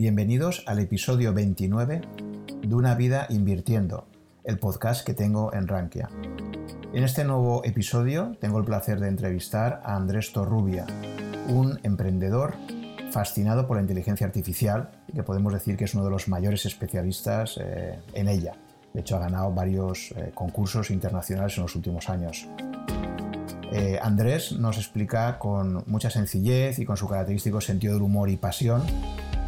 bienvenidos al episodio 29 de Una vida invirtiendo, el podcast que tengo en Rankia. En este nuevo episodio tengo el placer de entrevistar a Andrés Torrubia, un emprendedor fascinado por la inteligencia artificial que podemos decir que es uno de los mayores especialistas eh, en ella. De hecho, ha ganado varios eh, concursos internacionales en los últimos años. Eh, Andrés nos explica con mucha sencillez y con su característico sentido del humor y pasión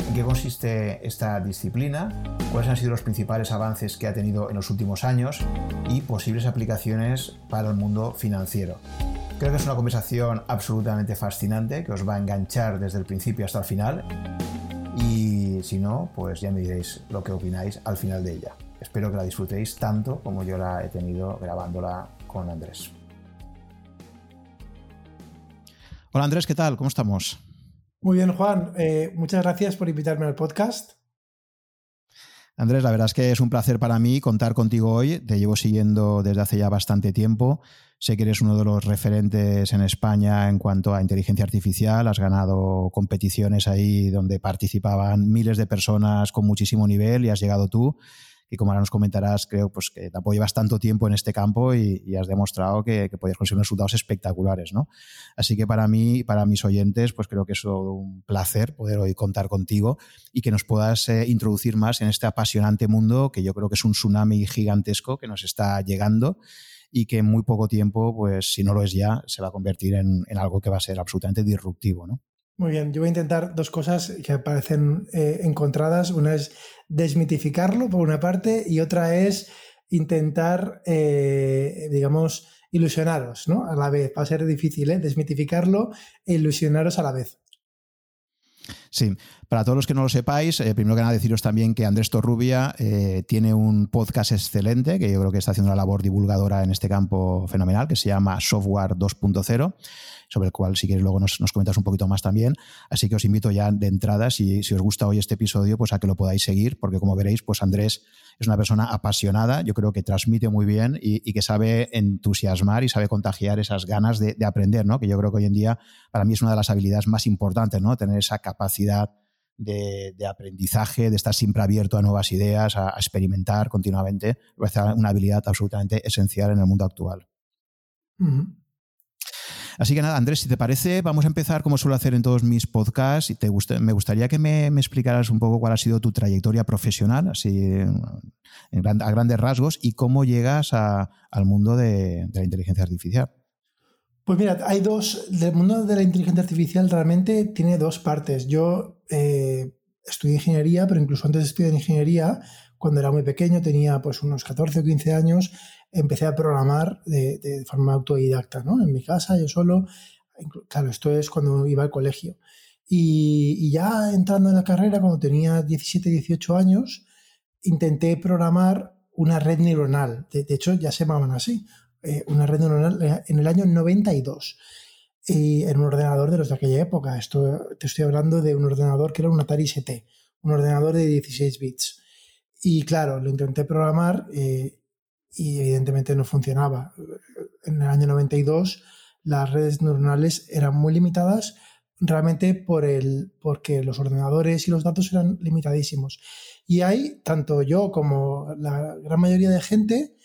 en qué consiste esta disciplina, cuáles han sido los principales avances que ha tenido en los últimos años y posibles aplicaciones para el mundo financiero. Creo que es una conversación absolutamente fascinante que os va a enganchar desde el principio hasta el final y si no, pues ya me diréis lo que opináis al final de ella. Espero que la disfrutéis tanto como yo la he tenido grabándola con Andrés. Hola Andrés, ¿qué tal? ¿Cómo estamos? Muy bien, Juan. Eh, muchas gracias por invitarme al podcast. Andrés, la verdad es que es un placer para mí contar contigo hoy. Te llevo siguiendo desde hace ya bastante tiempo. Sé que eres uno de los referentes en España en cuanto a inteligencia artificial. Has ganado competiciones ahí donde participaban miles de personas con muchísimo nivel y has llegado tú y como ahora nos comentarás, creo pues, que tampoco llevas tanto tiempo en este campo y, has demostrado que, puedes conseguir resultados espectaculares. ¿no? Así que para mí y para mis oyentes, pues creo que es un placer poder hoy contar contigo y que nos puedas eh, introducir más en este apasionante mundo que yo creo que es un tsunami gigantesco que nos está llegando y que en muy poco tiempo, pues si no lo es ya, se va a convertir en, en algo que va a ser absolutamente disruptivo. ¿no? Muy bien, yo voy a intentar dos cosas que parecen eh, encontradas. Una es desmitificarlo, por una parte, y otra es intentar, eh, digamos, ilusionaros, ¿no? A la vez. Va a ser difícil, ¿eh? Desmitificarlo e ilusionaros a la vez. Sí, para todos los que no lo sepáis, eh, primero que nada deciros también que Andrés Torrubia tiene un podcast excelente, que yo creo que está haciendo una labor divulgadora en este campo fenomenal, que se llama Software 2.0 sobre el cual si quieres luego nos, comentas un poquito más también. Así que os invito ya de entrada, si, si os gusta hoy este episodio, pues a que lo podáis seguir, porque como veréis, pues Andrés es una persona apasionada, yo creo que transmite muy bien y, que sabe entusiasmar y sabe contagiar esas ganas de, aprender, ¿no? Que yo creo que hoy en día para mí es una de las habilidades más importantes, ¿no? Tener esa capacidad de, aprendizaje, de estar siempre abierto a nuevas ideas, a, experimentar continuamente, es una habilidad absolutamente esencial en el mundo actual. Así que nada, Andrés, si te parece, vamos a empezar como suelo hacer en todos mis podcasts. Y te me gustaría que me, explicaras un poco cuál ha sido tu trayectoria profesional, así a grandes rasgos, y cómo llegas al mundo de, la inteligencia artificial. Pues mira, hay dos. El mundo de la inteligencia artificial realmente tiene dos partes. Yo eh, estudié ingeniería, pero incluso antes de estudiar ingeniería, cuando era muy pequeño, tenía pues unos 14 o 15 años, empecé a programar de, forma autodidacta, ¿no? En mi casa, yo solo. Claro, esto es cuando iba al colegio. Y, ya entrando en la carrera, cuando tenía 17, 18 años, intenté programar una red neuronal. De, hecho, ya se llamaban así. Eh, una red neuronal en el año 92. Y en un ordenador de los de aquella época. Esto, te estoy hablando de un ordenador que era un Atari ST, un ordenador de 16 bits. Y claro, lo intenté programar eh, y evidentemente no funcionaba. En el año 92 las redes neuronales eran muy limitadas realmente por el, porque los ordenadores y los datos eran limitadísimos. Y ahí, tanto yo como la gran mayoría de gente,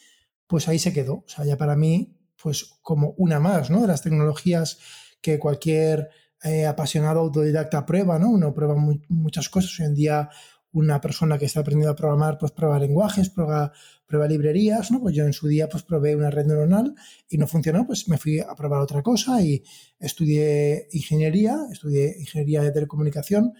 pues ahí se quedó. O sea, ya para mí, pues como una más, ¿no? De las tecnologías que cualquier eh, apasionado autodidacta prueba, ¿no? Uno prueba muchas cosas. Hoy en día una persona que está aprendiendo a programar, pues prueba lenguajes, prueba, prueba librerías, ¿no? Pues yo en su día pues probé una red neuronal y no funcionó, pues me fui a probar otra cosa y estudié ingeniería, estudié ingeniería de telecomunicación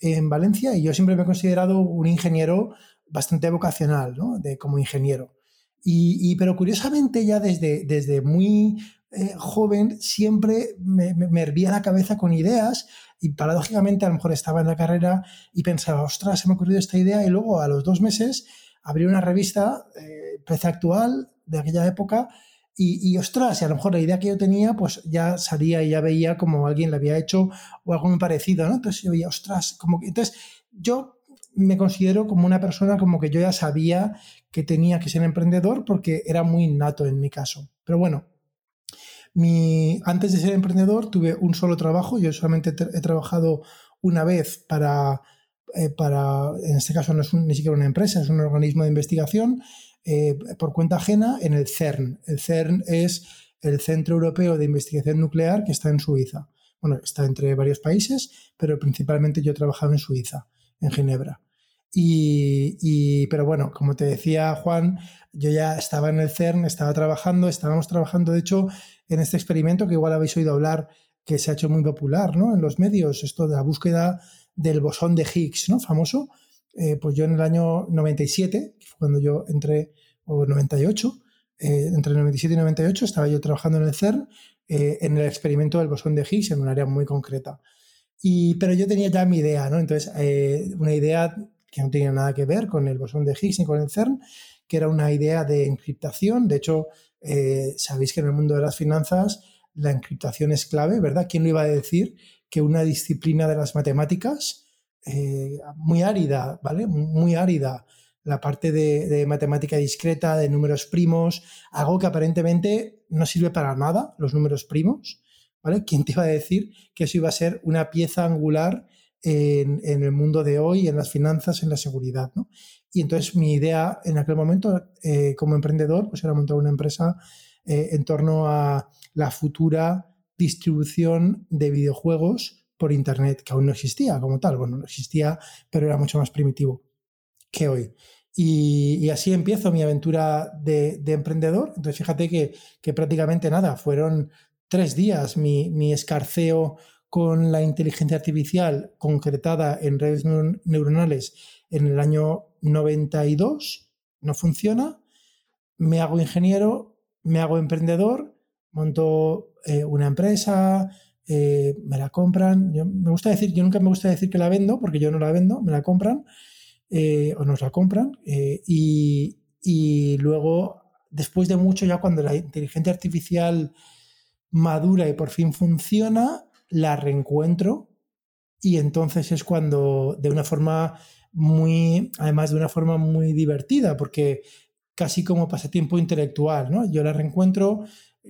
en Valencia y yo siempre me he considerado un ingeniero bastante vocacional, ¿no? De, como ingeniero. Y, pero curiosamente ya desde, desde muy eh, joven siempre me, me, hervía la cabeza con ideas y paradójicamente a lo mejor estaba en la carrera y pensaba, ostras, se me ha ocurrido esta idea y luego a los dos meses abrí una revista, eh, PC Actual, de aquella época, y, ostras, y a lo mejor la idea que yo tenía, pues ya salía y ya veía como alguien la había hecho o algo muy parecido, ¿no? Entonces yo veía, ostras, como que... Entonces yo me considero como una persona como que yo ya sabía que tenía que ser emprendedor porque era muy innato en mi caso. Pero bueno, mi, antes de ser emprendedor tuve un solo trabajo, yo solamente he trabajado una vez para eh, para, en este caso no es ni siquiera una empresa, es un organismo de investigación eh, por cuenta ajena en el CERN. El CERN es el Centro Europeo de Investigación Nuclear que está en Suiza. Bueno, está entre varios países, pero principalmente yo he trabajado en Suiza, en Ginebra. Y, pero bueno, como te decía Juan, yo ya estaba en el CERN, estaba trabajando, estábamos trabajando, de hecho, en este experimento que igual habéis oído hablar, que se ha hecho muy popular ¿no? en los medios, esto de la búsqueda del bosón de Higgs, ¿no? famoso. Eh, pues yo en el año 97, cuando yo entré, o 98, eh, entre 97 y 98 estaba yo trabajando en el CERN eh, en el experimento del bosón de Higgs en un área muy concreta. Y, pero yo tenía ya mi idea, ¿no? Entonces, una idea que no tenía nada que ver con el bosón de Higgs ni con el CERN, que era una idea de encriptación. De hecho, sabéis que en el mundo de las finanzas la encriptación es clave, ¿verdad? ¿Quién lo iba a decir? Que una disciplina de las matemáticas eh, muy árida, ¿vale? Muy árida, la parte de, matemática discreta, de números primos, algo que aparentemente no sirve para nada, los números primos, ¿vale? ¿Quién te iba a decir que eso iba a ser una pieza angular en, el mundo de hoy, en las finanzas, en la seguridad, ¿no? Y entonces mi idea en aquel momento eh, como emprendedor pues era montar una empresa eh, en torno a la futura distribución de videojuegos por Internet, que aún no existía como tal. Bueno, no existía, pero era mucho más primitivo que hoy. Y, así empiezo mi aventura de, emprendedor. Entonces, fíjate que, prácticamente nada, fueron tres días mi, mi, escarceo con la inteligencia artificial concretada en redes neuronales en el año 92. No funciona. Me hago ingeniero, me hago emprendedor monto eh, una empresa, eh, me la compran. Yo, me gusta decir, yo nunca me gusta decir que la vendo, porque yo no la vendo, me la compran eh, o nos la compran. Y, y, luego, después de mucho, ya cuando la inteligencia artificial madura y por fin funciona, la reencuentro. Y entonces es cuando, de una forma muy, además de una forma muy divertida, porque casi como pasatiempo intelectual, ¿no? Yo la reencuentro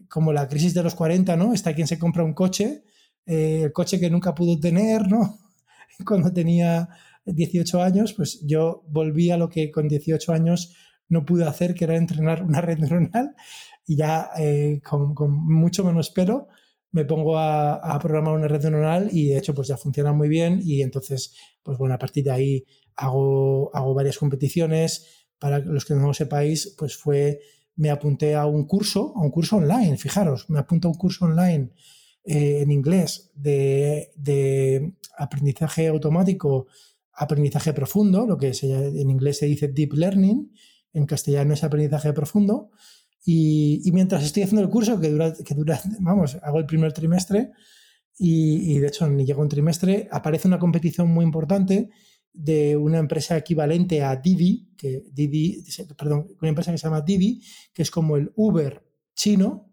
como la crisis de los 40, ¿no? Está quien se compra un coche, eh, el coche que nunca pudo tener, ¿no? Cuando tenía 18 años, pues yo volví a lo que con 18 años no pude hacer, que era entrenar una red neuronal, y ya eh, con, mucho menos pero me pongo a, programar una red neuronal y de hecho pues ya funciona muy bien y entonces pues bueno, a partir de ahí hago, hago varias competiciones. Para los que no lo sepáis, pues fue me apunté a un curso, a un curso online, fijaros, me apunto a un curso online eh, en inglés de, aprendizaje automático, aprendizaje profundo, lo que en inglés se dice deep learning, en castellano es aprendizaje profundo. Y, mientras estoy haciendo el curso, que dura, que dura, vamos, hago el primer trimestre y, de hecho ni llega un trimestre, aparece una competición muy importante de una empresa equivalente a Didi, que Didi, perdón, una empresa que se llama Didi, que es como el Uber chino,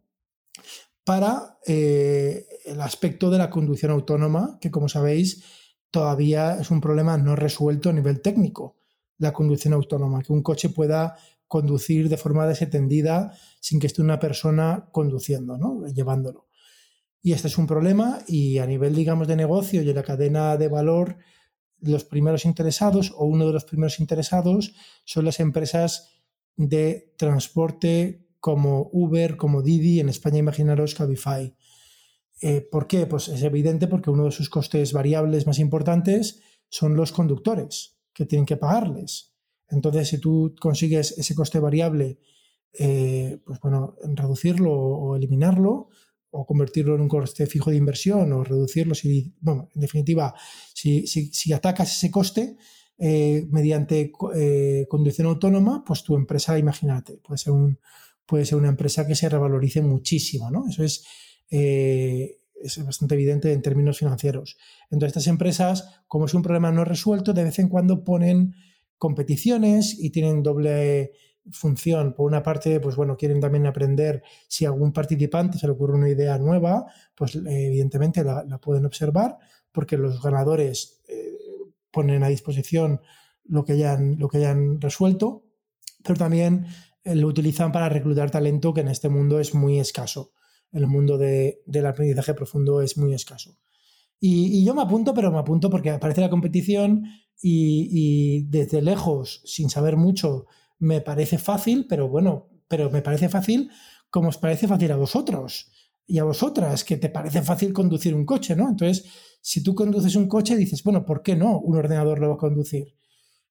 para eh, el aspecto de la conducción autónoma, que como sabéis todavía es un problema no resuelto a nivel técnico, la conducción autónoma, que un coche pueda conducir de forma desatendida sin que esté una persona conduciendo, ¿no? llevándolo. Y este es un problema y a nivel, digamos, de negocio y en la cadena de valor los primeros interesados o uno de los primeros interesados son las empresas de transporte como Uber, como Didi, en España imaginaros Cabify. Eh, ¿Por qué? Pues es evidente porque uno de sus costes variables más importantes son los conductores que tienen que pagarles. Entonces, si tú consigues ese coste variable, eh, pues bueno, reducirlo o eliminarlo, o convertirlo en un coste fijo de inversión o reducirlo, bueno, en definitiva, si, atacas ese coste eh, mediante eh, conducción autónoma, pues tu empresa, imagínate, puede ser, un, puede ser una empresa que se revalorice muchísimo, ¿no? Eso es, es bastante evidente en términos financieros. Entonces, estas empresas, como es un problema no resuelto, de vez en cuando ponen competiciones y tienen doble función. Por una parte, pues bueno, quieren también aprender si a algún participante se le ocurre una idea nueva, pues evidentemente la, pueden observar porque los ganadores eh, ponen a disposición lo que hayan, lo que hayan resuelto, pero también eh, lo utilizan para reclutar talento que en este mundo es muy escaso. El mundo del aprendizaje profundo es muy escaso. Y, yo me apunto, pero me apunto porque aparece la competición y, desde lejos, sin saber mucho, me parece fácil, pero bueno, pero me parece fácil como os parece fácil a vosotros y a vosotras, que te parece fácil conducir un coche, ¿no? Entonces, si tú conduces un coche, dices, bueno, ¿por qué no un ordenador lo va a conducir?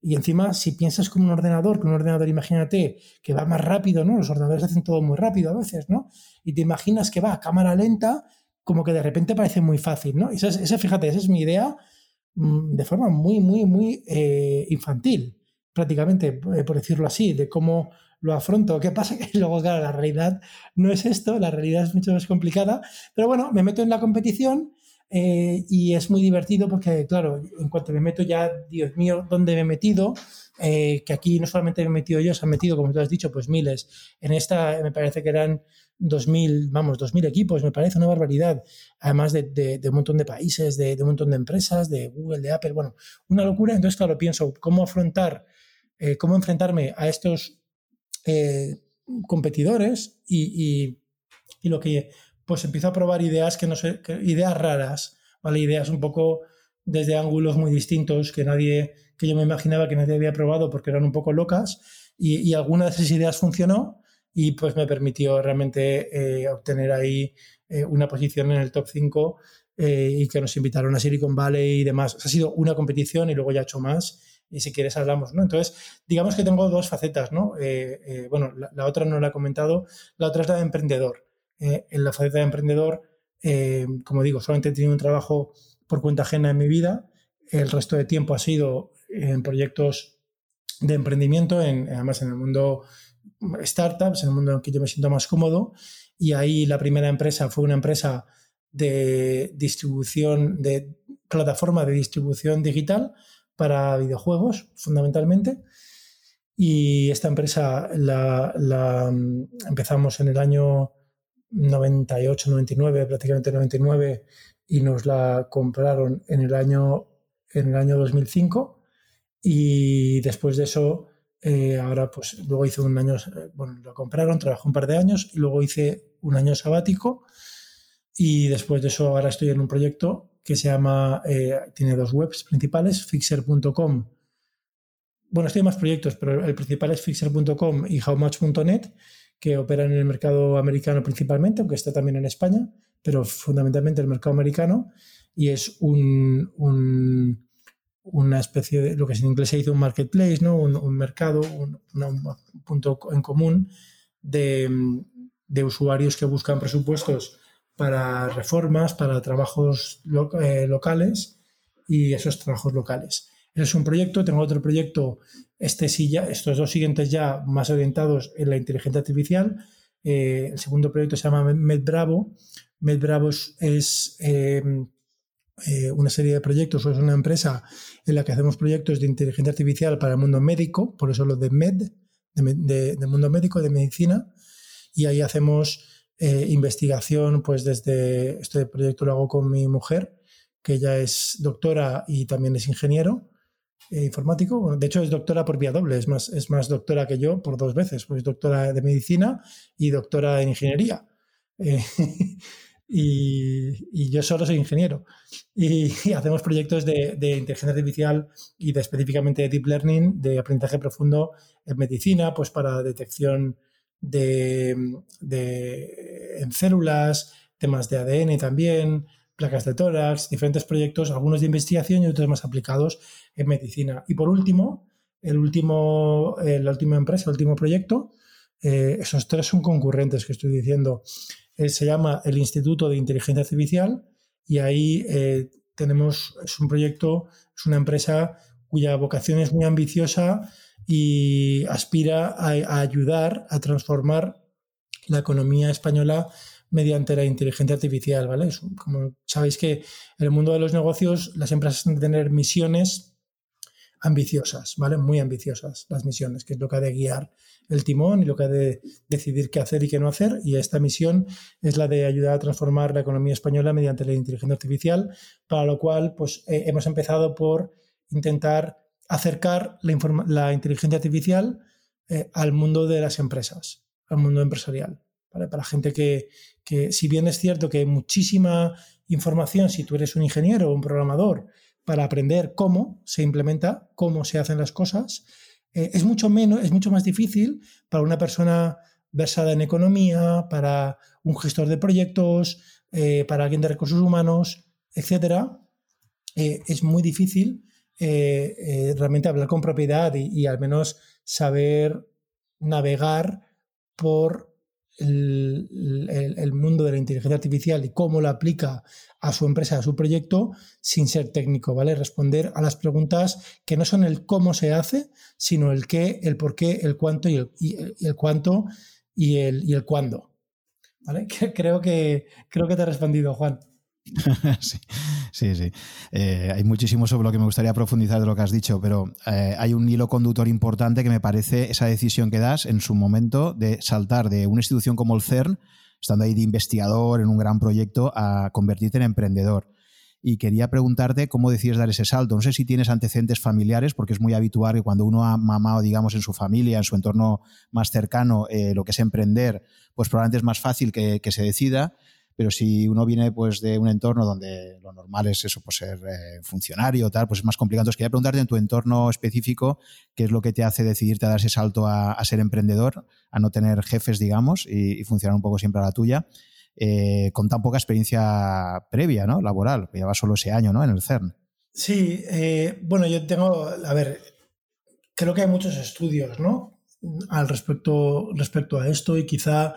Y encima, si piensas como un ordenador, que un ordenador, imagínate, que va más rápido, ¿no? Los ordenadores hacen todo muy rápido a veces, ¿no? Y te imaginas que va a cámara lenta, como que de repente parece muy fácil, ¿no? Esa, esa fíjate, esa es mi idea de forma muy, muy, muy eh, infantil, prácticamente, eh, por decirlo así, de cómo lo afronto. ¿Qué pasa? Que luego, claro, la realidad no es esto, la realidad es mucho más complicada, pero bueno, me meto en la competición eh, y es muy divertido porque, claro, en cuanto me meto ya, Dios mío, ¿dónde me he metido? Que aquí no solamente me he metido yo, se han metido, como tú has dicho, pues miles. En esta me parece que eran 2.000, vamos, 2.000 equipos, me parece una barbaridad. Además de, un montón de países, de, un montón de empresas, de Google, de Apple, bueno, una locura. Entonces, claro, pienso cómo afrontar, eh, cómo enfrentarme a estos competidores y, y, lo que pues empiezo a probar ideas que no sé, ideas raras, ¿vale? Ideas un poco desde ángulos muy distintos que nadie, que yo me imaginaba que nadie había probado porque eran un poco locas y, y alguna de esas ideas funcionó y pues me permitió realmente eh, obtener ahí eh, una posición en el top 5 eh, y que nos invitaron a Silicon Valley y demás. ha sido una competición y luego ya he hecho más y si quieres hablamos, ¿no? Entonces, digamos que tengo dos facetas, ¿no? bueno, la, otra no la he comentado, la otra es la de emprendedor. En la faceta de emprendedor, como digo, solamente he tenido un trabajo por cuenta ajena en mi vida. El resto de tiempo ha sido en proyectos de emprendimiento, en, además en el mundo startups, en el mundo en que yo me siento más cómodo. Y ahí la primera empresa fue una empresa de distribución, de plataforma de distribución digital para videojuegos, fundamentalmente. Y esta empresa la, la empezamos en el año 98, 99, prácticamente 99, y nos la compraron en el año, en el año 2005. Y después de eso, eh, ahora pues luego hice un año, eh, bueno, lo compraron, trabajé un par de años y luego hice un año sabático. Y después de eso, ahora estoy en un proyecto que se llama, eh, tiene dos webs principales, fixer.com. Bueno, estoy en más proyectos, pero el principal es fixer.com y howmuch.net que operan en el mercado americano principalmente, aunque está también en España, pero fundamentalmente el mercado americano, y es un, una especie de lo que en inglés se dice un marketplace, ¿no? un, mercado, un, punto en común de, usuarios que buscan presupuestos para reformas, para trabajos eh, locales y esos trabajos locales. Ese es un proyecto, tengo otro proyecto este sí ya, estos dos siguientes ya más orientados en la inteligencia artificial. Eh, el segundo proyecto se llama MedBravo. MedBravo es, eh, eh, una serie de proyectos, o es una empresa en la que hacemos proyectos de inteligencia artificial para el mundo médico, por eso lo de Med, de, mundo médico, de medicina, y ahí hacemos investigación, pues desde este proyecto lo hago con mi mujer, que ella es doctora y también es ingeniero, eh, informático. de hecho, es doctora por vía doble, es más, es más doctora que yo por dos veces, pues doctora de medicina y doctora en ingeniería. Y, yo solo soy ingeniero. Y, hacemos proyectos de, inteligencia artificial y de específicamente de deep learning, de aprendizaje profundo en medicina, pues para detección de, de en células, temas de ADN también, placas de tórax, diferentes proyectos, algunos de investigación y otros más aplicados en medicina. Y por último, el último, eh, la última empresa, el último proyecto, eh, esos tres son concurrentes que estoy diciendo. Eh, se llama el Instituto de Inteligencia Artificial y ahí tenemos, es un proyecto, es una empresa cuya vocación es muy ambiciosa y aspira a ayudar a transformar la economía española mediante la inteligencia artificial, ¿vale? como sabéis que en el mundo de los negocios las empresas tienen que tener misiones ambiciosas, ¿vale? Muy ambiciosas las misiones, que es lo que ha de guiar el timón y lo que ha de decidir qué hacer y qué no hacer. Y esta misión es la de ayudar a transformar la economía española mediante la inteligencia artificial, para lo cual pues, eh, hemos empezado por intentar acercar la, inteligencia artificial eh, al mundo de las empresas, al mundo empresarial. Para gente que, que, si bien es cierto que muchísima información, si tú eres un ingeniero o un programador, para aprender cómo se implementa, cómo se hacen las cosas, eh, es, mucho menos, es mucho más difícil para una persona versada en economía, para un gestor de proyectos, eh, para alguien de recursos humanos, etcétera. Eh, es muy difícil realmente hablar con propiedad y, al menos saber navegar por el, mundo de la inteligencia artificial y cómo lo aplica a su empresa, a su proyecto, sin ser técnico, ¿vale? Responder a las preguntas que no son el cómo se hace, sino el qué, el por qué, el cuánto y el, el cuánto y el, y el cuándo. ¿Vale? Creo que, creo que te he respondido, Juan. sí, sí. sí. Eh, hay muchísimo sobre lo que me gustaría profundizar de lo que has dicho, pero eh, hay un hilo conductor importante que me parece esa decisión que das en su momento de saltar de una institución como el CERN, estando ahí de investigador en un gran proyecto, a convertirte en emprendedor. Y quería preguntarte cómo decides dar ese salto. No sé si tienes antecedentes familiares, porque es muy habitual que cuando uno ha mamado, digamos, en su familia, en su entorno más cercano, eh, lo que es emprender, pues probablemente es más fácil que, que se decida pero si uno viene pues de un entorno donde lo normal es eso, pues ser eh, funcionario tal, pues es más complicado. Entonces quería preguntarte en tu entorno específico qué es lo que te hace decidirte a dar ese salto a, ser emprendedor, a no tener jefes, digamos, y, funcionar un poco siempre a la tuya, eh, con tan poca experiencia previa, ¿no? Laboral, que lleva solo ese año, ¿no? En el CERN. Sí, eh, bueno, yo tengo, a ver, creo que hay muchos estudios, ¿no? Al respecto, respecto a esto y quizá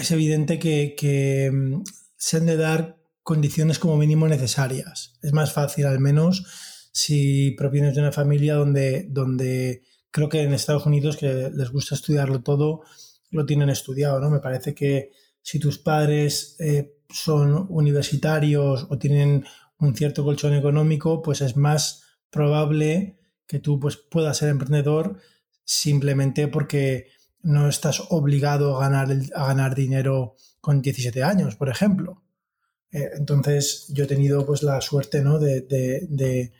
es evidente que, mm, se han de dar condiciones como mínimo necesarias. Es más fácil, al menos, si provienes de una familia donde, donde creo que en Estados Unidos, que les gusta estudiarlo todo, lo tienen estudiado, ¿no? Me parece que si tus padres eh, son universitarios o tienen un cierto colchón económico, pues es más probable que tú pues, puedas ser emprendedor simplemente porque no estás obligado a ganar, a ganar dinero con 17 años, por ejemplo. Eh, entonces, yo he tenido pues la suerte ¿no? de,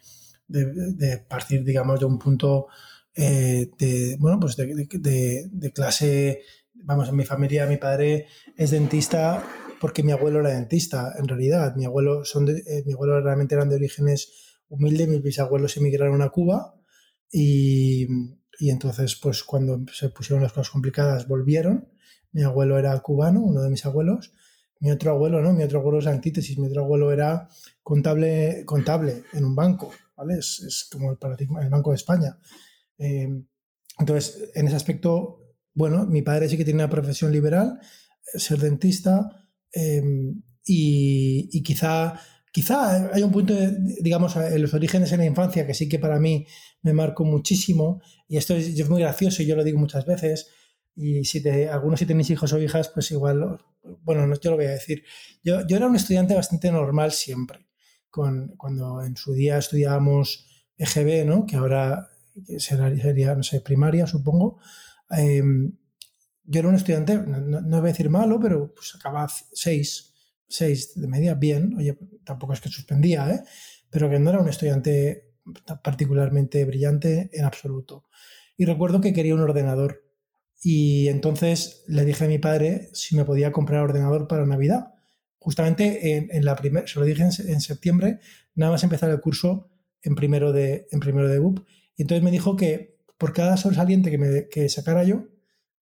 partir, digamos, de un punto eh, de, bueno, pues de, clase, vamos, en mi familia, mi padre es dentista porque mi abuelo era dentista, en realidad. Mi abuelo, son eh, mi abuelo realmente eran de orígenes humildes, mis bisabuelos emigraron a Cuba y, y entonces, pues cuando se pusieron las cosas complicadas, volvieron. Mi abuelo era cubano, uno de mis abuelos. Mi otro abuelo, ¿no? Mi otro abuelo es antítesis. Mi otro abuelo era contable, contable en un banco, ¿vale? Es, como el paradigma, el Banco de España. Em, entonces, en ese aspecto, bueno, mi padre sí que tiene una profesión liberal, ser dentista, y, y, quizá Quizá hay un punto, digamos, en los orígenes en la infancia que sí que para mí me marcó muchísimo, y esto es, muy gracioso y yo lo digo muchas veces, y si te, algunos si tenéis hijos o hijas, pues igual, bueno, no, yo lo voy a decir. Yo, yo era un estudiante bastante normal siempre, con, cuando en su día estudiábamos EGB, ¿no? que ahora sería, no sé, primaria, supongo. Em, yo era un estudiante, no, no, voy a decir malo, pero pues acababa seis 6 de media, bien, oye, tampoco es que suspendía, ¿eh? pero que no era un estudiante particularmente brillante en absoluto. Y recuerdo que quería un ordenador y entonces le dije a mi padre si me podía comprar ordenador para Navidad. Justamente en, la primera, se lo dije en, septiembre, nada más empezar el curso en primero de, en primero de BUP. Y entonces me dijo que por cada sobresaliente que, me, que sacara yo,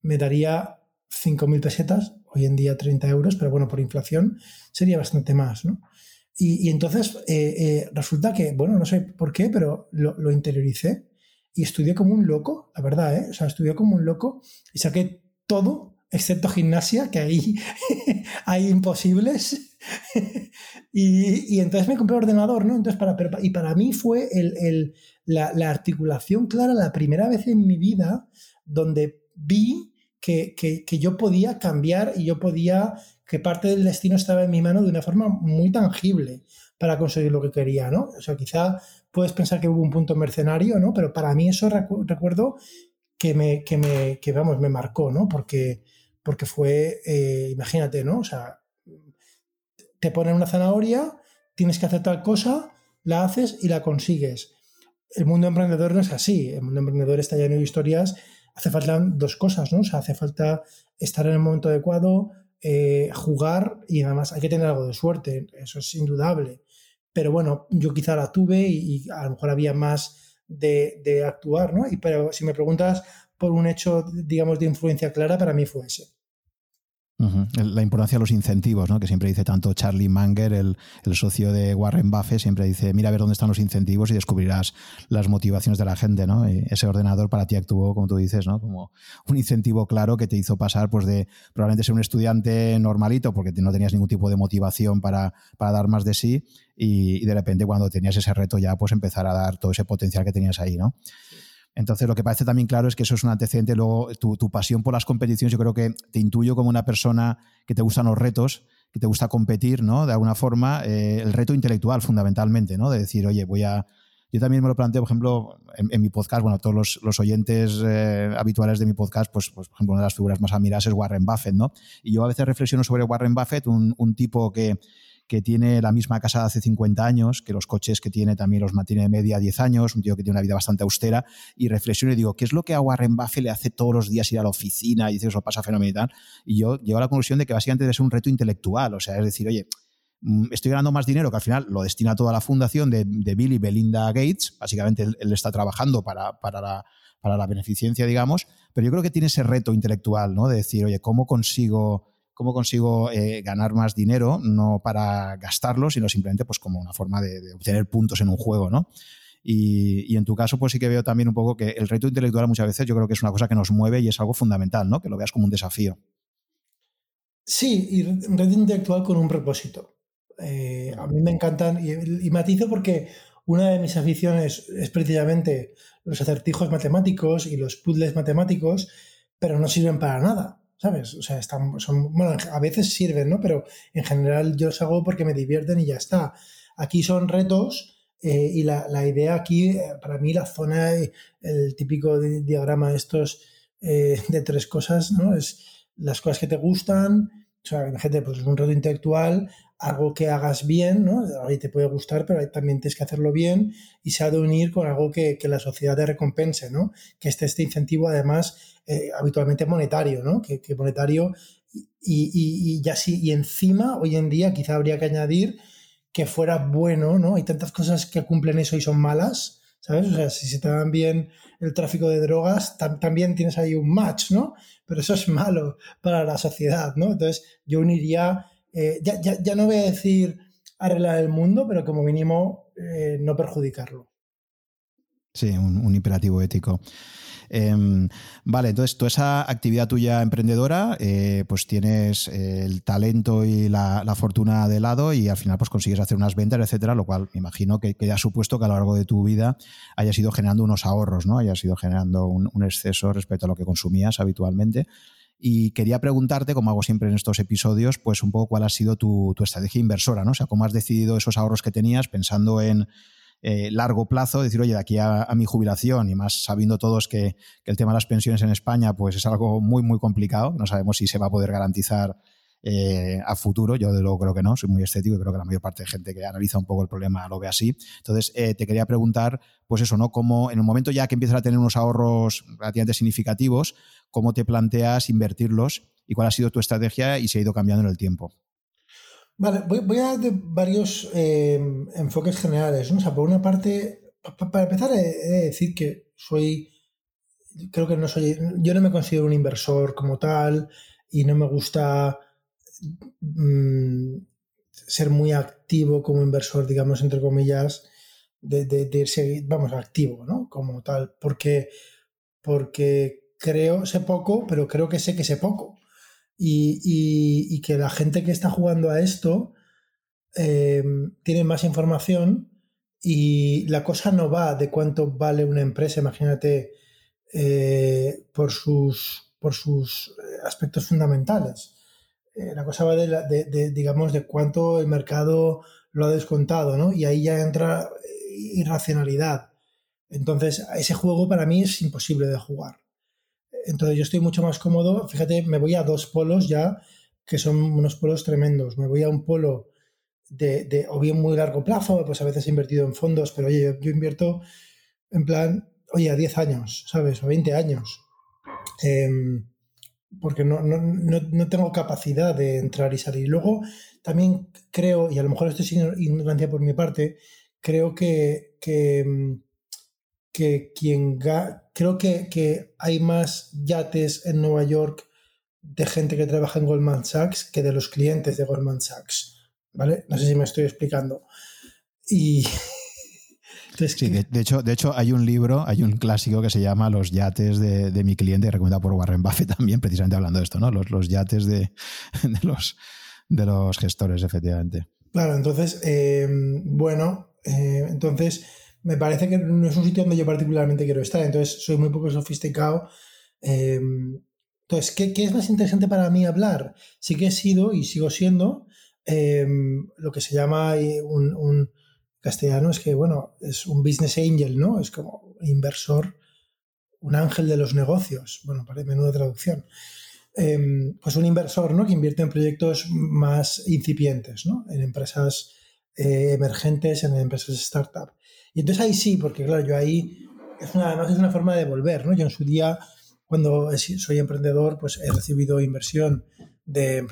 me daría 5.000 pesetas hoy en día 30 euros, pero bueno, por inflación sería bastante más, ¿no? Y, entonces eh, eh, resulta que, bueno, no sé por qué, pero lo, interioricé y estudié como un loco, la verdad, ¿eh? O sea, estudié como un loco y saqué todo, excepto gimnasia, que ahí hay imposibles. y, entonces me compré ordenador, ¿no? Entonces, para, y para mí fue el, la, la articulación clara la primera vez en mi vida donde vi que, yo podía cambiar y yo podía, que parte del destino estaba en mi mano de una forma muy tangible para conseguir lo que quería, ¿no? O sea, quizá puedes pensar que hubo un punto mercenario, ¿no? Pero para mí eso recuerdo que me, que me, que vamos, me marcó, ¿no? Porque, porque fue, eh, imagínate, ¿no? O sea, te ponen una zanahoria, tienes que hacer tal cosa, la haces y la consigues. El mundo emprendedor no es así. El mundo emprendedor está lleno de historias hace falta dos cosas, ¿no? O sea, hace falta estar en el momento adecuado, eh, jugar y además hay que tener algo de suerte, eso es indudable. Pero bueno, yo quizá la tuve y, a lo mejor había más de, de, actuar, ¿no? Y pero si me preguntas por un hecho, digamos, de influencia clara, para mí fue ese. La importancia de los incentivos, ¿no? que siempre dice tanto Charlie Munger, el, socio de Warren Buffett, siempre dice, mira a ver dónde están los incentivos y descubrirás las motivaciones de la gente. ¿no? ese ordenador para ti actuó, como tú dices, ¿no? como un incentivo claro que te hizo pasar pues, de probablemente ser un estudiante normalito, porque no tenías ningún tipo de motivación para, para dar más de sí, y, y, de repente cuando tenías ese reto ya, pues empezar a dar todo ese potencial que tenías ahí. ¿no? Entonces, lo que parece también claro es que eso es un antecedente. Luego, tu, pasión por las competiciones, yo creo que te intuyo como una persona que te gustan los retos, que te gusta competir, ¿no? De alguna forma, eh, el reto intelectual, fundamentalmente, ¿no? De decir, oye, voy a. Yo también me lo planteo, por ejemplo, en, mi podcast, bueno, todos los, oyentes eh, habituales de mi podcast, pues, pues, por ejemplo, una de las figuras más admiradas es Warren Buffett, ¿no? Y yo a veces reflexiono sobre Warren Buffett, un tipo que que tiene la misma casa de hace 50 años, que los coches que tiene también los mantiene de media 10 años, un tío que tiene una vida bastante austera, y reflexiono y digo, ¿qué es lo que a Warren Buffett le hace todos los días ir a la oficina y dice eso pasa fenomenal y yo llego a la conclusión de que básicamente debe ser un reto intelectual, o sea, es decir, oye, mm, estoy ganando más dinero que al final lo destina toda la fundación de, Bill y Belinda Gates, básicamente él, él está trabajando para, para la para la beneficencia, digamos, pero yo creo que tiene ese reto intelectual, ¿no? De decir, oye, ¿cómo consigo cómo consigo eh, ganar más dinero, no para gastarlo, sino simplemente pues como una forma de, obtener puntos en un juego, ¿no? Y, en tu caso, pues sí que veo también un poco que el reto intelectual muchas veces yo creo que es una cosa que nos mueve y es algo fundamental, ¿no? Que lo veas como un desafío. Sí, y reto intelectual con un propósito. Eh, a mí me encantan, y, y, matizo porque una de mis aficiones es precisamente los acertijos matemáticos y los puzzles matemáticos, pero no sirven para nada. ¿Sabes? O sea, están, son, bueno, a veces sirven, ¿no? Pero en general yo los hago porque me divierten y ya está. Aquí son retos eh, y la, la, idea aquí, eh, para mí, la zona, el típico diagrama de estos eh, de tres cosas, ¿no? Es las cosas que te gustan, o sea, gente, pues es un reto intelectual, algo que hagas bien, ¿no? Ahí te puede gustar, pero también tienes que hacerlo bien y se ha de unir con algo que, que la sociedad te recompense, ¿no? Que esté este incentivo, además, eh, habitualmente monetario, ¿no? Que, monetario y, y, ya sí, y encima, hoy en día, quizá habría que añadir que fuera bueno, ¿no? Hay tantas cosas que cumplen eso y son malas, ¿sabes? O sea, si se te dan bien el tráfico de drogas, también tienes ahí un match, ¿no? Pero eso es malo para la sociedad, ¿no? Entonces, yo uniría, eh, ya, ya, ya, no voy a decir arreglar el mundo, pero como mínimo eh, no perjudicarlo. Sí, un imperativo ético. Em, vale, entonces toda esa actividad tuya emprendedora, eh, pues tienes el talento y la, fortuna de lado y al final pues consigues hacer unas ventas, etcétera, lo cual me imagino que, que ha supuesto que a lo largo de tu vida hayas ido generando unos ahorros, ¿no? Hayas ido generando un, exceso respecto a lo que consumías habitualmente. Y quería preguntarte, como hago siempre en estos episodios, pues un poco cuál ha sido tu, estrategia inversora, ¿no? O sea, cómo has decidido esos ahorros que tenías pensando en eh, largo plazo, decir, oye, de aquí a, mi jubilación, y más sabiendo todos que, el tema de las pensiones en España pues es algo muy, muy complicado, no sabemos si se va a poder garantizar eh, a futuro, yo de luego creo que no, soy muy escéptico y creo que la mayor parte de gente que analiza un poco el problema lo ve así. Entonces, eh, te quería preguntar, pues eso, ¿no? Cómo en el momento ya que empiezas a tener unos ahorros relativamente significativos, ¿cómo te planteas invertirlos y cuál ha sido tu estrategia y se ha ido cambiando en el tiempo? Vale, voy, a dar varios eh, enfoques generales. ¿no? O sea, por una parte, para empezar, he de decir que soy, creo que no soy, yo no me considero un inversor como tal y no me gusta mm, ser muy activo como inversor, digamos, entre comillas, de, de, seguir, vamos, activo, ¿no? Como tal, porque, porque creo, sé poco, pero creo que sé que sé poco y, que la gente que está jugando a esto eh, tiene más información y la cosa no va de cuánto vale una empresa, imagínate, eh, por, sus, por sus eh, aspectos fundamentales. La cosa va de, digamos, de cuánto el mercado lo ha descontado, ¿no? Y ahí ya entra irracionalidad. Entonces, ese juego para mí es imposible de jugar. Entonces yo estoy mucho más cómodo. Fíjate, me voy a dos polos ya, que son unos polos tremendos. Me voy a un polo de, o bien muy largo plazo, pues a veces he invertido en fondos, pero oye, yo, invierto en plan, oye, a 10 años, ¿sabes? O 20 años. Em, porque no, no, tengo capacidad de entrar y salir. Luego, también creo, y a lo mejor esto es ignorancia por mi parte, creo que, que, em, que quien creo que, que hay más yates en Nueva York de gente que trabaja en Goldman Sachs que de los clientes de Goldman Sachs. ¿Vale? No sé si me estoy explicando. Y. sí, de, hecho, de hecho, hay un libro, hay un clásico que se llama Los yates de, mi cliente, recomendado por Warren Buffett también, precisamente hablando de esto, ¿no? Los, los yates de, los, de los gestores, efectivamente. Claro, entonces, em, bueno, eh, entonces me parece que no es un sitio donde yo particularmente quiero estar, entonces soy muy poco sofisticado. Em, entonces, ¿qué, ¿qué, es más interesante para mí hablar? Sí que he sido y sigo siendo lo que se llama un, castellano, es que, bueno, es un business angel, ¿no? Es como inversor, un ángel de los negocios. Bueno, para menuda traducción. Em, pues un inversor, ¿no? Que invierte en proyectos más incipientes, ¿no? En empresas eh, emergentes, en empresas startup. Y entonces ahí sí, porque claro, yo ahí, es una, además es una forma de volver, ¿no? Yo en su día cuando soy emprendedor, pues he recibido inversión de,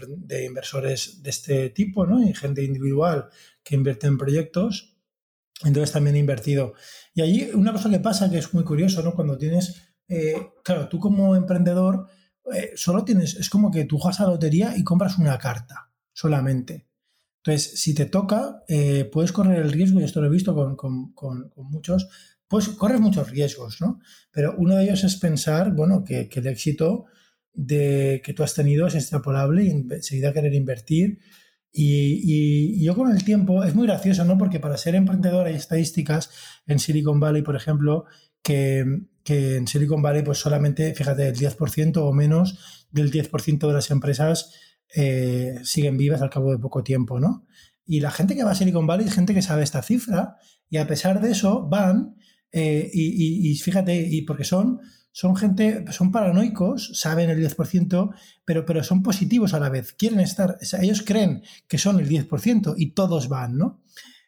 inversores de este tipo, ¿no? Y gente individual que invierte en proyectos. Entonces también he invertido. Y allí una cosa que pasa que es muy curioso, ¿no? Cuando tienes, eh, claro, tú como emprendedor eh, solo tienes, es como que tú juegas a la lotería y compras una carta solamente. Entonces, si te toca, eh, puedes correr el riesgo, y esto lo he visto con, con muchos, pues corres muchos riesgos, ¿no? Pero uno de ellos es pensar, bueno, que, el éxito de, que tú has tenido es extrapolable y enseguida querer invertir. Y, yo con el tiempo, es muy gracioso, ¿no? Porque para ser emprendedor hay estadísticas en Silicon Valley, por ejemplo, que, en Silicon Valley, pues solamente, fíjate, el 10% o menos del 10% de las empresas eh, siguen vivas al cabo de poco tiempo, ¿no? Y la gente que va a Silicon Valley es gente que sabe esta cifra y a pesar de eso van eh, y, fíjate, y porque son, son gente, son paranoicos, saben el 10%, pero, pero son positivos a la vez. Quieren estar, ellos creen que son el 10% y todos van, ¿no?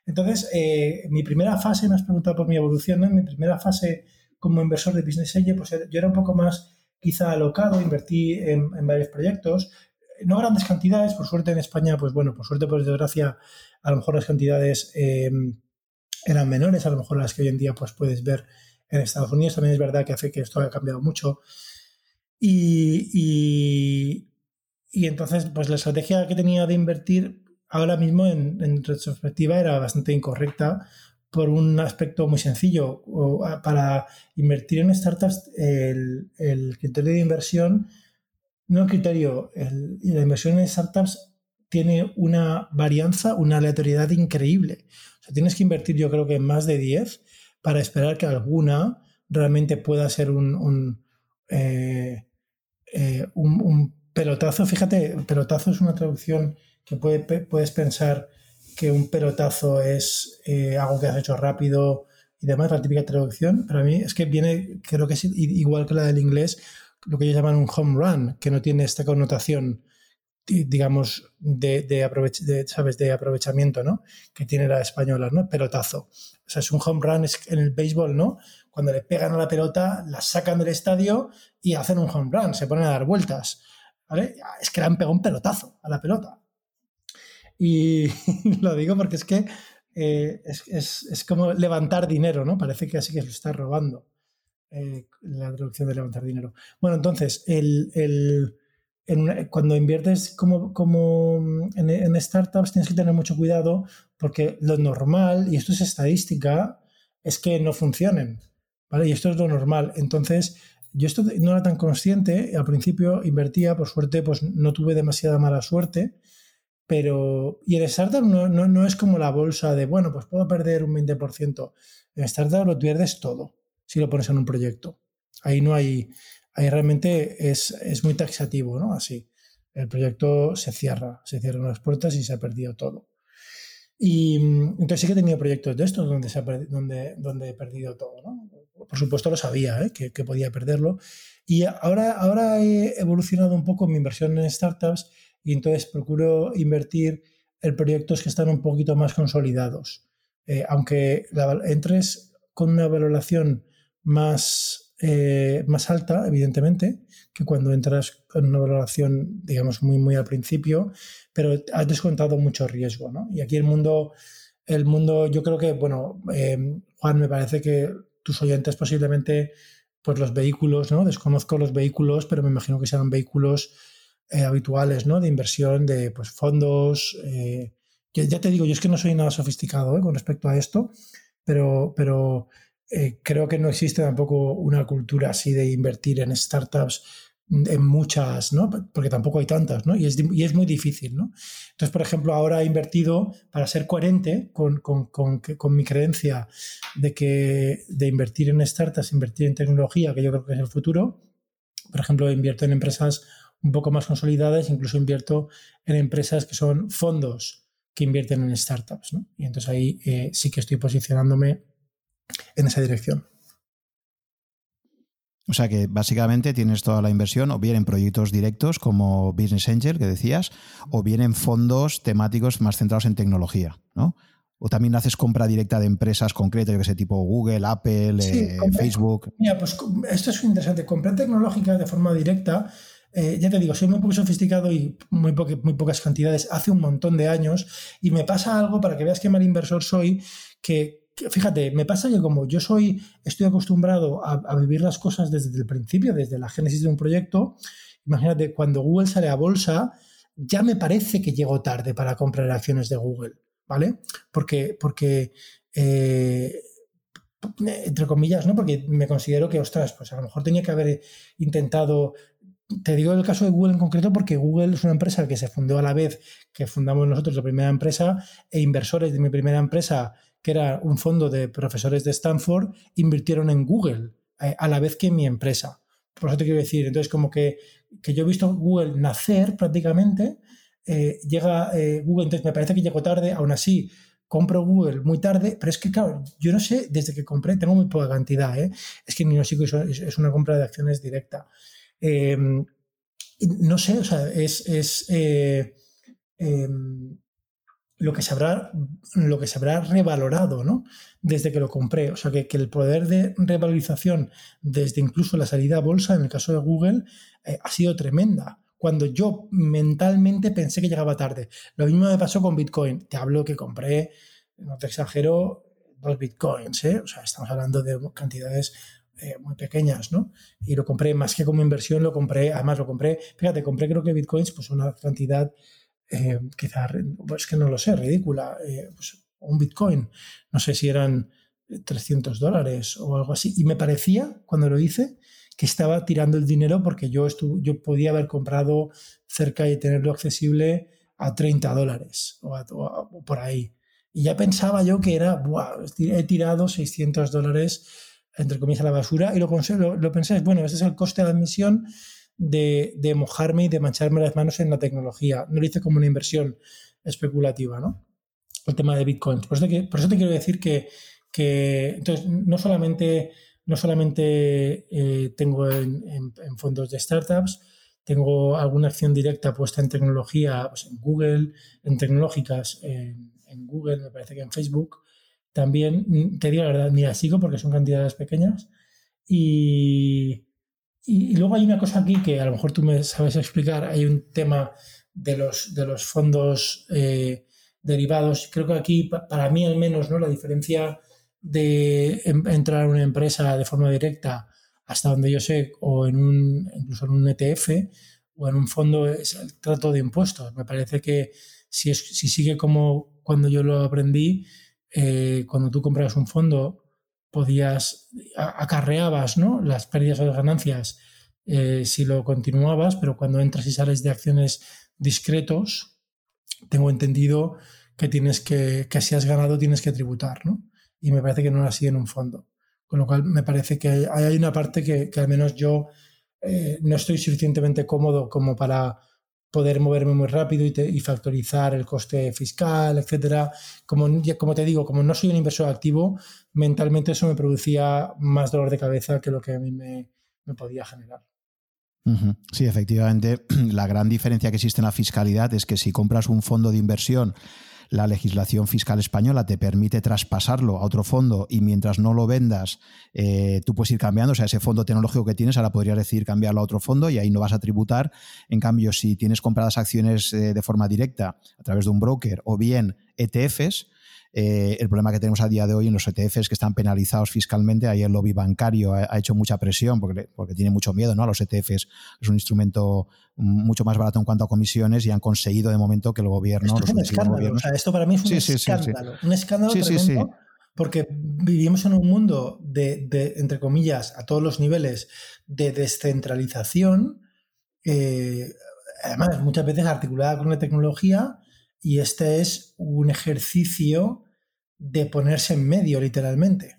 Entonces, eh, mi primera fase, me has preguntado por mi evolución, ¿no? Mi primera fase como inversor de Business Angel, pues yo era un poco más quizá alocado, invertí en, varios proyectos, no grandes cantidades, por suerte en España, pues bueno, por suerte, por desgracia, a lo mejor las cantidades eh, eran menores a lo mejor las que hoy en día pues, puedes ver en Estados Unidos. También es verdad que hace que esto haya cambiado mucho. Y, y, entonces, pues la estrategia que tenía de invertir ahora mismo en, retrospectiva era bastante incorrecta por un aspecto muy sencillo. Para invertir en startups, el, criterio de inversión, no el criterio, el, la inversión en startups tiene una varianza, una aleatoriedad increíble tienes que invertir yo creo que más de 10 para esperar que alguna realmente pueda ser un, eh, eh, un, pelotazo. Fíjate, pelotazo es una traducción que puedes pensar que un pelotazo es eh, algo que has hecho rápido y demás, la típica traducción. Para mí es que viene, creo que es igual que la del inglés, lo que ellos llaman un home run, que no tiene esta connotación digamos, de, de, ¿sabes? de aprovechamiento, ¿no? Que tiene la española, ¿no? Pelotazo. O sea, es un home run en el béisbol, ¿no? Cuando le pegan a la pelota, la sacan del estadio y hacen un home run, se ponen a dar vueltas, ¿vale? Es que le han pegado un pelotazo a la pelota. Y lo digo porque es que eh, es, como levantar dinero, ¿no? Parece que así que lo está robando. Eh, la traducción de levantar dinero. Bueno, entonces, el cuando inviertes como, como en, startups tienes que tener mucho cuidado porque lo normal, y esto es estadística, es que no funcionen. ¿vale? Y esto es lo normal. Entonces, yo esto no era tan consciente. Al principio invertía, por suerte, pues no tuve demasiada mala suerte. Pero, y en startup no, no, no es como la bolsa de, bueno, pues puedo perder un 20%. En startup lo pierdes todo si lo pones en un proyecto. Ahí no hay, ahí realmente es, muy taxativo, ¿no? Así. El proyecto se cierra, se cierran las puertas y se ha perdido todo. Y mm, entonces sí que he tenido proyectos de estos donde, se ha donde, donde he perdido todo, ¿no? Por supuesto lo sabía, ¿eh? que, podía perderlo. Y ahora, ahora he evolucionado un poco mi inversión en startups y entonces procuro invertir en proyectos que están un poquito más consolidados. Eh, aunque entres con una valoración más eh, más alta, evidentemente, que cuando entras con una valoración, digamos, muy, muy al principio, pero has descontado mucho riesgo, ¿no? Y aquí el mundo, el mundo, yo creo que, bueno, eh, Juan, me parece que tus oyentes posiblemente, pues los vehículos, ¿no? Desconozco los vehículos, pero me imagino que serán vehículos eh, habituales, ¿no? De inversión, de pues, fondos. ya te digo, yo es que no soy nada sofisticado con respecto a esto, pero, pero eh, creo que no existe tampoco una cultura así de invertir en startups en muchas, ¿no? Porque tampoco hay tantas, ¿no? Y es, y es muy difícil, ¿no? Entonces, por ejemplo, ahora he invertido para ser coherente con, con, con, con, mi creencia de que de invertir en startups, invertir en tecnología, que yo creo que es el futuro. Por ejemplo, invierto en empresas un poco más consolidadas, incluso invierto en empresas que son fondos que invierten en startups. Y entonces ahí eh, sí que estoy posicionándome en esa dirección. O sea que básicamente tienes toda la inversión o bien en proyectos directos como Business Angel, que decías, o bien en fondos temáticos más centrados en tecnología, ¿no? O también haces compra directa de empresas concretas, yo que sé, tipo Google, Apple, eh, Facebook. Mira, pues esto es interesante. Compra tecnológica de forma directa. Eh, ya te digo, soy muy poco sofisticado y muy, muy pocas cantidades hace un montón de años. Y me pasa algo para que veas qué mal inversor soy, que fíjate, me pasa que como yo soy, estoy acostumbrado a, vivir las cosas desde el principio, desde la génesis de un proyecto, imagínate, cuando Google sale a bolsa, ya me parece que llego tarde para comprar acciones de Google, ¿vale? Porque, porque eh, entre comillas, ¿no? Porque me considero que, ostras, pues a lo mejor tenía que haber intentado te digo el caso de Google en concreto porque Google es una empresa que se fundó a la vez que fundamos nosotros la primera empresa e inversores de mi primera empresa que era un fondo de profesores de Stanford, invirtieron en Google eh, a la vez que en mi empresa. Por eso te quiero decir, entonces como que, que yo he visto Google nacer prácticamente, eh, llega eh, Google, entonces me parece que llegó tarde, aún así compro Google muy tarde, pero es que claro, yo no sé, desde que compré, tengo muy poca cantidad, es que ni no sigo, es una compra de acciones directa. No sé, o sea, es, es lo que se habrá, lo que se habrá revalorado ¿no? desde que lo compré. O sea, que, el poder de revalorización desde incluso la salida a bolsa, en el caso de Google, eh, ha sido tremenda. Cuando yo mentalmente pensé que llegaba tarde. Lo mismo me pasó con Bitcoin. Te hablo que compré, no te exagero, dos Bitcoins. ¿eh? O sea, estamos hablando de cantidades eh, muy pequeñas, ¿no? Y lo compré más que como inversión, lo compré, además lo compré, fíjate, compré creo que Bitcoins, pues una cantidad eh, quizá, pues que no lo sé, ridícula, eh, pues un Bitcoin, no sé si eran 300 dólares o algo así, y me parecía, cuando lo hice, que estaba tirando el dinero porque yo, yo podía haber comprado cerca y tenerlo accesible a 30 dólares o, por ahí. Y ya pensaba yo que era, he tirado 600 dólares, entre comillas, a la basura, y lo, lo, lo pensé, bueno, ese es el coste de admisión de, mojarme y de mancharme las manos en la tecnología. No lo hice como una inversión especulativa, ¿no? El tema de Bitcoin. Por eso te, quiero decir que, entonces, no solamente, no solamente eh, tengo en, fondos de startups, tengo alguna acción directa puesta en tecnología, pues en Google, en tecnológicas, en, Google, me parece que en Facebook. También, mm, te digo la verdad, ni la sigo porque son cantidades pequeñas. Y, y, luego hay una cosa aquí que a lo mejor tú me sabes explicar. Hay un tema de los, de los fondos eh, derivados. Creo que aquí, para mí al menos, ¿no? la diferencia de entrar a una empresa de forma directa, hasta donde yo sé, o en un, incluso en un ETF o en un fondo, es el trato de impuestos. Me parece que si, es, si sigue como cuando yo lo aprendí, eh, cuando tú compras un fondo, podías, acarreabas ¿no? las pérdidas o las ganancias eh, si lo continuabas, pero cuando entras y sales de acciones discretos, tengo entendido que tienes que, que si has ganado tienes que tributar, ¿no? Y me parece que no lo así en un fondo. Con lo cual me parece que hay, una parte que, al menos yo eh, no estoy suficientemente cómodo como para poder moverme muy rápido y, factorizar el coste fiscal, etcétera. Como, como te digo, como no soy un inversor activo, mentalmente eso me producía más dolor de cabeza que lo que a mí me, podía generar. Sí, efectivamente, la gran diferencia que existe en la fiscalidad es que si compras un fondo de inversión la legislación fiscal española te permite traspasarlo a otro fondo y mientras no lo vendas, eh, tú puedes ir cambiando. O sea, ese fondo tecnológico que tienes, ahora podrías decidir cambiarlo a otro fondo y ahí no vas a tributar. En cambio, si tienes compradas acciones eh, de forma directa a través de un broker o bien ETFs, eh, el problema que tenemos a día de hoy en los ETFs que están penalizados fiscalmente, ahí el lobby bancario ha, hecho mucha presión porque, porque tiene mucho miedo ¿no? a los ETFs. Es un instrumento mucho más barato en cuanto a comisiones y han conseguido de momento que el gobierno... Esto es un escándalo. O sea, esto para mí es un escándalo. un escándalo tremendo porque vivimos en un mundo de, entre comillas, a todos los niveles, de descentralización, eh, además muchas veces articulada con la tecnología, y este es un ejercicio de ponerse en medio, literalmente.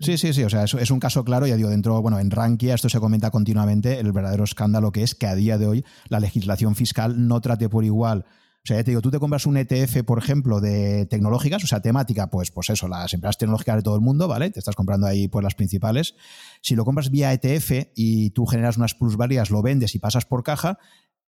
Sí, sí, sí, o sea, es, un caso claro, ya digo, dentro, bueno, en Rankia esto se comenta continuamente, el verdadero escándalo que es que a día de hoy la legislación fiscal no trate por igual o sea, ya te digo, tú te compras un ETF, por ejemplo, de tecnológicas, o sea, temática, pues, pues eso, las empresas tecnológicas de todo el mundo, ¿vale? Te estás comprando ahí pues las principales. Si lo compras vía ETF y tú generas unas plusvalías, lo vendes y pasas por caja,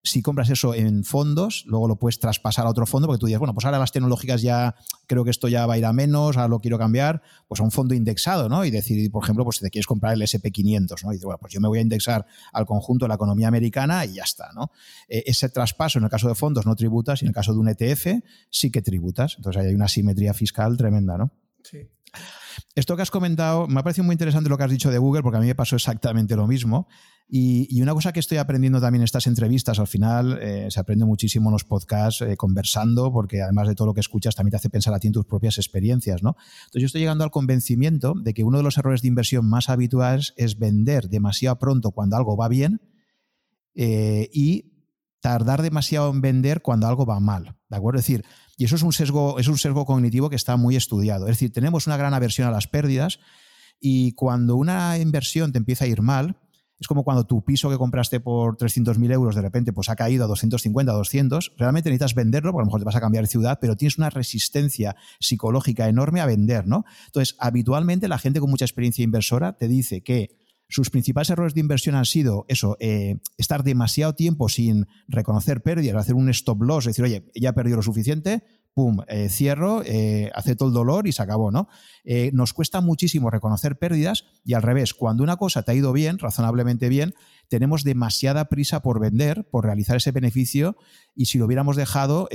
si compras eso en fondos, luego lo puedes traspasar a otro fondo, porque tú dices, bueno, pues ahora las tecnológicas ya creo que esto ya va a ir a menos, ahora lo quiero cambiar, pues a un fondo indexado, ¿no? Y decir, por ejemplo, pues si te quieres comprar el SP500, ¿no? Y dices, bueno, pues yo me voy a indexar al conjunto de la economía americana y ya está, ¿no? Eh, ese traspaso en el caso de fondos no tributas y en el caso de un ETF sí que tributas. Entonces ahí hay una simetría fiscal tremenda, ¿no? Sí. Esto que has comentado, me ha parecido muy interesante lo que has dicho de Google, porque a mí me pasó exactamente lo mismo. Y, una cosa que estoy aprendiendo también en estas entrevistas, al final eh, se aprende muchísimo en los podcasts eh, conversando, porque además de todo lo que escuchas, también te hace pensar a ti en tus propias experiencias. ¿no? Entonces yo estoy llegando al convencimiento de que uno de los errores de inversión más habituales es vender demasiado pronto cuando algo va bien eh, y tardar demasiado en vender cuando algo va mal. ¿De acuerdo? Decir, y eso es un sesgo, es un sesgo cognitivo que está muy estudiado. Es decir, tenemos una gran aversión a las pérdidas y cuando una inversión te empieza a ir mal, es como cuando tu piso que compraste por 300.000 euros de repente pues ha caído a 250, 200. Realmente necesitas venderlo, porque a lo mejor te vas a cambiar de ciudad, pero tienes una resistencia psicológica enorme a vender, ¿no? Entonces, habitualmente la gente con mucha experiencia inversora te dice que sus principales errores de inversión han sido eso, eh, estar demasiado tiempo sin reconocer pérdidas, hacer un stop loss, decir, oye, ya he perdido lo suficiente, pum, eh, cierro, eh, acepto el dolor y se acabó, ¿no? Eh, nos cuesta muchísimo reconocer pérdidas y al revés, cuando una cosa te ha ido bien, razonablemente bien, tenemos demasiada prisa por vender, por realizar ese beneficio y si lo hubiéramos dejado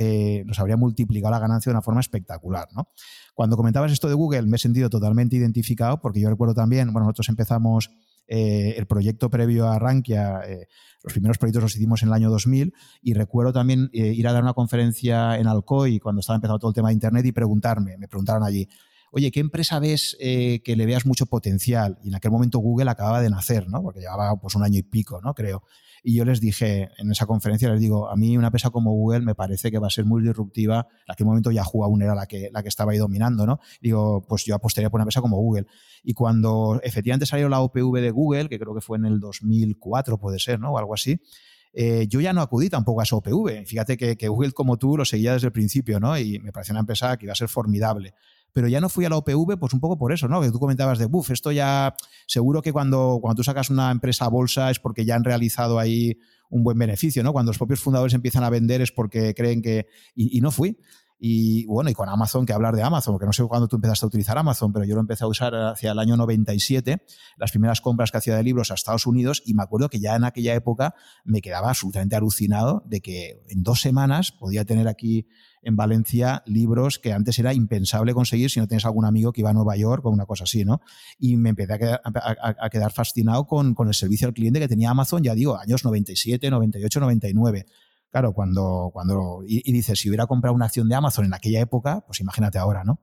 nos habría multiplicado la ganancia de una forma espectacular, ¿no? Cuando comentabas esto de Google me he sentido totalmente identificado porque yo recuerdo también, bueno, nosotros empezamos eh, el proyecto previo a Rankia, eh, los primeros proyectos los hicimos en el año 2000 y recuerdo también eh, ir a dar una conferencia en Alcoy cuando estaba empezando todo el tema de Internet y preguntarme, me preguntaron allí, oye, ¿qué empresa ves que le veas mucho potencial? Y en aquel momento Google acababa de nacer, ¿no? Porque llevaba pues un año y pico, ¿no? Creo. Y yo les dije en esa conferencia, les digo, a mí una empresa como Google me parece que va a ser muy disruptiva. En aquel momento Yahoo aún era la que, la que estaba ahí dominando, ¿no? digo, pues yo apostaría por una empresa como Google. Y cuando efectivamente salió la OPV de Google, que creo que fue en el 2004, puede ser, ¿no? O algo así. Eh, yo ya no acudí tampoco a esa OPV. Fíjate que, que, Google, como tú, lo seguía desde el principio, ¿no? Y me pareció una empresa que iba a ser formidable pero ya no fui a la OPV, pues un poco por eso, ¿no? Que tú comentabas de, buf, esto ya, seguro que cuando, cuando tú sacas una empresa a bolsa es porque ya han realizado ahí un buen beneficio, ¿no? Cuando los propios fundadores empiezan a vender es porque creen que... y, no fui. Y bueno, y con Amazon, que hablar de Amazon, porque no sé cuándo tú empezaste a utilizar Amazon, pero yo lo empecé a usar hacia el año 97, las primeras compras que hacía de libros a Estados Unidos, y me acuerdo que ya en aquella época me quedaba absolutamente alucinado de que en dos semanas podía tener aquí en Valencia libros que antes era impensable conseguir si no tienes algún amigo que iba a Nueva York o una cosa así, ¿no? Y me empecé a quedar, a, quedar fascinado con, con, el servicio al cliente que tenía Amazon, ya digo, años 97, 98, 99. Claro, cuando, cuando y, dices, si hubiera comprado una acción de Amazon en aquella época, pues imagínate ahora, ¿no?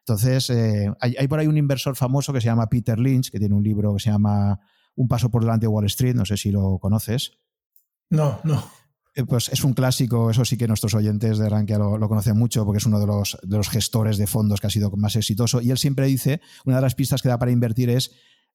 Entonces, eh, hay, hay, por ahí un inversor famoso que se llama Peter Lynch, que tiene un libro que se llama Un paso por delante de Wall Street, no sé si lo conoces. No, no. Eh, pues es un clásico, eso sí que nuestros oyentes de Rankia lo, lo, conocen mucho porque es uno de los, de los gestores de fondos que ha sido más exitoso. Y él siempre dice, una de las pistas que da para invertir es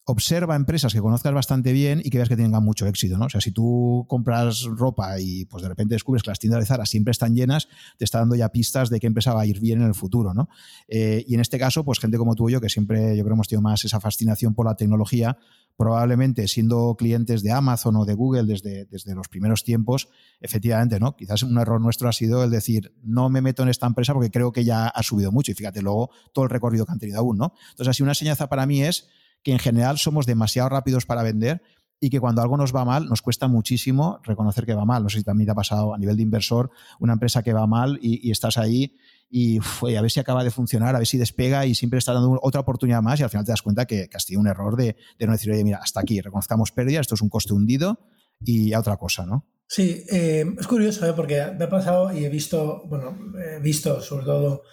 observa empresas que conozcas bastante bien y que veas que tengan mucho éxito, ¿no? O sea, si tú compras ropa y pues de repente descubres que las tiendas de Zara siempre están llenas, te está dando ya pistas de qué empresa va a ir bien en el futuro, ¿no? Eh, y en este caso, pues gente como tú y yo, que siempre yo creo hemos tenido más esa fascinación por la tecnología, probablemente siendo clientes de Amazon o de Google desde, desde los primeros tiempos, efectivamente, ¿no? Quizás un error nuestro ha sido el decir, no me meto en esta empresa porque creo que ya ha subido mucho. Y fíjate luego todo el recorrido que han tenido aún, ¿no? Entonces, así una enseñanza para mí es que en general somos demasiado rápidos para vender y que cuando algo nos va mal nos cuesta muchísimo reconocer que va mal. No sé si también te ha pasado a nivel de inversor una empresa que va mal y, estás ahí y a ver si acaba de funcionar, a ver si despega y siempre estás dando otra oportunidad más y al final te das cuenta que, tenido un error de, no decir, oye, mira, hasta aquí, reconozcamos pérdidas, esto es un coste hundido y a otra cosa, ¿no? Sí, eh, es curioso, ¿eh? porque me ha pasado y he visto, bueno, he visto sobre todo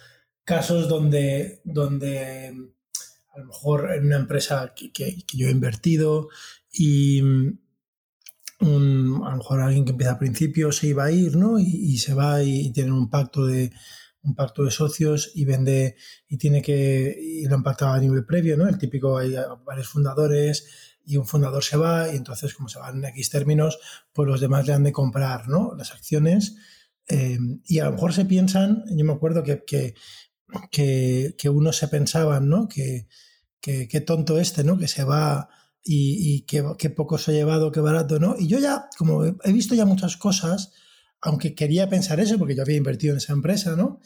casos donde, donde a lo mejor en una empresa que, yo he invertido y mm, a lo mejor alguien que empieza al principio se iba a ir, ¿no? Y, se va y, tiene un pacto de un pacto de socios y vende y tiene que y lo han pactado a nivel previo, ¿no? El típico hay varios fundadores y un fundador se va y entonces como se van en X términos, pues los demás le han de comprar, ¿no? Las acciones eh, y a lo mejor se piensan, yo me acuerdo que, que, que, que unos se pensaban, ¿no? Que, qué tonto este, ¿no? Que se va y, qué, poco se ha llevado, qué barato, ¿no? Y yo ya, como he visto ya muchas cosas, aunque quería pensar eso, porque yo había invertido en esa empresa, ¿no?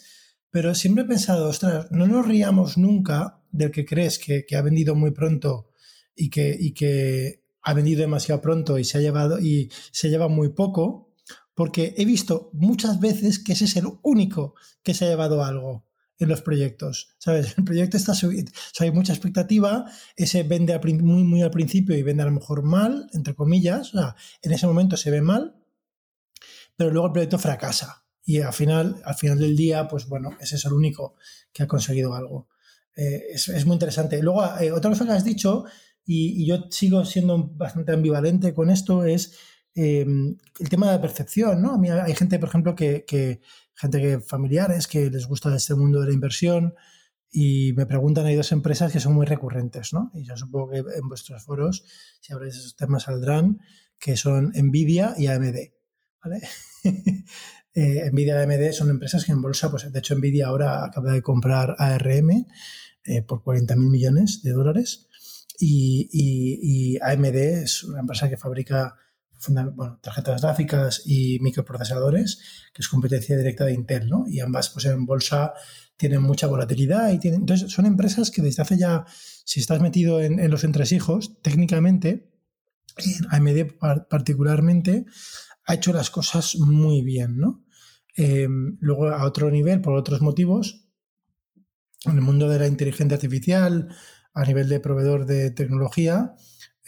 Pero siempre he pensado, ostras, no nos riamos nunca del que crees que, ha vendido muy pronto y que, y que ha vendido demasiado pronto y se ha llevado y se lleva muy poco, porque he visto muchas veces que ese es el único que se ha llevado algo en los proyectos, ¿sabes? El proyecto está subido, hay mucha expectativa, ese vende muy, muy al principio y vende a lo mejor mal, entre comillas, o sea, en ese momento se ve mal, pero luego el proyecto fracasa y al final, al final del día, pues bueno, ese es el único que ha conseguido algo. Eh, es, muy interesante. Luego, eh, otra cosa que has dicho, y, yo sigo siendo bastante ambivalente con esto, es eh, el tema de la percepción, ¿no? A mí hay gente, por ejemplo, que, que gente que familiares que les gusta este mundo de la inversión y me preguntan, hay dos empresas que son muy recurrentes, ¿no? Y yo supongo que en vuestros foros, si habréis esos temas, saldrán, que son Nvidia y AMD, ¿vale? eh, Nvidia y AMD son empresas que en bolsa, pues de hecho Nvidia ahora acaba de comprar ARM eh, por 40 mil millones de dólares y, y, y AMD es una empresa que fabrica bueno, tarjetas gráficas y microprocesadores, que es competencia directa de Intel, ¿no? Y ambas, pues en bolsa tienen mucha volatilidad y tienen... Entonces, son empresas que desde hace ya, si estás metido en, los entresijos, técnicamente, AMD particularmente, ha hecho las cosas muy bien, ¿no? Em, luego, a otro nivel, por otros motivos, en el mundo de la inteligencia artificial, a nivel de proveedor de tecnología,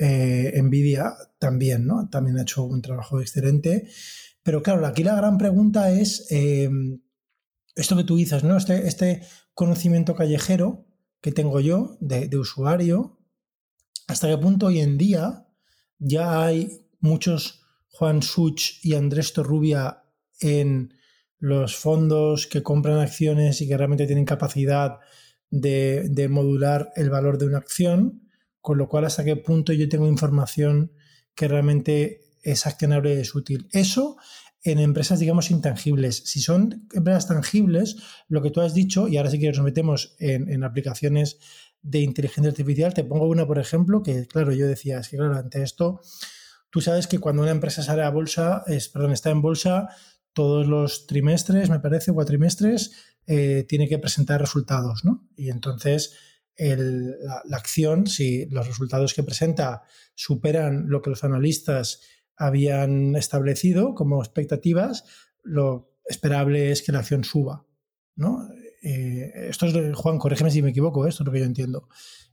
eh, Nvidia también, ¿no? También ha hecho un trabajo excelente. Pero claro, aquí la gran pregunta es em, esto que tú dices, ¿no? Este, este, conocimiento callejero que tengo yo de, usuario, hasta qué punto hoy en día ya hay muchos Juan Such y Andrés Torrubia en los fondos que compran acciones y que realmente tienen capacidad de, de modular el valor de una acción con lo cual hasta qué punto yo tengo información que realmente es accionable y es útil. Eso en empresas, digamos, intangibles. Si son empresas tangibles, lo que tú has dicho, y ahora sí que nos metemos en, aplicaciones de inteligencia artificial, te pongo una, por ejemplo, que claro, yo decía, es que claro, ante esto, tú sabes que cuando una empresa sale a bolsa, es, perdón, está en bolsa, todos los trimestres, me parece, cuatrimestres, eh, tiene que presentar resultados, ¿no? Y entonces la, acción, si los resultados que presenta superan lo que los analistas habían establecido como expectativas, lo esperable es que la acción suba. ¿no? Eh, esto es, Juan, corrígeme si me equivoco, ¿eh? esto es lo que yo entiendo.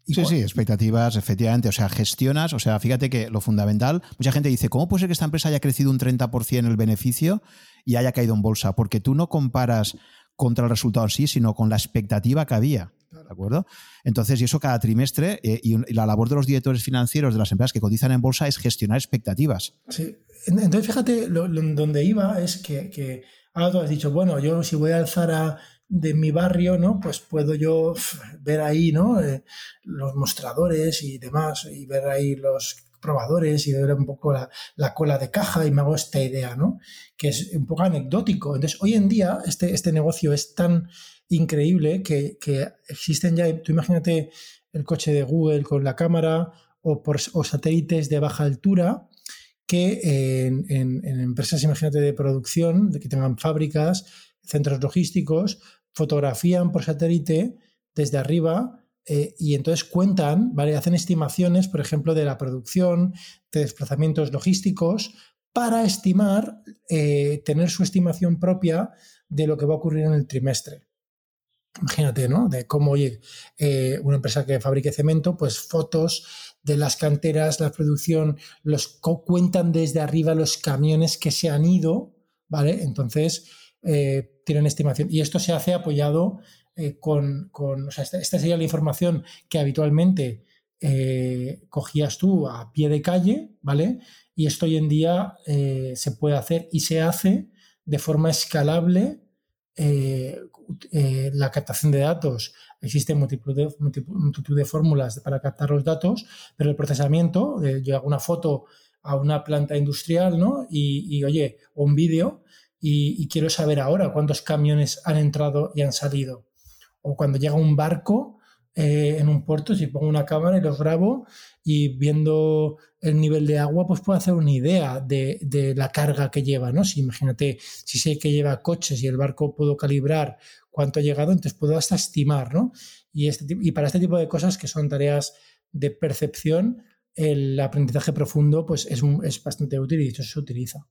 sí, sí, expectativas, efectivamente. O sea, gestionas, o sea, fíjate que lo fundamental, mucha gente dice, ¿cómo puede ser que esta empresa haya crecido un 30% en el beneficio y haya caído en bolsa? Porque tú no comparas contra el resultado en sí, sino con la expectativa que había. ¿De acuerdo? Entonces, y eso cada trimestre, eh, y, la labor de los directores financieros de las empresas que cotizan en bolsa es gestionar expectativas. Sí. Entonces, fíjate, donde iba es que, que ahora tú has dicho, bueno, yo si voy a alzar a de mi barrio, ¿no? Pues puedo yo ver ahí, ¿no? Eh, los mostradores y demás, y ver ahí los probadores y ver un poco la, cola de caja y me hago esta idea, ¿no? Que es un poco anecdótico. Entonces, hoy en día este, este negocio es tan increíble que, existen ya, tú imagínate el coche de Google con la cámara o, satélites de baja altura que en, en, empresas, imagínate, de producción, de que tengan fábricas, centros logísticos, fotografían por satélite desde arriba eh, y entonces cuentan, ¿vale? Hacen estimaciones, por ejemplo, de la producción, de desplazamientos logísticos, para estimar, eh, tener su estimación propia de lo que va a ocurrir en el trimestre. Imagínate, ¿no? De cómo, oye, eh, una empresa que fabrique cemento, pues fotos de las canteras, la producción, los cuentan desde arriba los camiones que se han ido, ¿vale? Entonces, tienen estimación. Y esto se hace apoyado eh, con, o sea, esta, sería la información que habitualmente eh, cogías tú a pie de calle, ¿vale? Y esto hoy en día eh, se puede hacer y se hace de forma escalable. La captación de datos, existe multitud de, de fórmulas para captar los datos, pero el procesamiento, yo hago una foto a una planta industrial, ¿no? Y, y oye, un vídeo, y, quiero saber ahora cuántos camiones han entrado y han salido o cuando llega un barco eh, en un puerto, si pongo una cámara y los grabo y viendo el nivel de agua, pues puedo hacer una idea de, la carga que lleva, ¿no? Si imagínate, si sé que lleva coches y el barco puedo calibrar cuánto ha llegado, entonces puedo hasta estimar, ¿no? Y, este, y para este tipo de cosas que son tareas de percepción, el aprendizaje profundo pues es, es bastante útil y de hecho se utiliza.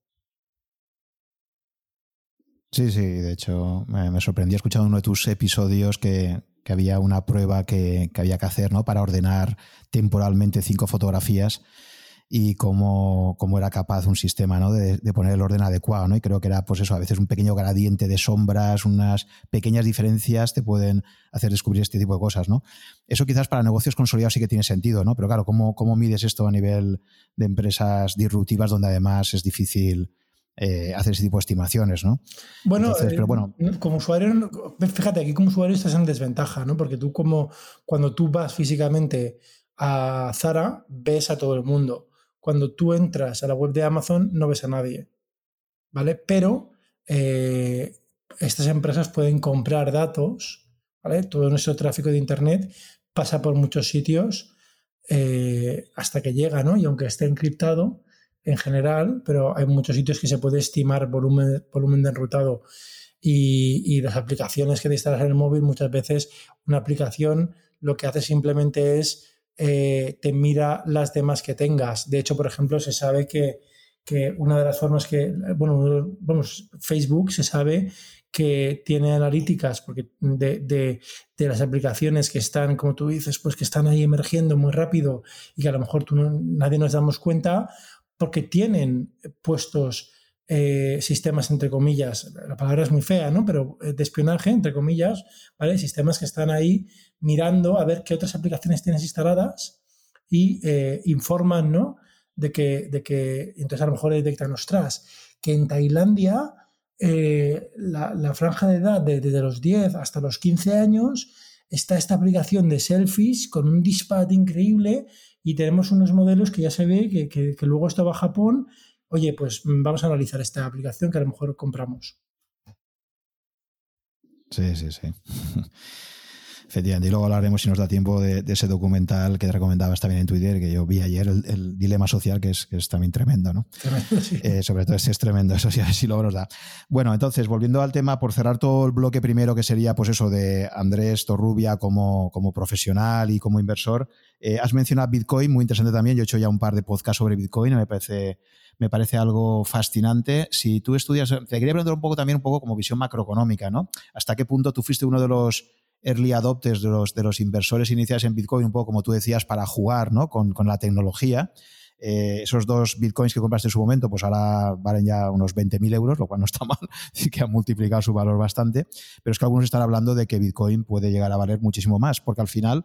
Sí, sí, de hecho me, me sorprendí escuchando uno de tus episodios que, había una prueba que, había que hacer ¿no? para ordenar temporalmente cinco fotografías y cómo, cómo era capaz un sistema ¿no? de, poner el orden adecuado. ¿no? Y creo que era, pues eso, a veces un pequeño gradiente de sombras, unas pequeñas diferencias te pueden hacer descubrir este tipo de cosas. ¿no? Eso quizás para negocios consolidados sí que tiene sentido, ¿no? pero claro, ¿cómo, cómo mides esto a nivel de empresas disruptivas donde además es difícil eh, hacer ese tipo de estimaciones, ¿no? Bueno, pero bueno. Eh, como usuario, fíjate, aquí como usuario estás en desventaja, ¿no? Porque tú como cuando tú vas físicamente a Zara, ves a todo el mundo. Cuando tú entras a la web de Amazon, no ves a nadie, ¿vale? Pero eh, estas empresas pueden comprar datos, ¿vale? Todo nuestro tráfico de Internet pasa por muchos sitios hasta que llega, ¿no? Y aunque esté encriptado, en general, pero hay muchos sitios que se puede estimar volumen, volumen de enrutado y, las aplicaciones que te instalas en el móvil, muchas veces una aplicación lo que hace simplemente es eh, te mira las demás que tengas. De hecho, por ejemplo, se sabe que, una de las formas que, bueno, vamos, Facebook se sabe que tiene analíticas porque de, de, las aplicaciones que están, como tú dices, pues que están ahí emergiendo muy rápido y que a lo mejor tú nadie nos damos cuenta, porque tienen puestos eh, sistemas, entre comillas, la palabra es muy fea, ¿no? Pero eh, de espionaje, entre comillas, ¿vale? Sistemas que están ahí mirando a ver qué otras aplicaciones tienes instaladas y eh, informan, ¿no? De que, de que, entonces a lo mejor detectan, ostras, que en Tailandia la, franja de edad desde los 10 hasta los 15 años está esta aplicación de selfies con un disparo increíble y tenemos unos modelos que ya se ve que, que, luego esto va a Japón. Oye, pues mm, vamos a analizar esta aplicación que a lo mejor compramos. Sí, sí, sí. Efectivamente, y luego hablaremos, si nos da tiempo, de, ese documental que te recomendabas también en Twitter, que yo vi ayer, el, dilema social, que es, que es, también tremendo, ¿no? Tremendo, sí. Eh, sobre todo ese es tremendo, eso sí, si luego nos da. Bueno, entonces, volviendo al tema, por cerrar todo el bloque primero, que sería, pues eso, de Andrés Torrubia como, como profesional y como inversor, eh, has mencionado Bitcoin, muy interesante también, yo he hecho ya un par de podcasts sobre Bitcoin, me parece me parece algo fascinante. Si tú estudias, te quería preguntar un poco también, un poco como visión macroeconómica, ¿no? ¿Hasta qué punto tú fuiste uno de los early adopters de los, de los inversores iniciales en Bitcoin, un poco como tú decías, para jugar ¿no? con, con la tecnología. Eh, esos dos bitcoins que compraste en su momento, pues ahora valen ya unos 20.000 euros, lo cual no está mal, y que han multiplicado su valor bastante. Pero es que algunos están hablando de que Bitcoin puede llegar a valer muchísimo más, porque al final,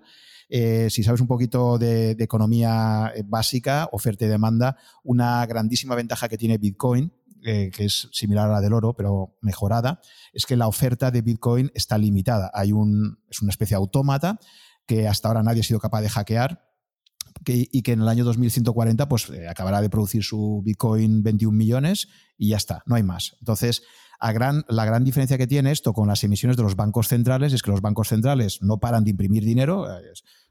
eh, si sabes un poquito de, de, economía eh, básica, oferta y demanda, una grandísima ventaja que tiene Bitcoin eh, que es similar a la del oro, pero mejorada, es que la oferta de Bitcoin está limitada. Hay un, es una especie de autómata que hasta ahora nadie ha sido capaz de hackear y que en el año 2140 pues, eh, acabará de producir su Bitcoin 21 millones y ya está, no hay más. Entonces, la gran diferencia que tiene esto con las emisiones de los bancos centrales es que los bancos centrales no paran de imprimir dinero.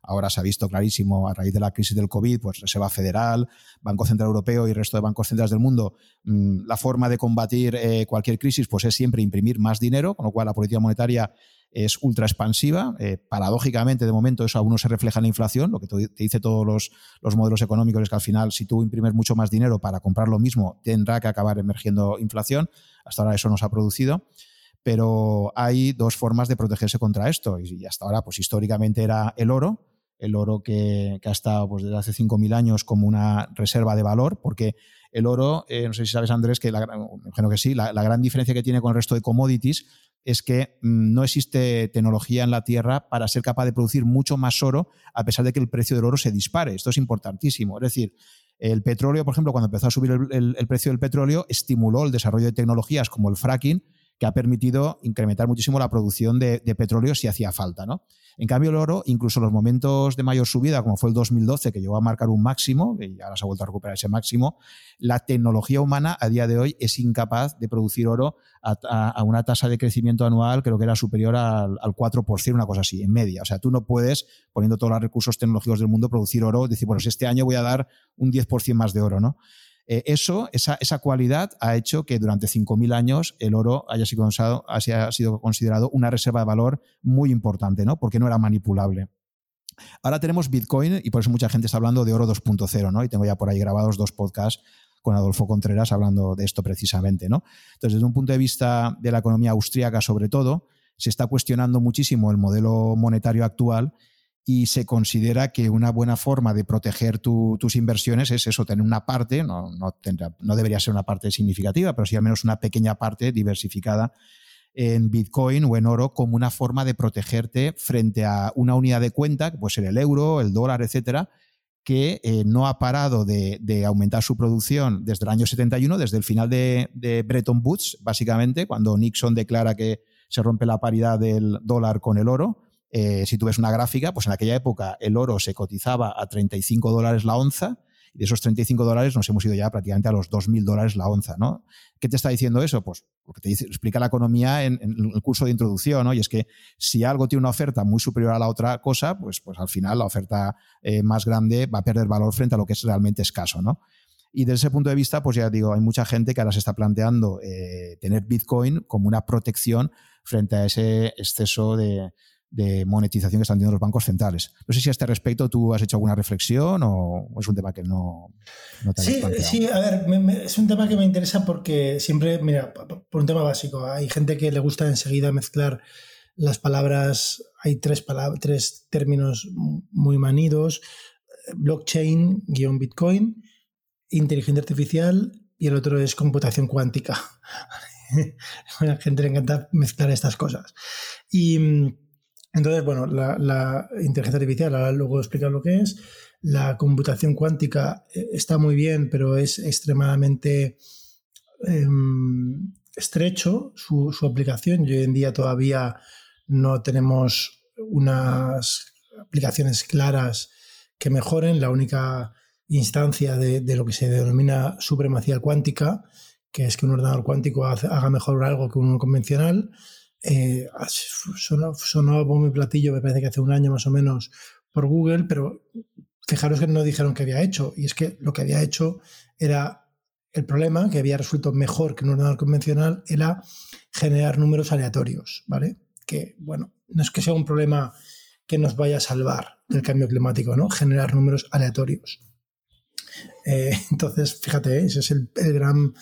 Ahora se ha visto clarísimo a raíz de la crisis del COVID, pues Reserva Federal, Banco Central Europeo y el resto de bancos centrales del mundo, mm, la forma de combatir eh, cualquier crisis pues es siempre imprimir más dinero, con lo cual la política monetaria es ultra expansiva. Eh, paradójicamente, de momento, eso aún no se refleja en la inflación. Lo que te dice todos los, los, modelos económicos es que al final, si tú imprimes mucho más dinero para comprar lo mismo, tendrá que acabar emergiendo inflación. Hasta ahora eso no se ha producido. Pero hay dos formas de protegerse contra esto. Y hasta ahora, pues históricamente era el oro, el oro que, ha estado pues, desde hace 5.000 años como una reserva de valor, porque el oro, eh, no sé si sabes Andrés, que la, imagino que sí, la, la, gran diferencia que tiene con el resto de commodities es que mm, no existe tecnología en la Tierra para ser capaz de producir mucho más oro a pesar de que el precio del oro se dispare. Esto es importantísimo. Es decir, el petróleo, por ejemplo, cuando empezó a subir el, precio del petróleo, estimuló el desarrollo de tecnologías como el fracking, que ha permitido incrementar muchísimo la producción de, petróleo si hacía falta. ¿no? En cambio, el oro, incluso en los momentos de mayor subida, como fue el 2012, que llegó a marcar un máximo, y ahora se ha vuelto a recuperar ese máximo, la tecnología humana a día de hoy es incapaz de producir oro a, una tasa de crecimiento anual, creo que era superior al, al 4%, una cosa así, en media. O sea, tú no puedes, poniendo todos los recursos tecnológicos del mundo, producir oro, decir, bueno, este año voy a dar un 10% más de oro, ¿no? Eh, eso, esa, esa, cualidad ha hecho que durante 5.000 años el oro haya sido, considerado una reserva de valor muy importante, ¿no? Porque no era manipulable. Ahora tenemos Bitcoin y por eso mucha gente está hablando de oro 2.0, ¿no? Y tengo ya por ahí grabados dos podcasts con Adolfo Contreras hablando de esto precisamente, ¿no? Entonces, desde un punto de vista de la economía austríaca, sobre todo, se está cuestionando muchísimo el modelo monetario actual y se considera que una buena forma de proteger tus inversiones es eso, tener una parte, no, no, no, debería ser una parte significativa, pero sí al menos una pequeña parte diversificada en Bitcoin o en oro como una forma de protegerte frente a una unidad de cuenta, que puede ser el euro, el dólar, etcétera, que eh, no ha parado de, aumentar su producción desde el año 71, desde el final de, de Bretton Woods, básicamente, cuando Nixon declara que se rompe la paridad del dólar con el oro eh, si tú ves una gráfica, pues en aquella época el oro se cotizaba a 35 dólares la onza y de esos 35 dólares nos hemos ido ya prácticamente a los 2.000 dólares la onza. ¿no? ¿Qué te está diciendo eso? Pues lo que te explica la economía en, el curso de introducción, ¿no? y es que si algo tiene una oferta muy superior a la otra cosa, pues, pues al final la oferta eh, más grande va a perder valor frente a lo que es realmente escaso. ¿no? Y desde ese punto de vista, pues ya digo, hay mucha gente que ahora se está planteando eh, tener Bitcoin como una protección frente a ese exceso de, de monetización que están teniendo los bancos centrales. No sé si a este respecto tú has hecho alguna reflexión o es un tema que no, no te sí, Sí, a ver, es un tema que me interesa porque siempre, mira, por un tema básico, hay gente que le gusta enseguida mezclar las palabras, hay tres, palabras, tres términos muy manidos, blockchain, guion bitcoin, inteligencia artificial y el otro es computación cuántica. a la gente le encanta mezclar estas cosas. Y entonces, bueno, la, inteligencia artificial, ahora luego explicar lo que es. La computación cuántica eh, está muy bien, pero es extremadamente em, estrecho su, aplicación. Hoy en día todavía no tenemos unas aplicaciones claras que mejoren. La única instancia de, de, lo que se denomina supremacía cuántica, que es que un ordenador cuántico haga mejor algo que un convencional, eh, sonó, sonó platillo, me parece que hace un año más o menos, por Google, pero fijaros que no dijeron que había hecho. Y es que lo que había hecho era el problema, que había resuelto mejor que un ordenador convencional, era generar números aleatorios, ¿vale? Que, bueno, no es que sea un problema que nos vaya a salvar del cambio climático, ¿no? Generar números aleatorios. Eh, entonces, fíjate, ese es el, el, gran,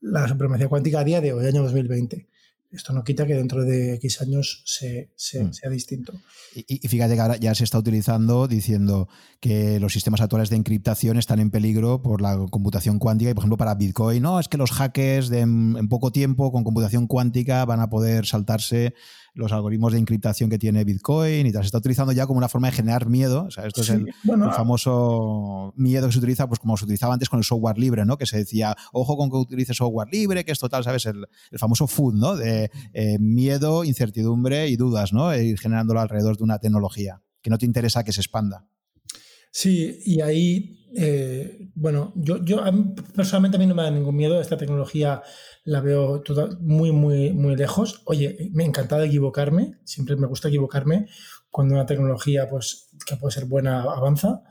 la supremacía cuántica a día de hoy, año 2020. Esto no quita que dentro de X años mm. sea distinto. Y, fíjate que ahora ya se está utilizando diciendo que los sistemas actuales de encriptación están en peligro por la computación cuántica y, por ejemplo, para Bitcoin, no, es que los hackers de en, poco tiempo con computación cuántica van a poder saltarse los algoritmos de encriptación que tiene Bitcoin y tal. Se está utilizando ya como una forma de generar miedo. O sea, esto es el, famoso miedo que se utiliza, pues como se utilizaba antes con el software libre, ¿no? Que se decía, ojo con que utilice software libre, que es total, ¿sabes? El, famoso food, ¿no? De eh, miedo, incertidumbre y dudas, ¿no? E ir generándolo alrededor de una tecnología que no te interesa que se expanda. Sí, y ahí, eh, bueno, yo, personalmente a mí no me da ningún miedo. Esta tecnología la veo muy, muy, muy lejos. Oye, me encanta equivocarme, siempre me gusta equivocarme cuando una tecnología pues, que puede ser buena avanza.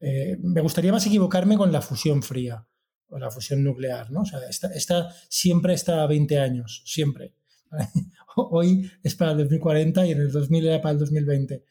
Eh, me gustaría más equivocarme con la fusión fría o la fusión nuclear, ¿no? O sea, esta, siempre está a 20 años, siempre. Hoy es para el 2040 y en el 2000 era para el 2020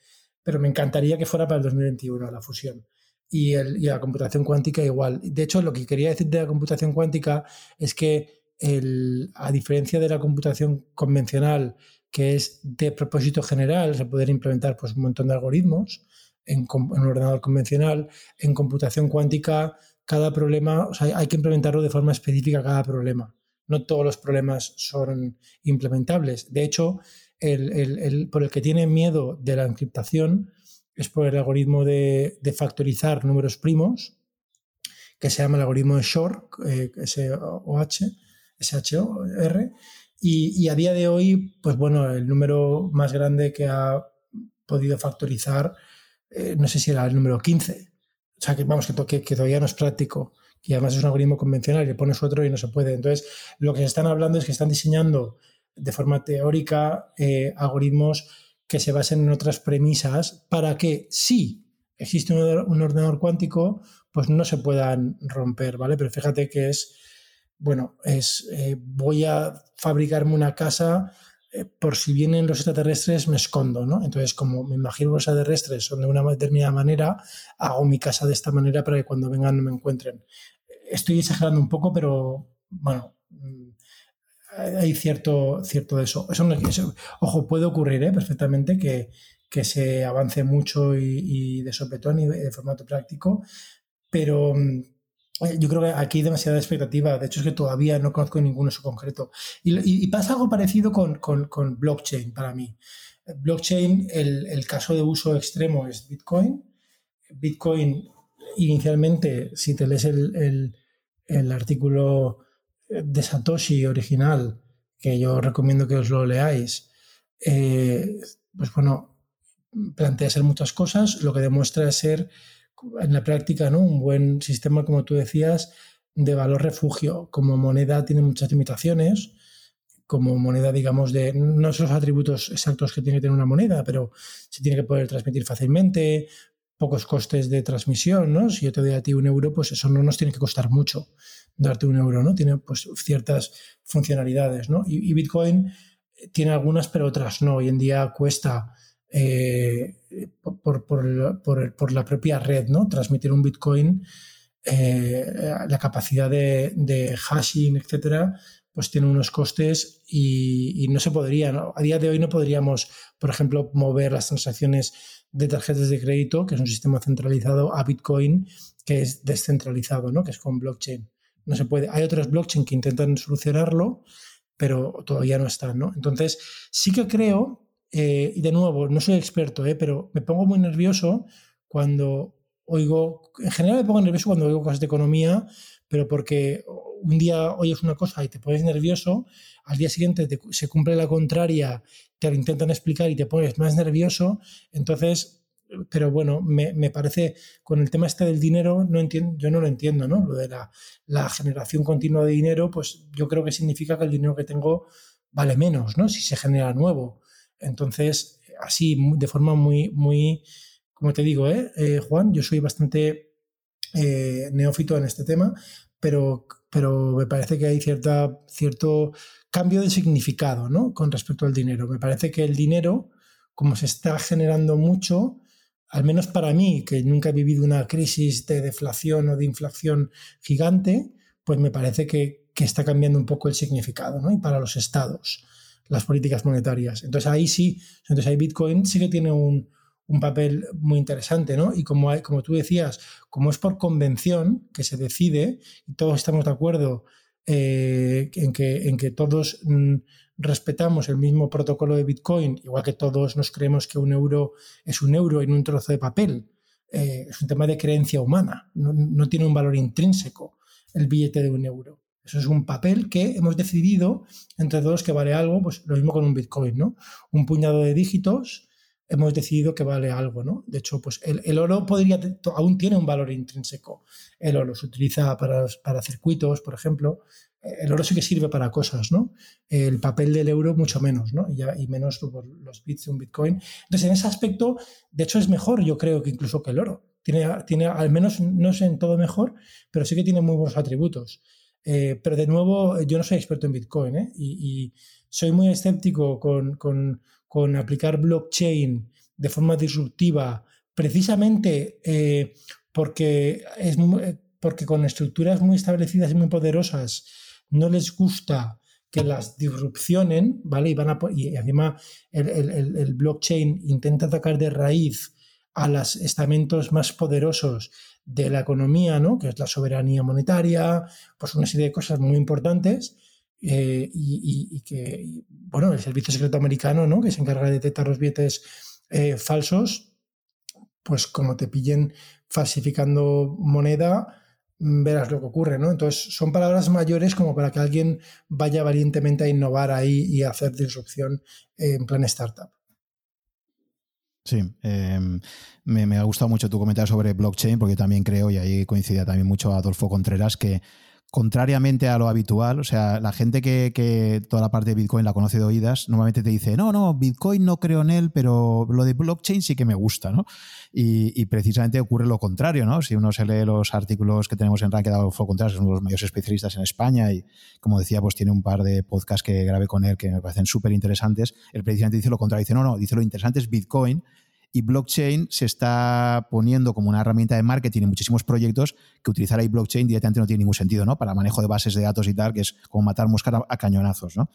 pero me encantaría que fuera para el 2021 la fusión. Y, el, la computación cuántica igual. De hecho, lo que quería decir de la computación cuántica es que, el, a diferencia de la computación convencional, que es de propósito general, se pueden implementar pues, un montón de algoritmos en, un ordenador convencional, en computación cuántica, cada problema, o sea, hay que implementarlo de forma específica cada problema. No todos los problemas son implementables. De hecho, el, por el que tiene miedo de la encriptación es por el algoritmo de, factorizar números primos, que se llama el algoritmo de Shor, eh, S-O-H, S-H-O-R, y, a día de hoy, pues bueno, el número más grande que ha podido factorizar, eh, no sé si era el número 15, o sea, que vamos, que, que, todavía no es práctico, y además es un algoritmo convencional, y le pones otro y no se puede. Entonces, lo que se están hablando es que están diseñando de forma teórica eh, algoritmos que se basen en otras premisas para que si existe un, ordenador cuántico, pues no se puedan romper, ¿vale? Pero fíjate que es, bueno, es eh, voy a fabricarme una casa eh, por si vienen los extraterrestres me escondo, ¿no? Entonces, como me imagino los extraterrestres son de una determinada manera, hago mi casa de esta manera para que cuando vengan no me encuentren. Estoy exagerando un poco, pero bueno, hay cierto, cierto de eso. ojo, puede ocurrir ¿eh? perfectamente que, se avance mucho y, de sopetón y de formato práctico, pero mm, yo creo que aquí hay demasiada expectativa. De hecho, es que todavía no conozco ninguno eso concreto. Y, pasa algo parecido con, blockchain para mí. Blockchain, el, caso de uso extremo es Bitcoin. Bitcoin, inicialmente, si te lees el, el artículo de Satoshi original, que yo recomiendo que os lo leáis, eh, pues bueno, plantea ser muchas cosas, lo que demuestra ser en la práctica ¿no? un buen sistema, como tú decías, de valor refugio. Como moneda tiene muchas limitaciones, como moneda, digamos, de no son los atributos exactos que tiene que tener una moneda, pero se tiene que poder transmitir fácilmente, pocos costes de transmisión, ¿no? Si yo te doy a ti un euro, pues eso no nos tiene que costar mucho darte un euro, ¿no? Tiene pues ciertas funcionalidades, ¿no? Y, Bitcoin tiene algunas, pero otras no. Hoy en día cuesta eh, por, la propia red, ¿no? Transmitir un Bitcoin, eh, la capacidad de, hashing, etcétera, pues tiene unos costes y, no se podría, A día de hoy no podríamos, por ejemplo, mover las transacciones de tarjetas de crédito, que es un sistema centralizado, a Bitcoin, que es descentralizado, ¿no? Que es con blockchain no se puede. Hay otros blockchain que intentan solucionarlo, pero todavía no están, ¿no? Entonces, sí que creo, eh, y de nuevo, no soy experto, ¿eh? pero me pongo muy nervioso cuando oigo, en general me pongo nervioso cuando oigo cosas de economía, pero porque un día oyes una cosa y te pones nervioso, al día siguiente se cumple la contraria, te lo intentan explicar y te pones más nervioso, entonces pero bueno, me, parece, con el tema este del dinero, no entiendo, yo no lo entiendo, ¿no? Lo de la, generación continua de dinero, pues yo creo que significa que el dinero que tengo vale menos, ¿no? Si se genera nuevo. Entonces, así, de forma muy, muy, como te digo, ¿eh? eh Juan, yo soy bastante eh, neófito en este tema, pero, pero me parece que hay cierta, cierto cambio de significado, ¿no? Con respecto al dinero. Me parece que el dinero, como se está generando mucho, al menos para mí, que nunca he vivido una crisis de deflación o de inflación gigante, pues me parece que, está cambiando un poco el significado, ¿no? Y para los estados, las políticas monetarias. Entonces ahí sí, entonces Bitcoin sí que tiene un, papel muy interesante, ¿no? Y como, hay, como tú decías, como es por convención que se decide, y todos estamos de acuerdo eh, en, que, en que todos mm, respetamos el mismo protocolo de Bitcoin, igual que todos nos creemos que un euro es un euro en un trozo de papel, eh, es un tema de creencia humana, no, tiene un valor intrínseco el billete de un euro. Eso es un papel que hemos decidido entre todos que vale algo, pues lo mismo con un Bitcoin, ¿no? Un puñado de dígitos hemos decidido que vale algo, ¿no? De hecho, pues el, oro podría, aún tiene un valor intrínseco. El oro se utiliza para, para circuitos, por ejemplo, el oro sí que sirve para cosas, ¿no? El papel del euro mucho menos, ¿no? Y, menos los bits de un Bitcoin. Entonces, en ese aspecto, de hecho, es mejor, yo creo, que incluso que el oro. Tiene, tiene al menos, no sé en todo mejor, pero sí que tiene muy buenos atributos. Eh, pero de nuevo, yo no soy experto en Bitcoin, ¿eh? y, soy muy escéptico con, con, con, aplicar blockchain de forma disruptiva, precisamente eh, porque, es, porque con estructuras muy establecidas y muy poderosas, no les gusta que las disrupcionen, ¿vale? Y, van a, y encima el, blockchain intenta atacar de raíz a los estamentos más poderosos de la economía, ¿no? Que es la soberanía monetaria, pues una serie de cosas muy importantes. Eh, y, que, bueno, el Servicio Secreto Americano, ¿no? Que se encarga de detectar los billetes eh, falsos, pues como te pillen falsificando moneda, verás lo que ocurre, ¿no? Entonces, son palabras mayores como para que alguien vaya valientemente a innovar ahí y a hacer disrupción en plan startup. Sí, em, me, ha gustado mucho tu comentario sobre blockchain, porque yo también creo, y ahí coincidía también mucho Adolfo Contreras, que contrariamente a lo habitual, o sea, la gente que, toda la parte de Bitcoin la conoce de oídas, normalmente te dice, no, no, Bitcoin no creo en él, pero lo de blockchain sí que me gusta, ¿no? Y, precisamente ocurre lo contrario, ¿no? Si uno se lee los artículos que tenemos en Ranked Adolfo Contreras, es uno de los mayores especialistas en España y, como decía, pues tiene un par de podcasts que grabé con él que me parecen súper interesantes. Él precisamente dice lo contrario, dice, no, no, dice lo interesante es Bitcoin y blockchain se está poniendo como una herramienta de marketing en muchísimos proyectos que utilizar ahí blockchain directamente no tiene ningún sentido, ¿no? Para manejo de bases de datos y tal, que es como matar moscas a, cañonazos, ¿no?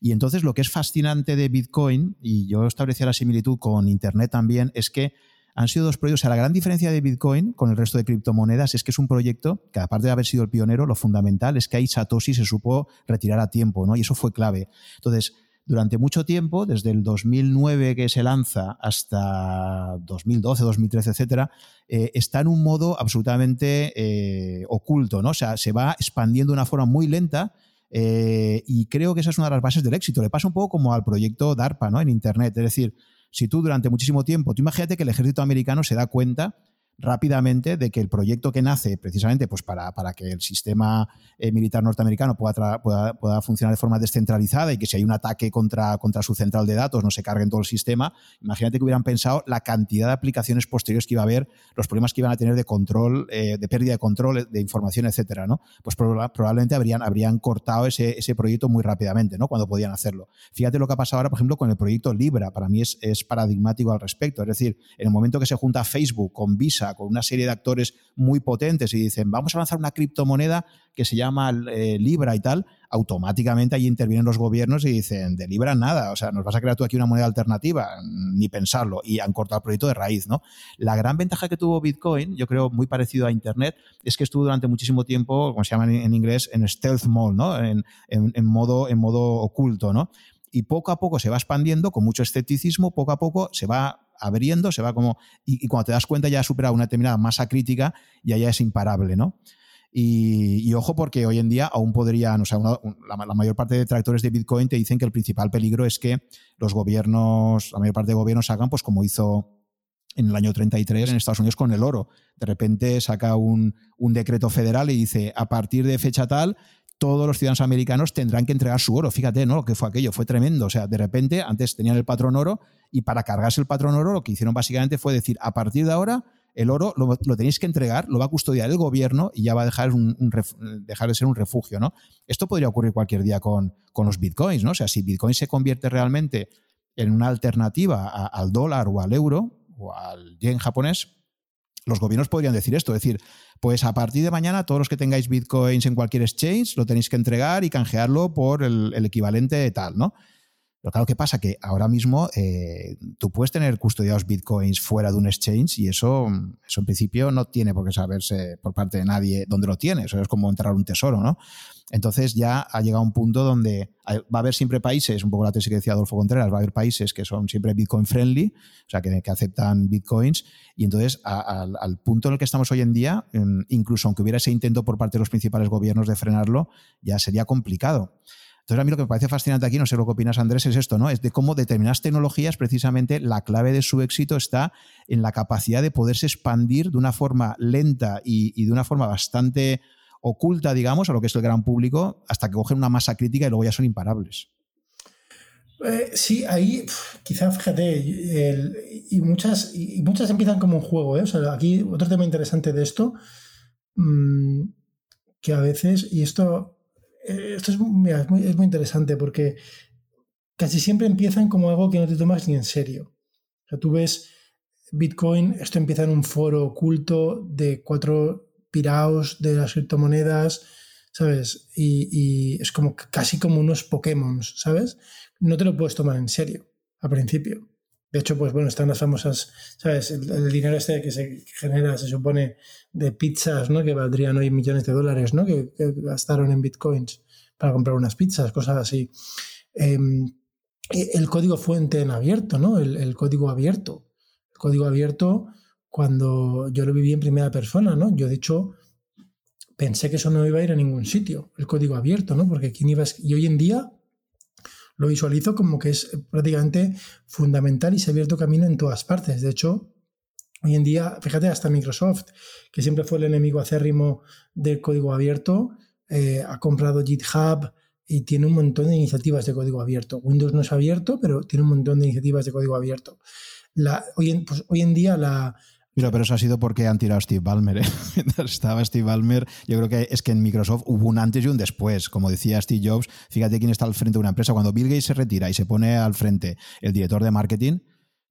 Y entonces lo que es fascinante de Bitcoin, y yo establecía la similitud con Internet también, es que han sido dos proyectos. O sea, la gran diferencia de Bitcoin con el resto de criptomonedas es que es un proyecto que, aparte de haber sido el pionero, lo fundamental es que ahí Satoshi se supo retirar a tiempo, ¿no? Y eso fue clave. Entonces, durante mucho tiempo, desde el 2009 que se lanza hasta 2012, 2013, etcétera, eh, está en un modo absolutamente eh, oculto, ¿no? O sea, se va expandiendo de una forma muy lenta. Eh, y creo que esa es una de las bases del éxito. Le pasa un poco como al proyecto DARPA ¿no? en Internet. Es decir, si tú durante muchísimo tiempo, tú imagínate que el ejército americano se da cuenta rápidamente de que el proyecto que nace precisamente pues para, para que el sistema eh, militar norteamericano pueda, pueda, pueda, funcionar de forma descentralizada y que si hay un ataque contra, contra su central de datos no se cargue en todo el sistema, imagínate que hubieran pensado la cantidad de aplicaciones posteriores que iba a haber, los problemas que iban a tener de control, eh, de pérdida de control de información, etcétera, ¿no? Pues probablemente habrían, habrían cortado ese, ese proyecto muy rápidamente, ¿no? Cuando podían hacerlo. Fíjate lo que ha pasado ahora, por ejemplo, con el proyecto Libra. Para mí es, es paradigmático al respecto. Es decir, en el momento que se junta Facebook con Visa, con una serie de actores muy potentes y dicen, vamos a lanzar una criptomoneda que se llama eh, Libra y tal, automáticamente ahí intervienen los gobiernos y dicen, de Libra nada, o sea, nos vas a crear tú aquí una moneda alternativa, ni pensarlo, y han cortado el proyecto de raíz, ¿no? La gran ventaja que tuvo Bitcoin, yo creo muy parecido a Internet, es que estuvo durante muchísimo tiempo, como se llama en, inglés, en stealth mode, ¿no? En, en, modo, en modo oculto, ¿no? Y poco a poco se va expandiendo con mucho escepticismo, poco a poco se va abriendo, se va como. Y, cuando te das cuenta ya ha superado una determinada masa crítica y ya es imparable, ¿no? Y, ojo, porque hoy en día aún podrían, o sea, la, mayor parte de detractores de Bitcoin te dicen que el principal peligro es que los gobiernos, la mayor parte de gobiernos hagan, pues como hizo en el año 33 en Estados Unidos con el oro. De repente saca un decreto federal y dice, a partir de fecha tal, todos los ciudadanos americanos tendrán que entregar su oro. Fíjate, ¿no? Lo que fue aquello, fue tremendo. O sea, de repente, antes tenían el patrón oro y para cargarse el patrón oro lo que hicieron básicamente fue decir, a partir de ahora, el oro lo, tenéis que entregar, lo va a custodiar el gobierno y ya va a dejar, de ser un refugio, ¿no? Esto podría ocurrir cualquier día con, con, los bitcoins, ¿no? O sea, si bitcoin se convierte realmente en una alternativa al dólar o al euro o al yen japonés, los gobiernos podrían decir esto, es decir, pues a partir de mañana todos los que tengáis bitcoins en cualquier exchange lo tenéis que entregar y canjearlo por el, equivalente de tal, ¿no? Pero claro, ¿qué pasa? Que ahora mismo eh, tú puedes tener custodiados bitcoins fuera de un exchange y eso, eso en principio no tiene por qué saberse por parte de nadie dónde lo tienes. Eso es como entrar a un tesoro, ¿no? Entonces ya ha llegado un punto donde va a haber siempre países, un poco la tesis que decía Adolfo Contreras, va a haber países que son siempre Bitcoin friendly, o sea, que, aceptan Bitcoins, y entonces al punto en el que estamos hoy en día, em, incluso aunque hubiera ese intento por parte de los principales gobiernos de frenarlo, ya sería complicado. Entonces, a mí lo que me parece fascinante aquí, no sé lo que opinas, Andrés, es esto, ¿no? Es de cómo determinadas tecnologías, precisamente, la clave de su éxito está en la capacidad de poderse expandir de una forma lenta y, de una forma bastante oculta, digamos, a lo que es el gran público, hasta que cogen una masa crítica y luego ya son imparables. Eh, sí, ahí quizá fíjate, y, muchas, y muchas empiezan como un juego. ¿eh? O sea, aquí otro tema interesante de esto, mm, que a veces, y esto eh, esto es, muy, es, muy, interesante porque casi siempre empiezan como algo que no te tomas ni en serio. Tú ves Bitcoin, esto empieza en un foro oculto de cuatro piraos de las criptomonedas, ¿sabes? Y, es como casi como unos Pokémon, ¿sabes? No te lo puedes tomar en serio al principio. De hecho, pues bueno, están las famosas, ¿sabes? El, dinero este que se genera, se supone, de pizzas, ¿no? Que valdrían hoy millones de dólares, ¿no? Que, gastaron en bitcoins para comprar unas pizzas, cosas así. Em, el código fuente en abierto, ¿no? El, código abierto. El código abierto, cuando yo lo viví en primera persona, ¿no? Yo, de hecho, pensé que eso no iba a ir a ningún sitio, el código abierto, ¿no? Porque quién iba a... Y hoy en día lo visualizo como que es prácticamente fundamental y se ha abierto camino en todas partes. De hecho, hoy en día, fíjate, hasta Microsoft, que siempre fue el enemigo acérrimo del código abierto, eh, ha comprado GitHub y tiene un montón de iniciativas de código abierto. Windows no es abierto, pero tiene un montón de iniciativas de código abierto. La, pues, hoy en día la, Pero eso ha sido porque han tirado a Steve Ballmer. ¿eh? estaba Steve Ballmer, yo creo que es que en Microsoft hubo un antes y un después. Como decía Steve Jobs, fíjate quién está al frente de una empresa. Cuando Bill Gates se retira y se pone al frente el director de marketing,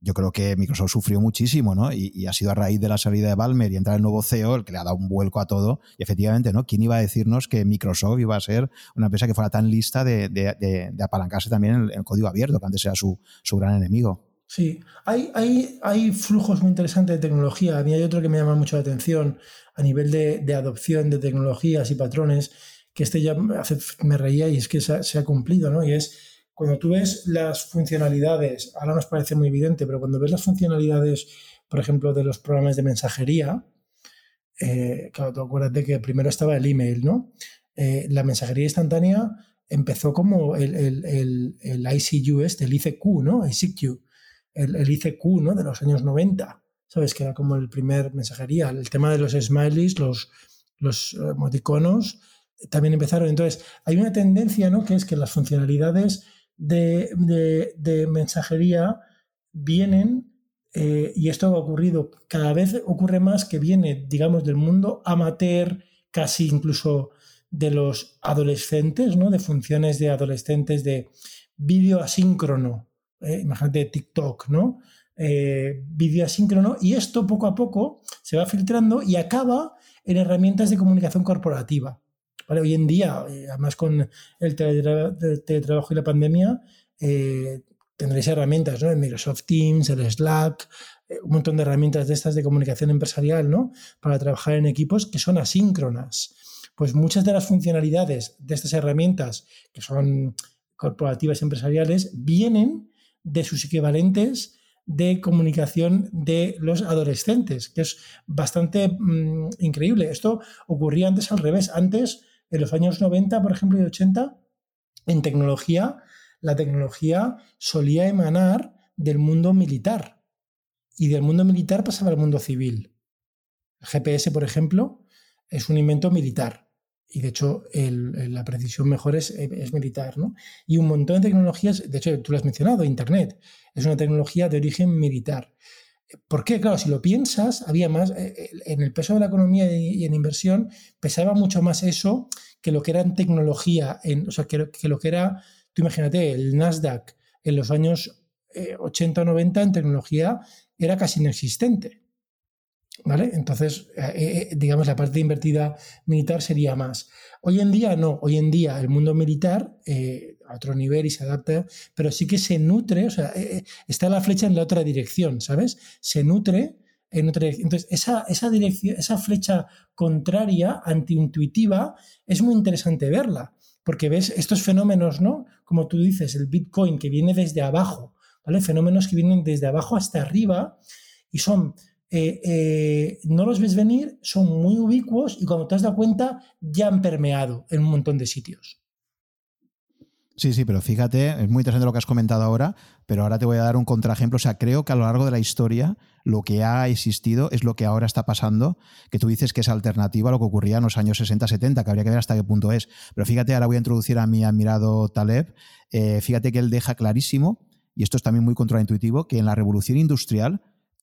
yo creo que Microsoft sufrió muchísimo, ¿no? Y, ha sido a raíz de la salida de Ballmer y entrar el nuevo CEO el que le ha dado un vuelco a todo. Y efectivamente, ¿no? ¿Quién iba a decirnos que Microsoft iba a ser una empresa que fuera tan lista de, apalancarse también en el, código abierto, que antes era su gran enemigo? Sí, hay, hay, hay, flujos muy interesantes de tecnología. A mí hay otro que me llama mucho la atención a nivel de, adopción de tecnologías y patrones, que este ya me reía y es que se ha, cumplido, ¿no? Y es cuando tú ves las funcionalidades, ahora nos parece muy evidente, pero cuando ves las funcionalidades, por ejemplo, de los programas de mensajería, eh, claro, tú acuérdate que primero estaba el email, ¿no? Eh, la mensajería instantánea empezó como el, el, el, el ICU este, el ICQ, ¿no? ICQ el, ICQ ¿no? de los años 90, ¿sabes? Que era como el primer mensajería. El tema de los smileys, los, los emoticonos, también empezaron. Entonces, hay una tendencia, ¿no? Que es que las funcionalidades de, mensajería vienen, eh, y esto ha ocurrido, cada vez ocurre más que viene, digamos, del mundo amateur, casi incluso de los adolescentes, ¿no? De funciones de adolescentes de vídeo asíncrono, eh, imagínate TikTok, ¿no? Eh, vídeo asíncrono, y esto poco a poco se va filtrando y acaba en herramientas de comunicación corporativa. Hoy en día, eh, además con el, teletrabajo y la pandemia, tendréis herramientas, ¿no? Microsoft Teams, el Slack, un montón de herramientas de estas de comunicación empresarial, ¿no? Para trabajar en equipos que son asíncronas. Pues muchas de las funcionalidades de estas herramientas, que son corporativas empresariales, vienen de sus equivalentes de comunicación de los adolescentes, que es bastante mm, increíble. Esto ocurría antes al revés. Antes, en los años 90, por ejemplo, y 80, en tecnología, la tecnología solía emanar del mundo militar y del mundo militar pasaba al mundo civil. GPS, por ejemplo, es un invento militar y de hecho la precisión mejor es, militar, ¿no? Y un montón de tecnologías, de hecho tú lo has mencionado, Internet, es una tecnología de origen militar. ¿Por qué? Claro, si lo piensas, había más, eh, eh, en el peso de la economía y en inversión, pesaba mucho más eso que lo que era en tecnología, en, o sea, que, lo que era, tú imagínate, el Nasdaq en los años 80 o 90 en tecnología era casi inexistente. ¿Vale? Entonces, eh, eh, digamos, la parte invertida militar sería más. Hoy en día no, hoy en día el mundo militar, eh, a otro nivel y se adapta, pero sí que se nutre, o sea, eh, eh, está la flecha en la otra dirección, ¿sabes? Se nutre en otra dirección. Entonces, esa, esa, dirección, esa flecha contraria, antiintuitiva, es muy interesante verla, porque ves estos fenómenos, ¿no? Como tú dices, el Bitcoin que viene desde abajo, ¿vale? Fenómenos que vienen desde abajo hasta arriba y son eh, eh, no los ves venir, son muy ubicuos y cuando te has dado cuenta ya han permeado en un montón de sitios. Sí, sí, pero fíjate, es muy interesante lo que has comentado ahora, pero ahora te voy a dar un contraejemplo. O sea, creo que a lo largo de la historia lo que ha existido es lo que ahora está pasando, que tú dices que es alternativa a lo que ocurría en los años 60-70, que habría que ver hasta qué punto es. Pero fíjate, ahora voy a introducir a mi admirado Taleb. Eh, fíjate que él deja clarísimo, y esto es también muy contraintuitivo, que en la revolución industrial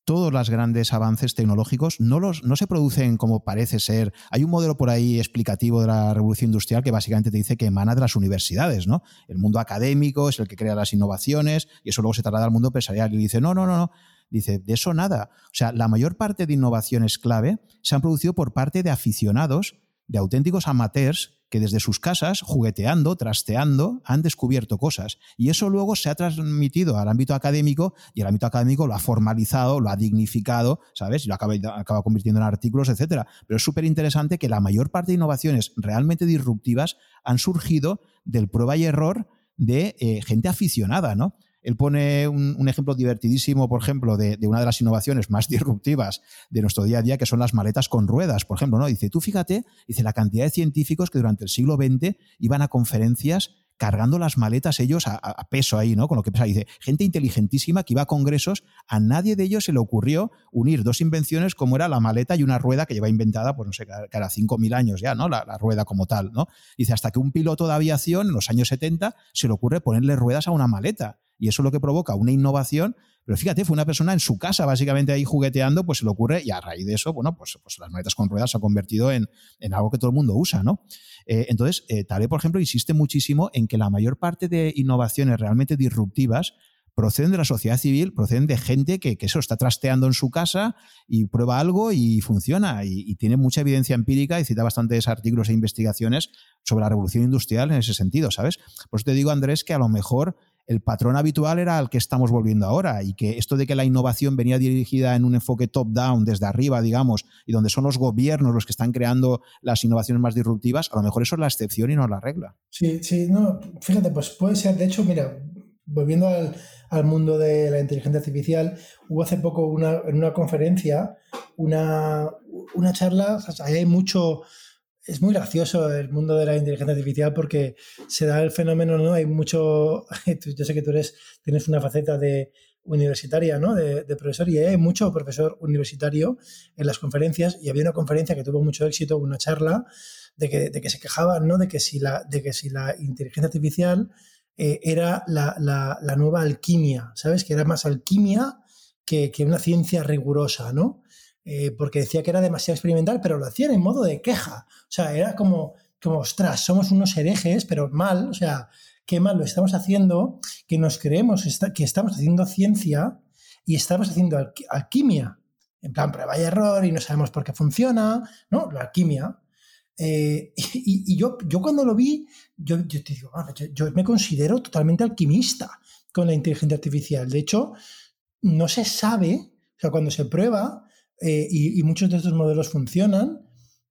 todos los grandes avances tecnológicos no, los, no se producen como parece ser. Hay un modelo por ahí explicativo de la revolución industrial que básicamente te dice que emana de las universidades, ¿no? El mundo académico es el que crea las innovaciones y eso luego se traslada al mundo empresarial y dice, no, no, no, no. Dice, de eso nada. O sea, la mayor parte de innovaciones clave se han producido por parte de aficionados, de auténticos amateurs que desde sus casas, jugueteando, trasteando, han descubierto cosas. Y eso luego se ha transmitido al ámbito académico y el ámbito académico lo ha formalizado, lo ha dignificado, ¿sabes? Y lo acaba, convirtiendo en artículos, etcétera. Pero es súper interesante que la mayor parte de innovaciones realmente disruptivas han surgido del prueba y error de eh, gente aficionada, ¿no? Él pone un, ejemplo divertidísimo, por ejemplo, de, una de las innovaciones más disruptivas de nuestro día a día, que son las maletas con ruedas, por ejemplo. ¿no? Dice, tú fíjate, dice la cantidad de científicos que durante el siglo XX iban a conferencias cargando las maletas ellos a, peso ahí, ¿no? Con lo que pesa. Dice, gente inteligentísima que iba a congresos, a nadie de ellos se le ocurrió unir dos invenciones como era la maleta y una rueda que lleva inventada, pues no sé, cada 5.000 años ya, ¿no? La, la, rueda como tal, ¿no? Dice, hasta que un piloto de aviación en los años 70 se le ocurre ponerle ruedas a una maleta y eso es lo que provoca una innovación. Pero fíjate, fue una persona en su casa, básicamente ahí jugueteando, pues se le ocurre, y a raíz de eso, bueno, pues, pues las maletas con ruedas se ha convertido en, algo que todo el mundo usa, ¿no? Eh, entonces, eh, Tale, por ejemplo, insiste muchísimo en que la mayor parte de innovaciones realmente disruptivas proceden de la sociedad civil, proceden de gente que, eso está trasteando en su casa y prueba algo y funciona y, y, tiene mucha evidencia empírica y cita bastantes artículos e investigaciones sobre la revolución industrial en ese sentido, ¿sabes? Por eso te digo, Andrés, que a lo mejor el patrón habitual era al que estamos volviendo ahora y que esto de que la innovación venía dirigida en un enfoque top-down, desde arriba, digamos, y donde son los gobiernos los que están creando las innovaciones más disruptivas, a lo mejor eso es la excepción y no la regla. Sí, sí, no, fíjate, pues puede ser, de hecho, mira, volviendo al, mundo de la inteligencia artificial, hubo hace poco una, en una conferencia una, una charla, o hay mucho es muy gracioso el mundo de la inteligencia artificial porque se da el fenómeno, ¿no? Hay mucho, yo sé que tú eres, tienes una faceta de universitaria, ¿no? De, profesor y hay mucho profesor universitario en las conferencias y había una conferencia que tuvo mucho éxito, una charla de que, de que se quejaban, ¿no? De que si la, de que si la inteligencia artificial eh, era la, la, la, nueva alquimia, ¿sabes? Que era más alquimia que, que una ciencia rigurosa, ¿no? Eh, porque decía que era demasiado experimental, pero lo hacían en modo de queja. O sea, era como, como, ostras, somos unos herejes, pero mal, o sea, qué mal lo estamos haciendo, que nos creemos que estamos haciendo ciencia y estamos haciendo alquimia. En plan, prueba y error y no sabemos por qué funciona, ¿no? La alquimia. Eh, y, yo, yo cuando lo vi, yo, yo te digo, ah, yo me considero totalmente alquimista con la inteligencia artificial. De hecho, no se sabe, o sea, cuando se prueba, eh, y, muchos de estos modelos funcionan,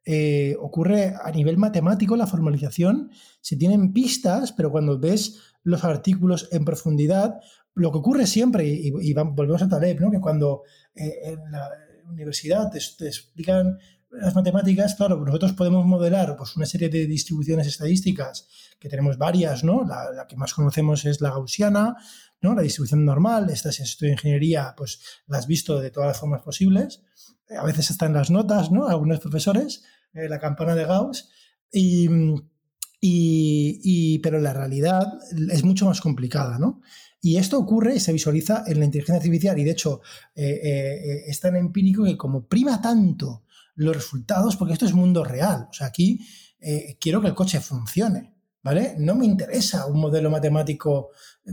eh, ocurre a nivel matemático la formalización, se tienen pistas, pero cuando ves los artículos en profundidad, lo que ocurre siempre, y, volvemos a Taleb, ¿no? que cuando eh, en la universidad te, explican las matemáticas, claro, nosotros podemos modelar pues, una serie de distribuciones estadísticas, que tenemos varias, ¿no? La, que más conocemos es la gaussiana, ¿no? La distribución normal, esta si estudio ingeniería, pues la has visto de todas las formas posibles a veces están las notas, ¿no? Algunos profesores, eh, la campana de Gauss, y, y, pero la realidad es mucho más complicada, ¿no? Y esto ocurre y se visualiza en la inteligencia artificial y de hecho eh, eh, es tan empírico que como prima tanto los resultados, porque esto es mundo real, o sea, aquí quiero que el coche funcione, ¿vale? No me interesa un modelo matemático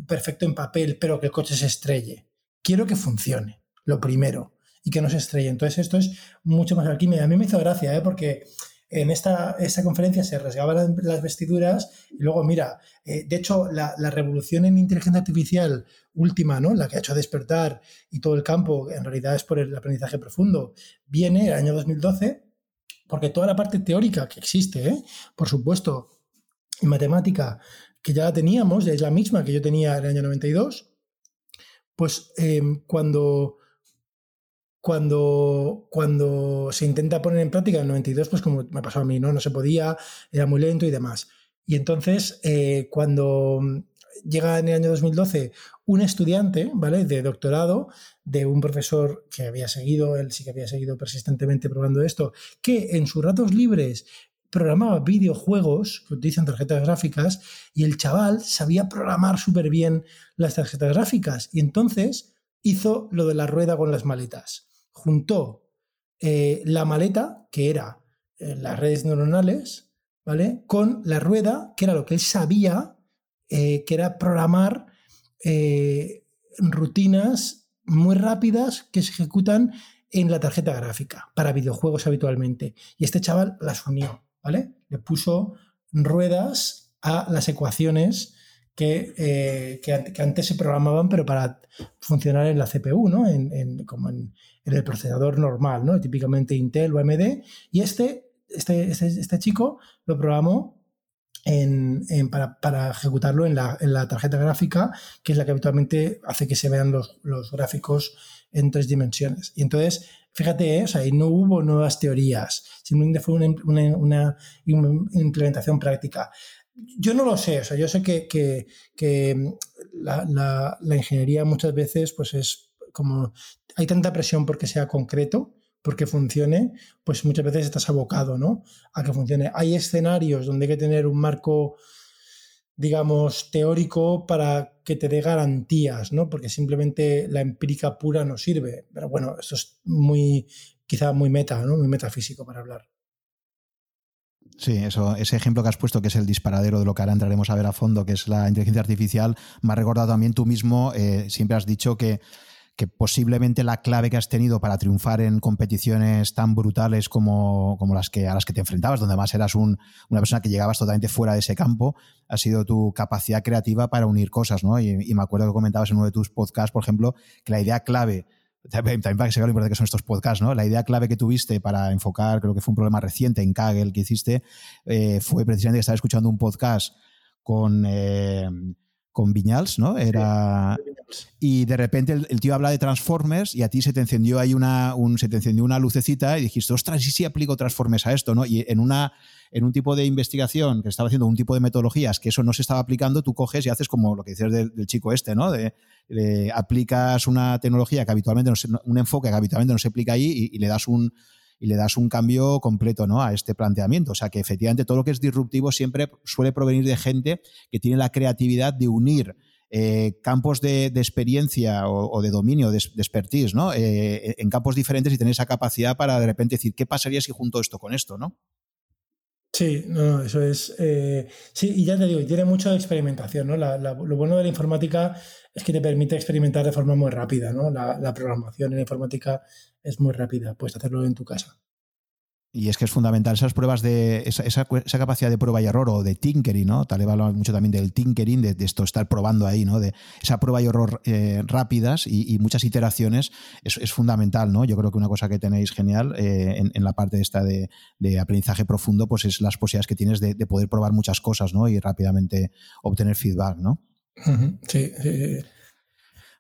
perfecto en papel, pero que el coche se estrelle. Quiero que funcione, lo primero y que no se estrelle. Entonces esto es mucho más alquimia. A mí me hizo gracia, ¿eh? porque en esta, esta conferencia se rasgaban las vestiduras y luego, mira, eh, de hecho, la, revolución en inteligencia artificial última, ¿no? La que ha hecho despertar y todo el campo, en realidad es por el aprendizaje profundo, viene el año 2012, porque toda la parte teórica que existe, ¿eh? por supuesto, y matemática, que ya la teníamos, ya es la misma que yo tenía en el año 92, pues em, cuando cuando, cuando se intenta poner en práctica en el 92, pues como me pasó a mí, ¿no? No se podía, era muy lento y demás. Y entonces, eh, cuando llega en el año 2012 un estudiante, ¿vale? De doctorado, de un profesor que había seguido, él sí que había seguido persistentemente probando esto, que en sus ratos libres programaba videojuegos que utilizan tarjetas gráficas y el chaval sabía programar súper bien las tarjetas gráficas y entonces hizo lo de la rueda con las maletas juntó eh, la maleta, que era eh, las redes neuronales, ¿vale? Con la rueda, que era lo que él sabía, eh, que era programar rutinas muy rápidas que se ejecutan en la tarjeta gráfica para videojuegos habitualmente. Y este chaval las unió, ¿vale? Le puso ruedas a las ecuaciones que, antes se programaban, pero para funcionar en la CPU, ¿no? En, como en, en el procesador normal, ¿no? Típicamente Intel o AMD. Y este, este, este, este chico lo programó en, para, ejecutarlo en la, en la, tarjeta gráfica, que es la que habitualmente hace que se vean los, los gráficos en tres dimensiones. Y entonces, fíjate, ¿eh? o sea, no hubo nuevas teorías, simplemente fue una, una, implementación práctica. Yo no lo sé, o sea, yo sé que, que, que la, la, la, ingeniería muchas veces pues es como hay tanta presión porque sea concreto, porque funcione, pues muchas veces estás abocado, ¿no? A que funcione. Hay escenarios donde hay que tener un marco, digamos, teórico para que te dé garantías, ¿no? Porque simplemente la empírica pura no sirve. Pero bueno, eso es muy, quizá muy meta, ¿no? Muy metafísico para hablar. Sí, eso, ese ejemplo que has puesto, que es el disparadero de lo que ahora entraremos a ver a fondo, que es la inteligencia artificial, me ha recordado también tú mismo, eh, siempre has dicho que que posiblemente la clave que has tenido para triunfar en competiciones tan brutales como, las que, a las que te enfrentabas, donde además eras un, una persona que llegabas totalmente fuera de ese campo, ha sido tu capacidad creativa para unir cosas, ¿no? Y, me acuerdo que comentabas en uno de tus podcasts, por ejemplo, que la idea clave también para que se vea lo importante que son estos podcasts, ¿no? La idea clave que tuviste para enfocar, creo que fue un problema reciente en Kaggle que hiciste, eh, fue precisamente que estaba escuchando un podcast con, eh, con Viñals, ¿no? Era. Y de repente el, tío habla de Transformers y a ti se te encendió ahí una, un, se te encendió una lucecita y dijiste, ostras, ¿y si aplico Transformers a esto? ¿no? Y en, una, en un tipo de investigación que estaba haciendo, un tipo de metodologías que eso no se estaba aplicando, tú coges y haces como lo que dices del, chico este, ¿no? De, aplicas una tecnología que habitualmente no se, un enfoque que habitualmente no se aplica ahí y le das un y le das un cambio completo ¿no? a este planteamiento. O sea que efectivamente todo lo que es disruptivo siempre suele provenir de gente que tiene la creatividad de unir eh, campos de, experiencia o, de dominio, de, expertise, ¿no? Eh, en campos diferentes y tener esa capacidad para de repente decir, ¿qué pasaría si junto esto con esto? ¿no? Sí, no, eso es. Eh, sí, y ya te digo, tiene mucha experimentación, ¿no? lo bueno de la informática es que te permite experimentar de forma muy rápida, ¿no? La, programación en informática es muy rápida, puedes hacerlo en tu casa. Y es que es fundamental esas pruebas de esa, esa, capacidad de prueba y error o de tinkering, ¿no? Taleb habla mucho también del tinkering, de, esto estar probando ahí, ¿no? De esa prueba y error eh, rápidas y, muchas iteraciones es, fundamental, ¿no? Yo creo que una cosa que tenéis genial eh, en, la parte esta de, aprendizaje profundo, pues es las posibilidades que tienes de, poder probar muchas cosas, ¿no? Y rápidamente obtener feedback, ¿no? sí, sí.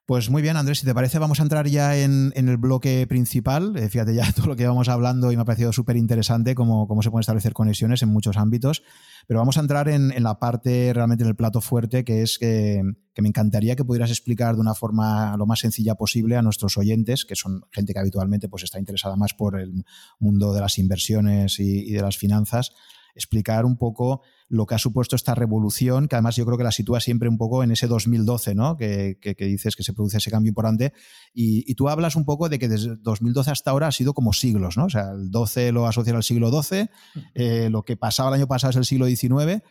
Pues muy bien, Andrés, si te parece, vamos a entrar ya en, el bloque principal. Eh, fíjate ya todo lo que vamos hablando y me ha parecido súper interesante cómo, cómo, se pueden establecer conexiones en muchos ámbitos. Pero vamos a entrar en, la parte realmente en el plato fuerte, que es que, me encantaría que pudieras explicar de una forma lo más sencilla posible a nuestros oyentes, que son gente que habitualmente pues, está interesada más por el mundo de las inversiones y de las finanzas, explicar un poco lo que ha supuesto esta revolución, que además yo creo que la sitúa siempre un poco en ese 2012, ¿no? Que, dices que se produce ese cambio importante. Y, tú hablas un poco de que desde 2012 hasta ahora ha sido como siglos, ¿no? O sea, el 12 lo asocias al siglo XII, eh, lo que pasaba el año pasado es el siglo XIX.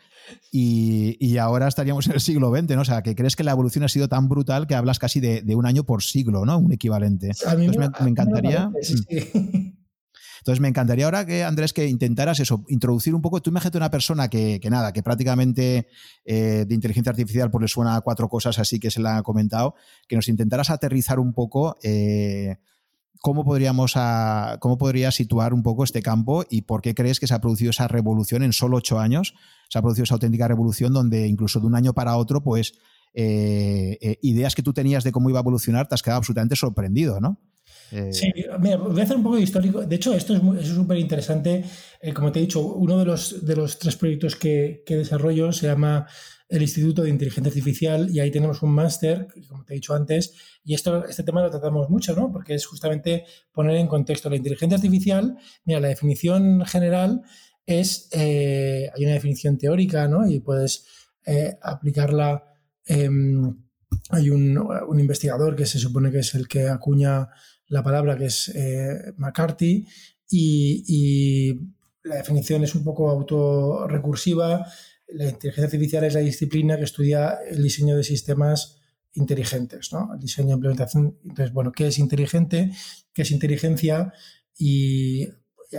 Y, ahora estaríamos en el siglo XX, ¿no? O sea, que crees que la evolución ha sido tan brutal que hablas casi de, un año por siglo, ¿no? Un equivalente. A mí me, encantaría. Entonces me encantaría ahora que, Andrés, que intentaras eso, introducir un poco, tú imagínate una persona que, nada, que prácticamente eh, de inteligencia artificial pues le suena a cuatro cosas así que se la ha comentado, que nos intentaras aterrizar un poco eh, cómo podríamos cómo podría situar un poco este campo y por qué crees que se ha producido esa revolución en solo ocho años, se ha producido esa auténtica revolución donde incluso de un año para otro, pues eh, ideas que tú tenías de cómo iba a evolucionar te has quedado absolutamente sorprendido, ¿no? Eh, sí, voy a hacer un poco de histórico. De hecho, esto es súper interesante. Eh, como te he dicho, uno de los, de los tres proyectos que, que, desarrollo se llama el Instituto de Inteligencia Artificial y ahí tenemos un máster, como te he dicho antes, y esto, este tema lo tratamos mucho, ¿no? Porque es justamente poner en contexto la inteligencia artificial. Mira, la definición general es, eh, hay una definición teórica, ¿no? Y puedes aplicarla. Em, hay un, un, investigador que se supone que es el que acuña la palabra que es eh, McCarthy y, la definición es un poco autorrecursiva. La inteligencia artificial es la disciplina que estudia el diseño de sistemas inteligentes, ¿no? El diseño e implementación. Entonces, bueno, ¿qué es inteligente? ¿Qué es inteligencia? Y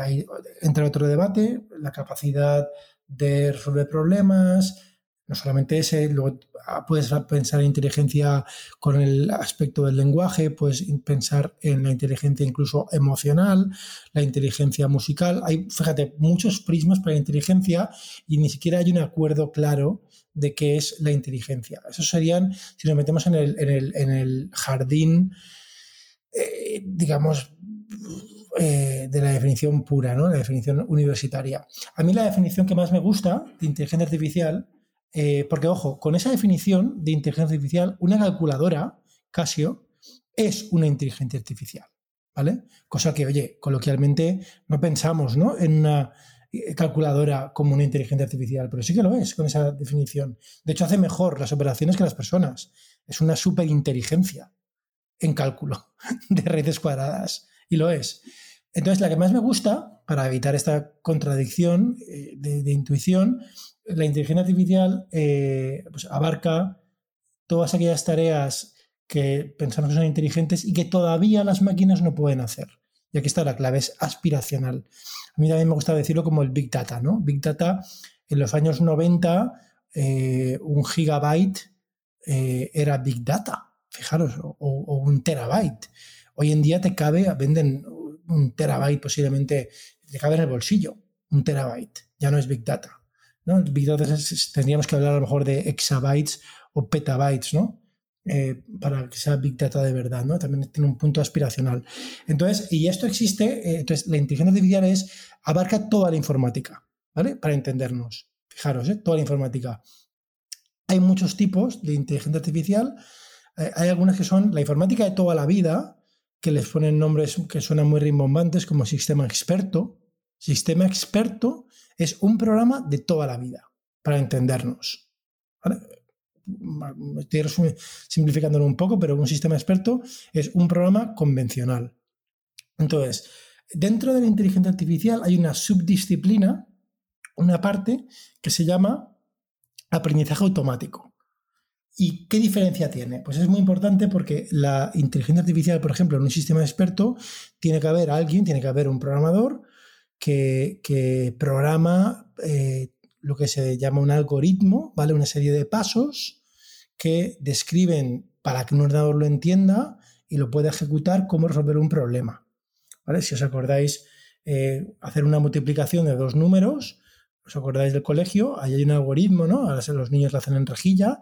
hay, entre otro debate, la capacidad de resolver problemas, no solamente ese, luego ah, puedes pensar en inteligencia con el aspecto del lenguaje, puedes pensar en la inteligencia incluso emocional, la inteligencia musical. Hay, fíjate, muchos prismas para la inteligencia y ni siquiera hay un acuerdo claro de qué es la inteligencia. Esos serían, si nos metemos en el, jardín, eh, digamos, eh, de la definición pura, ¿no? la definición universitaria. A mí la definición que más me gusta de inteligencia artificial eh, porque, ojo, con esa definición de inteligencia artificial, una calculadora, Casio, es una inteligencia artificial. ¿Vale? Cosa que, oye, coloquialmente no pensamos ¿no? en una eh, calculadora como una inteligencia artificial, pero sí que lo es con esa definición. De hecho, hace mejor las operaciones que las personas. Es una superinteligencia en cálculo de redes cuadradas. Y lo es. Entonces, la que más me gusta, para evitar esta contradicción eh, de, intuición, la inteligencia artificial eh, pues abarca todas aquellas tareas que pensamos que son inteligentes y que todavía las máquinas no pueden hacer. Y aquí está la clave, es aspiracional. A mí también me gusta decirlo como el Big Data, ¿no? Big Data, en los años 90, eh, un gigabyte era Big Data, fijaros, o, un terabyte. Hoy en día te cabe, venden un terabyte posiblemente, te cabe en el bolsillo, un terabyte, ya no es Big Data. ¿no? Big Data tendríamos que hablar a lo mejor de exabytes o petabytes, ¿no? Eh, para que sea Big Data de verdad, ¿no? También tiene un punto aspiracional. Entonces, y esto existe, eh, entonces la inteligencia artificial es, abarca toda la informática, ¿vale? Para entendernos. Fijaros, ¿eh? toda la informática. Hay muchos tipos de inteligencia artificial. hay algunas que son la informática de toda la vida, que les ponen nombres que suenan muy rimbombantes, como sistema experto. Sistema experto es un programa de toda la vida, para entendernos. Estoy simplificándolo un poco, pero un sistema experto es un programa convencional. Entonces, dentro de la inteligencia artificial hay una subdisciplina, una parte que se llama aprendizaje automático. ¿Y qué diferencia tiene? Pues es muy importante porque la inteligencia artificial, por ejemplo, en un sistema experto, tiene que haber alguien, tiene que haber un programador que, programa eh, lo que se llama un algoritmo, ¿vale? Una serie de pasos que describen para que un ordenador lo entienda y lo pueda ejecutar cómo resolver un problema. ¿vale? Si os acordáis, eh, hacer una multiplicación de dos números, os acordáis del colegio, ahí hay un algoritmo, ¿no? Ahora los niños lo hacen en rejilla,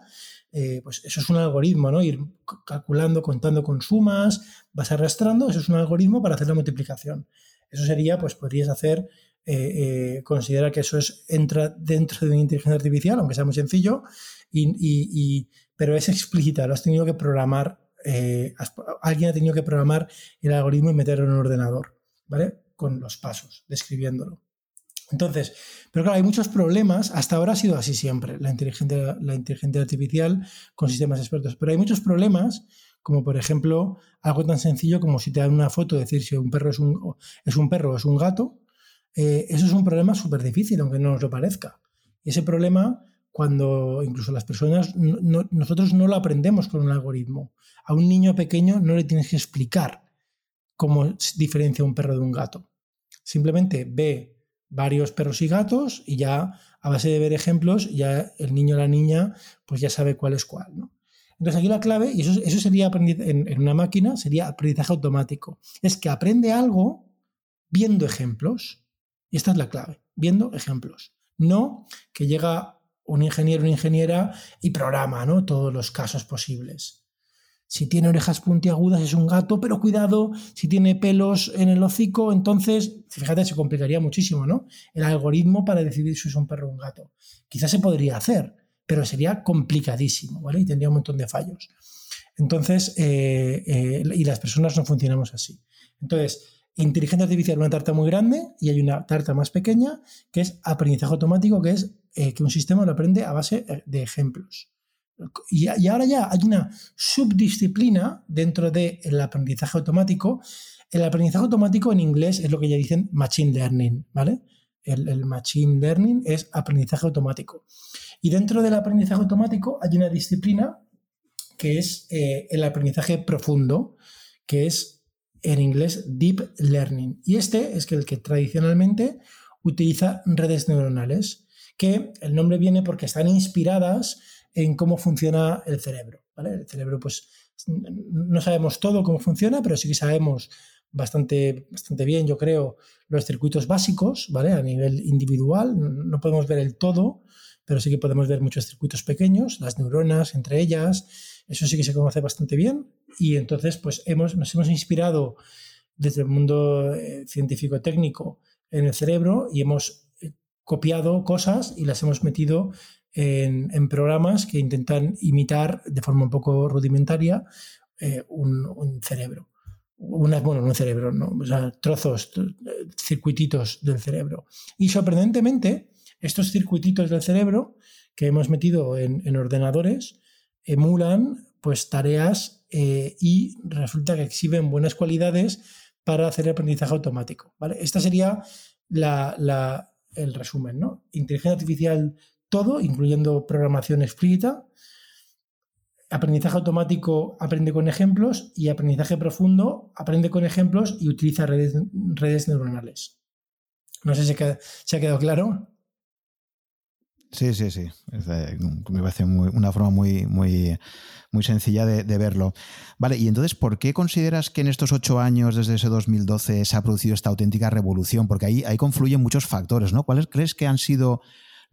eh, pues eso es un algoritmo, ¿no? Ir calculando, contando con sumas, vas arrastrando, eso es un algoritmo para hacer la multiplicación. Eso sería, pues podrías hacer, eh, eh, considerar que eso es, entra dentro de una inteligencia artificial, aunque sea muy sencillo, y, pero es explícita, lo has tenido que programar, eh, alguien ha tenido que programar el algoritmo y meterlo en un ordenador, ¿vale? Con los pasos, describiéndolo. Entonces, pero claro, hay muchos problemas. Hasta ahora ha sido así siempre, la inteligencia, la inteligencia artificial con sistemas expertos. Pero hay muchos problemas como por ejemplo algo tan sencillo como si te dan una foto, decir si un perro es un, es un perro o es un gato, eh, eso es un problema súper difícil, aunque no nos lo parezca. Y ese problema, cuando incluso las personas, nosotros no lo aprendemos con un algoritmo. A un niño pequeño no le tienes que explicar cómo diferencia un perro de un gato. Simplemente ve varios perros y gatos y ya a base de ver ejemplos, ya el niño o la niña pues ya sabe cuál es cuál. ¿no? Entonces aquí la clave, y eso, eso sería en, en una máquina, sería aprendizaje automático. Es que aprende algo viendo ejemplos. Y esta es la clave, viendo ejemplos. No que llega un ingeniero una ingeniera y programa ¿no? todos los casos posibles. Si tiene orejas puntiagudas es un gato, pero cuidado, si tiene pelos en el hocico, entonces, fíjate, se complicaría muchísimo, ¿no? El algoritmo para decidir si es un perro o un gato. Quizás se podría hacer, pero sería complicadísimo, ¿vale? Y tendría un montón de fallos. Entonces, eh, eh, y las personas no funcionamos así. Entonces, inteligencia artificial, una tarta muy grande y hay una tarta más pequeña que es aprendizaje automático, que es eh, que un sistema lo aprende a base de ejemplos. Y, ahora ya hay una subdisciplina dentro del aprendizaje automático. El aprendizaje automático en inglés es lo que ya dicen machine learning, ¿vale? El, machine learning es aprendizaje automático. Y dentro del aprendizaje automático hay una disciplina que es eh, el aprendizaje profundo, que es en inglés deep learning. Y este es el que tradicionalmente utiliza redes neuronales, que el nombre viene porque están inspiradas en cómo funciona el cerebro. El cerebro, pues, no sabemos todo cómo funciona, pero sí que sabemos bastante, bastante bien, yo creo, los circuitos básicos, ¿vale? A nivel individual, no podemos ver el todo, pero sí que podemos ver muchos circuitos pequeños, las neuronas entre ellas, eso sí que se conoce bastante bien. Y entonces, pues hemos, nos hemos inspirado desde el mundo eh, científico-técnico en el cerebro y hemos eh, copiado cosas y las hemos metido en, programas que intentan imitar de forma un poco rudimentaria eh, un, cerebro. Una, bueno, no un cerebro, ¿no? trozos, circuititos del cerebro. Y sorprendentemente, estos circuititos del cerebro que hemos metido en, ordenadores emulan pues tareas eh, y resulta que exhiben buenas cualidades para hacer aprendizaje automático. ¿vale? Esta sería el resumen. ¿no? Inteligencia artificial todo, incluyendo programación explícita. Aprendizaje automático aprende con ejemplos y aprendizaje profundo aprende con ejemplos y utiliza redes, neuronales. No sé si se ha quedado claro. Sí, sí, sí. me parece una forma muy, muy, muy sencilla de, verlo. Vale, y entonces, ¿por qué consideras que en estos ocho años, desde ese 2012, se ha producido esta auténtica revolución? Porque ahí, ahí confluyen muchos factores, ¿no? ¿Cuáles crees que han sido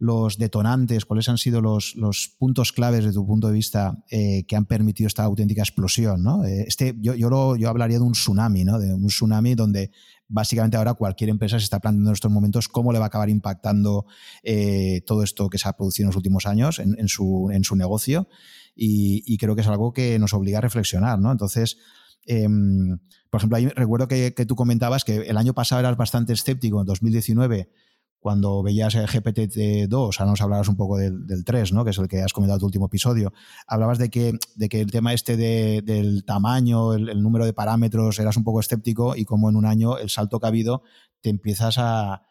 los detonantes, cuáles han sido los, puntos claves desde tu punto de vista eh, que han permitido esta auténtica explosión. Eh, este, yo, hablaría de un tsunami, ¿no? de un tsunami donde básicamente ahora cualquier empresa se está planteando en estos momentos cómo le va a acabar impactando eh, todo esto que se ha producido en los últimos años en, su, negocio y, creo que es algo que nos obliga a reflexionar. Entonces, em, por ejemplo, ahí recuerdo que, tú comentabas que el año pasado eras bastante escéptico, en 2019 cuando veías el GPT-2, ahora nos hablabas un poco del, 3, ¿no? que es el que has comentado en tu último episodio, hablabas de que, de que el tema este del tamaño, el, número de parámetros, eras un poco escéptico y como en un año el salto que ha habido te empiezas a,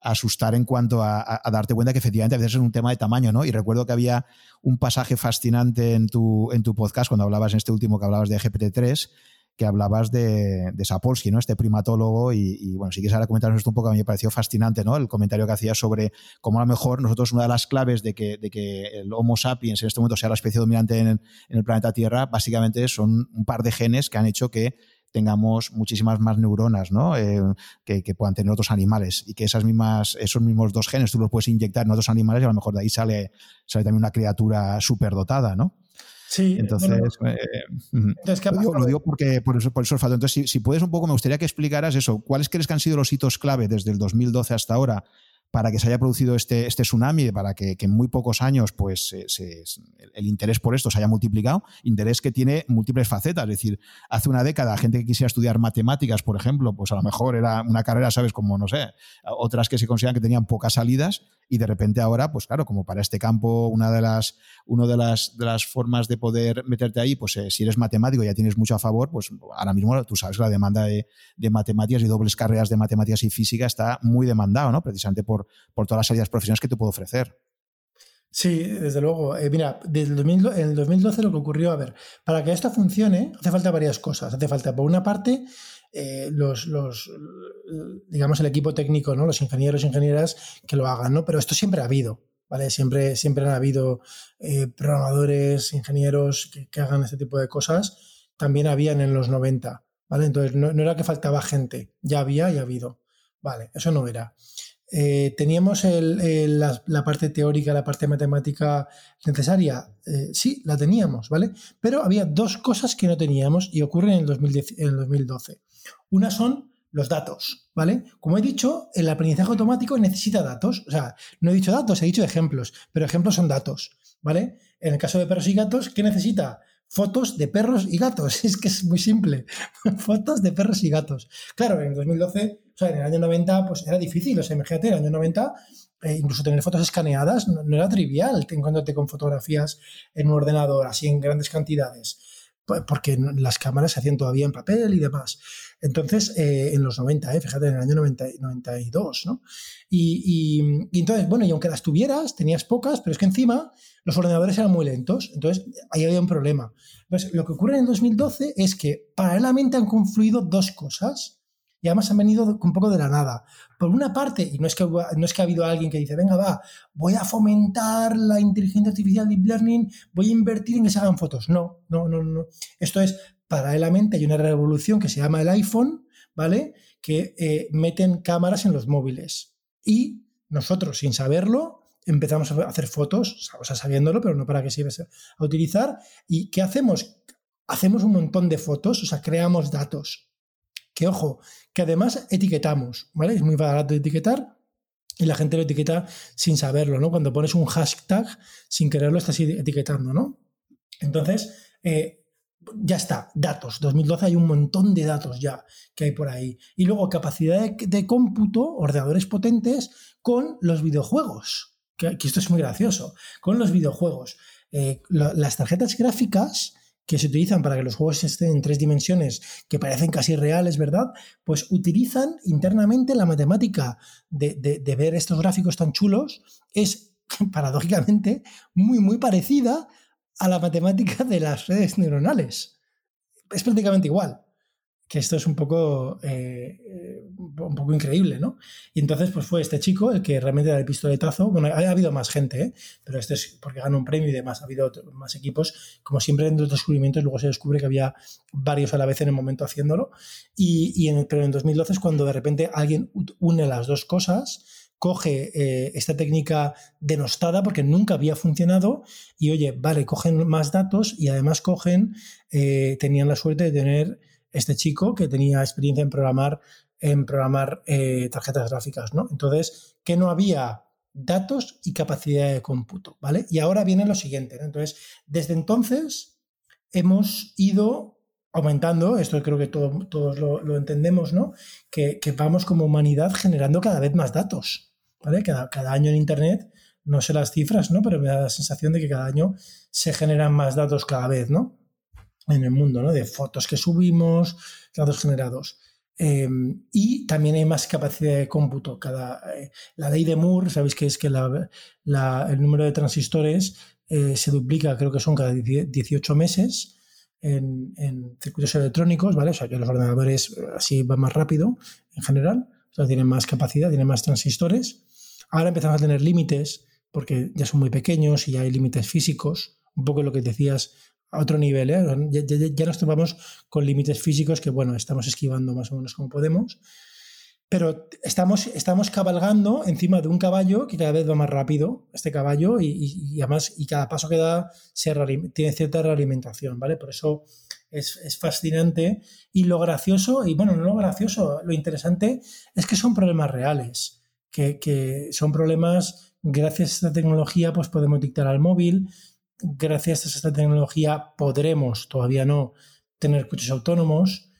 asustar en cuanto a, darte cuenta que efectivamente a veces es un tema de tamaño, ¿no? Y recuerdo que había un pasaje fascinante en tu, en tu podcast cuando hablabas en este último que hablabas de GPT-3, que hablabas de, Sapolsky, ¿no? Este primatólogo, y, bueno, si quieres ahora comentarnos esto un poco, a mí me pareció fascinante, ¿no? El comentario que hacía sobre cómo a lo mejor nosotros una de las claves de que, de que el Homo sapiens en este momento sea la especie dominante en el, planeta Tierra, básicamente son un par de genes que han hecho que tengamos muchísimas más neuronas ¿no? Eh, que, que, puedan tener otros animales y que esas mismas, esos mismos dos genes tú los puedes inyectar en otros animales y a lo mejor de ahí sale, sale también una criatura superdotada, ¿no? Sí, entonces, eh, lo, digo, porque por eso, por eso Entonces, si, si, puedes un poco, me gustaría que explicaras eso. ¿Cuáles crees que han sido los hitos clave desde el 2012 hasta ahora para que se haya producido este, este tsunami, para que, en muy pocos años pues, el interés por esto se haya multiplicado, interés que tiene múltiples facetas. Es decir, hace una década, gente que quisiera estudiar matemáticas, por ejemplo, pues a lo mejor era una carrera, ¿sabes? Como, no sé, otras que se consideran que tenían pocas salidas y de repente ahora, pues claro, como para este campo, una de las, una de las, formas de poder meterte ahí, pues eh, si eres matemático y ya tienes mucho a favor, pues ahora mismo tú sabes la demanda de, de matemáticas y dobles carreras de matemáticas y física está muy demandado, ¿no? Precisamente por por, todas las salidas profesionales que te puedo ofrecer. Sí, desde luego. Eh, mira, en el 2012 lo que ocurrió, a ver, para que esto funcione hace falta varias cosas. Hace falta, por una parte, eh, los, los, digamos, el equipo técnico, ¿no? Los ingenieros e ingenieras que lo hagan, ¿no? Pero esto siempre ha habido, ¿vale? Siempre, siempre han habido eh, programadores, ingenieros que, hagan este tipo de cosas. También habían en los 90, ¿vale? Entonces no, no era que faltaba gente, ya había y ha habido. Vale, eso no era. Eh, ¿Teníamos la, parte teórica, la parte matemática necesaria? Eh, sí, la teníamos, ¿vale? Pero había dos cosas que no teníamos y ocurren en el, 2012. Una son los datos, ¿vale? Como he dicho, el aprendizaje automático necesita datos. O sea, no he dicho datos, he dicho ejemplos, pero ejemplos son datos, ¿vale? En el caso de perros y gatos, ¿qué necesita? Fotos de perros y gatos. Es que es muy simple. Fotos de perros y gatos. Claro, en 2012 en el año 90 pues era difícil, o sea, imagínate, en el año 90 eh, incluso tener fotos escaneadas no, era trivial encontrarte con fotografías en un ordenador así en grandes cantidades, porque las cámaras se hacían todavía en papel y demás. Entonces, eh, en los 90, eh, fíjate, en el año 90, 92, ¿no? Y, y, entonces, bueno, y aunque las tuvieras, tenías pocas, pero es que encima los ordenadores eran muy lentos, entonces ahí había un problema. Entonces, lo que ocurre en el 2012 es que paralelamente han confluido dos cosas y además han venido un poco de la nada. Por una parte, y no es que, no es que ha habido alguien que dice, venga, va, voy a fomentar la inteligencia artificial deep learning, voy a invertir en que se hagan fotos. No, no, no, no. Esto es, paralelamente hay una revolución que se llama el iPhone, ¿vale? Que eh, meten cámaras en los móviles. Y nosotros, sin saberlo, empezamos a hacer fotos, o sea, sabiéndolo, pero no para que se a utilizar. ¿Y qué hacemos? Hacemos un montón de fotos, o sea, creamos datos que ojo, que además etiquetamos, ¿vale? Es muy barato etiquetar y la gente lo etiqueta sin saberlo, ¿no? Cuando pones un hashtag, sin quererlo estás etiquetando, ¿no? Entonces, eh, ya está, datos. 2012 hay un montón de datos ya que hay por ahí. Y luego capacidad de, cómputo, ordenadores potentes con los videojuegos. Que, esto es muy gracioso. Con los videojuegos. Eh, las tarjetas gráficas que se utilizan para que los juegos estén en tres dimensiones que parecen casi reales, ¿verdad? Pues utilizan internamente la matemática de, ver estos gráficos tan chulos, es paradójicamente muy, muy parecida a la matemática de las redes neuronales. Es prácticamente igual que esto es un poco, eh, eh, un poco increíble, ¿no? Y entonces, pues fue este chico el que realmente da el pistoletazo. Bueno, ha, habido más gente, ¿eh? pero este es porque gana un premio y demás. Ha habido más equipos. Como siempre, en los descubrimientos, luego se descubre que había varios a la vez en el momento haciéndolo. Y, en, pero en 2012 es cuando de repente alguien une las dos cosas coge esta técnica denostada porque nunca había funcionado y oye, vale, cogen más datos y además cogen, tenían la suerte de tener este chico que tenía experiencia en programar, en programar eh, tarjetas gráficas, ¿no? Entonces, que no había datos y capacidad de cómputo, ¿vale? Y ahora viene lo siguiente, Entonces, desde entonces hemos ido aumentando, esto creo que todos lo, entendemos, ¿no? Que, vamos como humanidad generando cada vez más datos, ¿vale? Cada, cada año en Internet, no sé las cifras, ¿no? Pero me da la sensación de que cada año se generan más datos cada vez, ¿no? En el mundo, ¿no? De fotos que subimos, datos generados. Em, y también hay más capacidad de cómputo. Cada, eh, la ley de Moore, sabéis que es que el número de transistores eh, se duplica, creo que son cada 18 meses en, circuitos electrónicos, ¿vale? O sea que los ordenadores eh, así van más rápido en general, o tienen más capacidad, tienen más transistores. Ahora empezamos a tener límites porque ya son muy pequeños y hay límites físicos, un poco lo que decías a otro nivel. ¿eh? Ya, nos topamos con límites físicos que, bueno, estamos esquivando más o menos como podemos. Pero estamos, estamos cabalgando encima de un caballo que cada vez va más rápido, este caballo, y, además, y cada paso que da se tiene cierta realimentación, ¿vale? Por eso es, es, fascinante. Y lo gracioso, y bueno, no lo gracioso, lo interesante es que son problemas reales, que, que son problemas, gracias a esta tecnología, pues podemos dictar al móvil, gracias a esta tecnología podremos, todavía no, tener coches autónomos.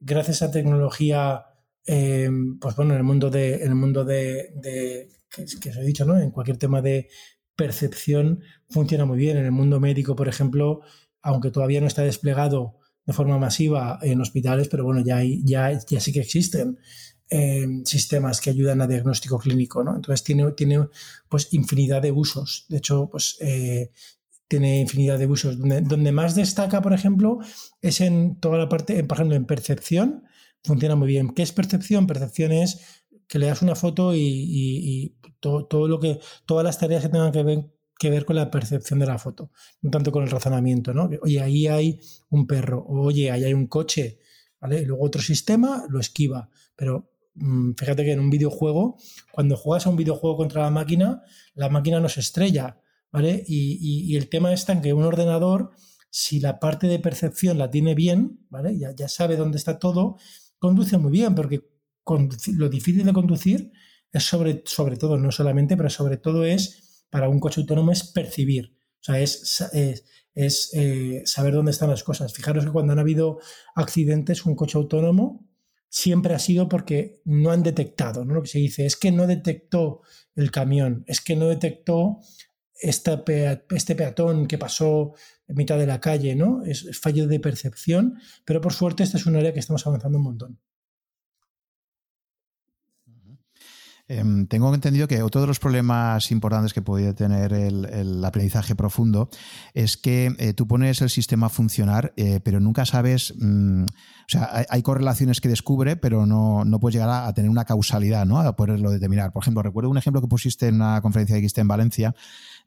Gracias a tecnología, eh, pues bueno, en el mundo de, en el mundo de, que, os he dicho, ¿no? En cualquier tema de percepción funciona muy bien. En el mundo médico, por ejemplo, aunque todavía no está desplegado de forma masiva en hospitales, pero bueno, ya, hay, ya, ya sí que existen eh, sistemas que ayudan a diagnóstico clínico, ¿no? Entonces tiene, tiene pues infinidad de usos. De hecho, pues eh, tiene infinidad de usos. Donde, donde, más destaca, por ejemplo, es en toda la parte, por ejemplo, en percepción. funciona muy bien. ¿Qué es percepción? Percepción es que le das una foto y, todo, lo que, todas las tareas que tengan que ver, que ver con la percepción de la foto, no tanto con el razonamiento, ¿no? Oye, ahí hay un perro, oye, ahí hay un coche, ¿vale? Y luego otro sistema lo esquiva, pero mm, fíjate que en un videojuego, cuando juegas a un videojuego contra la máquina, la máquina no se estrella, ¿vale? Y, el tema está en que un ordenador, si la parte de percepción la tiene bien, ¿vale? Ya, sabe dónde está todo, conduce muy bien, porque lo difícil de conducir es sobre, sobre todo, no solamente, pero sobre todo es, para un coche autónomo, es percibir. O sea, es, es, eh, saber dónde están las cosas. Fijaros que cuando han habido accidentes, un coche autónomo siempre ha sido porque no han detectado, ¿no? Lo que se dice es que no detectó el camión, es que no detectó este peatón que pasó en mitad de la calle, ¿no? Es, fallo de percepción, pero por suerte esta es un área que estamos avanzando un montón. Em, tengo entendido que otro de los problemas importantes que podría tener el, aprendizaje profundo es que eh, tú pones el sistema a funcionar, eh, pero nunca sabes, mm, o sea, hay, correlaciones que descubre, pero no, no puedes llegar a, tener una causalidad, ¿no? A poderlo determinar. Por ejemplo, recuerdo un ejemplo que pusiste en una conferencia que hiciste en Valencia,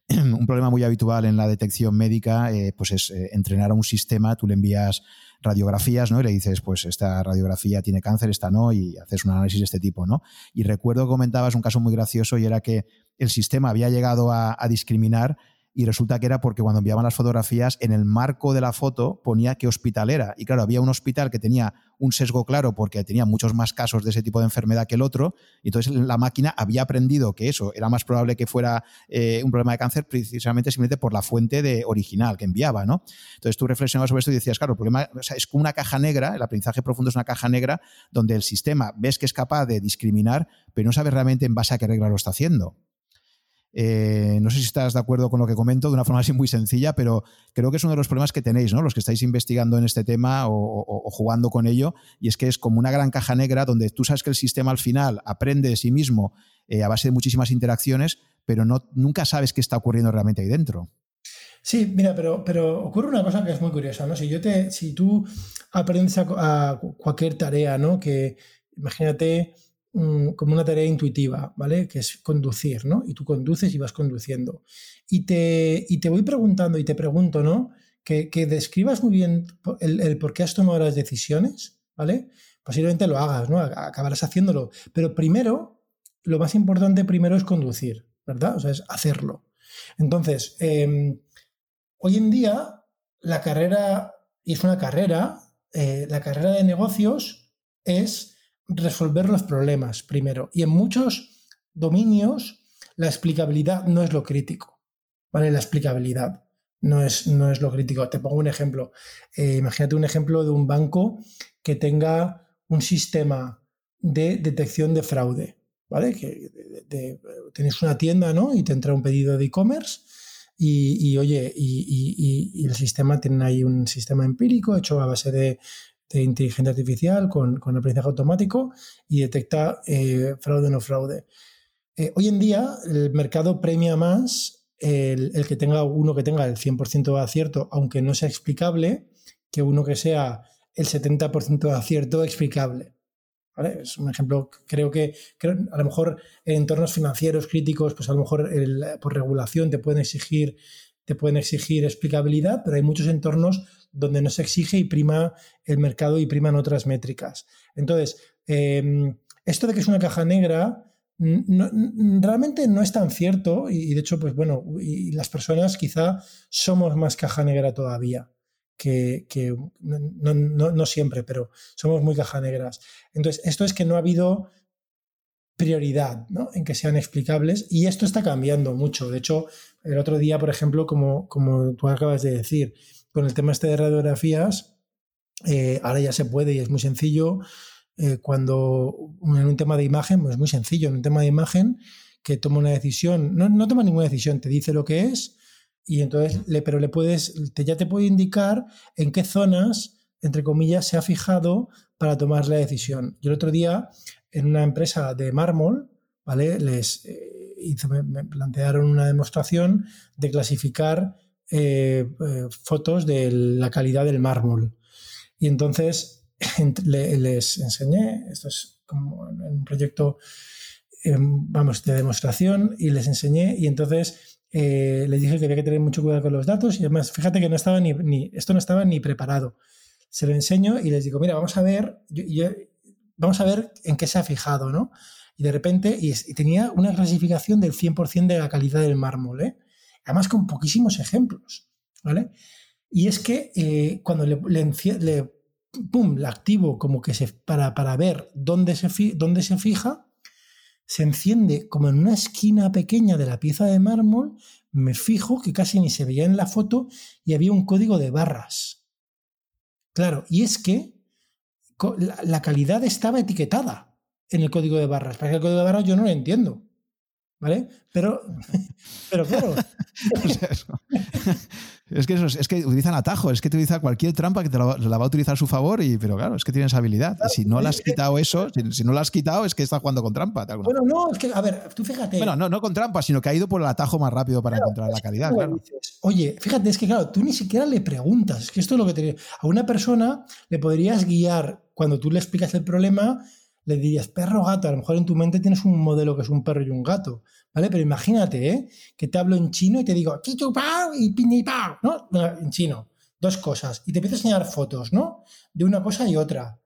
un problema muy habitual en la detección médica, eh, pues es entrenar a un sistema, tú le envías radiografías, ¿no? Y le dices, pues esta radiografía tiene cáncer, esta no, y haces un análisis de este tipo, ¿no? Y recuerdo que comentabas un caso muy gracioso y era que el sistema había llegado a discriminar y resulta que era porque cuando enviaban las fotografías, en el marco de la foto ponía qué hospital era. Y claro, había un hospital que tenía un sesgo claro porque tenía muchos más casos de ese tipo de enfermedad que el otro, y entonces la máquina había aprendido que eso era más probable que fuera eh, un problema de cáncer precisamente simplemente por la fuente de original que enviaba, ¿no? Entonces tú reflexionabas sobre esto y decías, claro, el problema es como una caja negra, el aprendizaje profundo es una caja negra donde el sistema ves que es capaz de discriminar, pero no sabes realmente en base a qué regla lo está haciendo. Eh, no sé si estás de acuerdo con lo que comento de una forma así muy sencilla, pero creo que es uno de los problemas que tenéis, ¿no? Los que estáis investigando en este tema o, jugando con ello, y es que es como una gran caja negra donde tú sabes que el sistema al final aprende de sí mismo eh, a base de muchísimas interacciones, pero no, nunca sabes qué está ocurriendo realmente ahí dentro. Sí, mira, pero, pero ocurre una cosa que es muy curiosa, ¿no? Si yo te, si tú aprendes a, cualquier tarea, ¿no? Que imagínate como una tarea intuitiva, ¿vale? Que es conducir, ¿no? Y tú conduces y vas conduciendo. Y te, y te voy preguntando y te pregunto, ¿no? Que, describas muy bien el, por qué has tomado las decisiones, ¿vale? Posiblemente lo hagas, ¿no? Acabarás haciéndolo. Pero primero, lo más importante primero es conducir, ¿verdad? O sea, es hacerlo. Entonces, em, hoy en día, la carrera, y es una carrera, eh, la carrera de negocios es resolver los problemas primero. Y en muchos dominios la explicabilidad no es lo crítico. ¿Vale? La explicabilidad no es, no es lo crítico. Te pongo un ejemplo. Eh, imagínate un ejemplo de un banco que tenga un sistema de detección de fraude. ¿Vale? Que tenéis una tienda, ¿no? Y te entra un pedido de e-commerce. Y, oye, y, el sistema tiene ahí un sistema empírico hecho a base de de inteligencia artificial con, aprendizaje automático y detecta eh, fraude o no fraude. Eh, hoy en día el mercado premia más el, que tenga uno que tenga el 100% de acierto, aunque no sea explicable, que uno que sea el 70% de acierto explicable. Es un ejemplo, creo que a lo mejor en entornos financieros críticos, pues a lo mejor por regulación te pueden exigir te pueden exigir explicabilidad, pero hay muchos entornos donde no se exige y prima el mercado y priman otras métricas. Entonces, em, esto de que es una caja negra realmente no es tan cierto y, de hecho, pues bueno, las personas quizá somos más caja negra todavía. Que, no, siempre, pero somos muy caja negras. Entonces, esto es que no ha habido prioridad en que sean explicables y esto está cambiando mucho. De hecho, el otro día, por ejemplo, como, como tú acabas de decir, con el tema este de radiografías, eh, ahora ya se puede y es muy sencillo. Eh, cuando en un tema de imagen, pues es muy sencillo, en un tema de imagen, que toma una decisión, no, no toma ninguna decisión, te dice lo que es y entonces, le, pero le puedes, te, ya te puede indicar en qué zonas, entre comillas, se ha fijado para tomar la decisión. Yo el otro día, en una empresa de mármol, ¿vale? Les, eh, me, plantearon una demostración de clasificar eh, eh, fotos de la calidad del mármol. Y entonces les enseñé, esto es como un proyecto, em, vamos, de demostración, y les enseñé, y entonces eh, les dije que había que tener mucho cuidado con los datos, y además, fíjate que no estaba ni, ni esto no estaba ni preparado. Se lo enseño y les digo, mira, vamos a ver, vamos a ver en qué se ha fijado, ¿no? Y de repente, y, tenía una clasificación del 100% de la calidad del mármol, ¿eh? Además con poquísimos ejemplos, ¿vale? Y es que eh, cuando le, le, pum, la activo como que se, para, para ver dónde se, dónde se fija, se enciende como en una esquina pequeña de la pieza de mármol, me fijo que casi ni se veía en la foto y había un código de barras. Claro, y es que la, calidad estaba etiquetada en el código de barras. Para que el código de barras yo no lo entiendo. ¿Vale? Pero, pero claro. es que, es, que utilizan atajo, es que utiliza cualquier trampa que te la, va a utilizar a su favor, y, pero claro, es que tienes habilidad. y si no le has quitado eso, si, no lo has quitado, es que está jugando con trampa. Bueno, no, es que, a ver, tú fíjate. Bueno, no, no con trampa, sino que ha ido por el atajo más rápido para encontrar la calidad. Claro. Oye, fíjate, es que claro, tú ni siquiera le preguntas. Es que esto es lo que te. A una persona le podrías guiar cuando tú le explicas el problema le dirías perro gato, a lo mejor en tu mente tienes un modelo que es un perro y un gato, ¿vale? Pero imagínate, ¿eh? Que te hablo en chino y te digo, pao y pini pao, ¿no? En chino, dos cosas. Y te empiezo a enseñar fotos, ¿no? De una cosa y otra.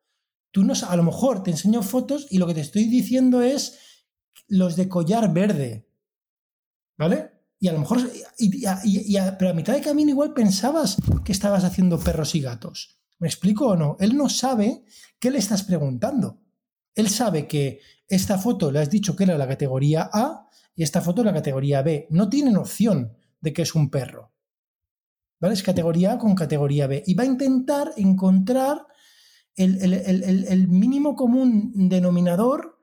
Tú no, a lo mejor te enseño fotos y lo que te estoy diciendo es los de collar verde, ¿vale? Y a lo mejor, pero a mitad de camino igual pensabas que estabas haciendo perros y gatos. ¿Me explico o no? Él no sabe qué le estás preguntando. Él sabe que esta foto le has dicho que era la categoría A y esta foto la categoría B. No tienen opción de que es un perro. ¿Vale? Es categoría A con categoría B. Y va a intentar encontrar el, mínimo común denominador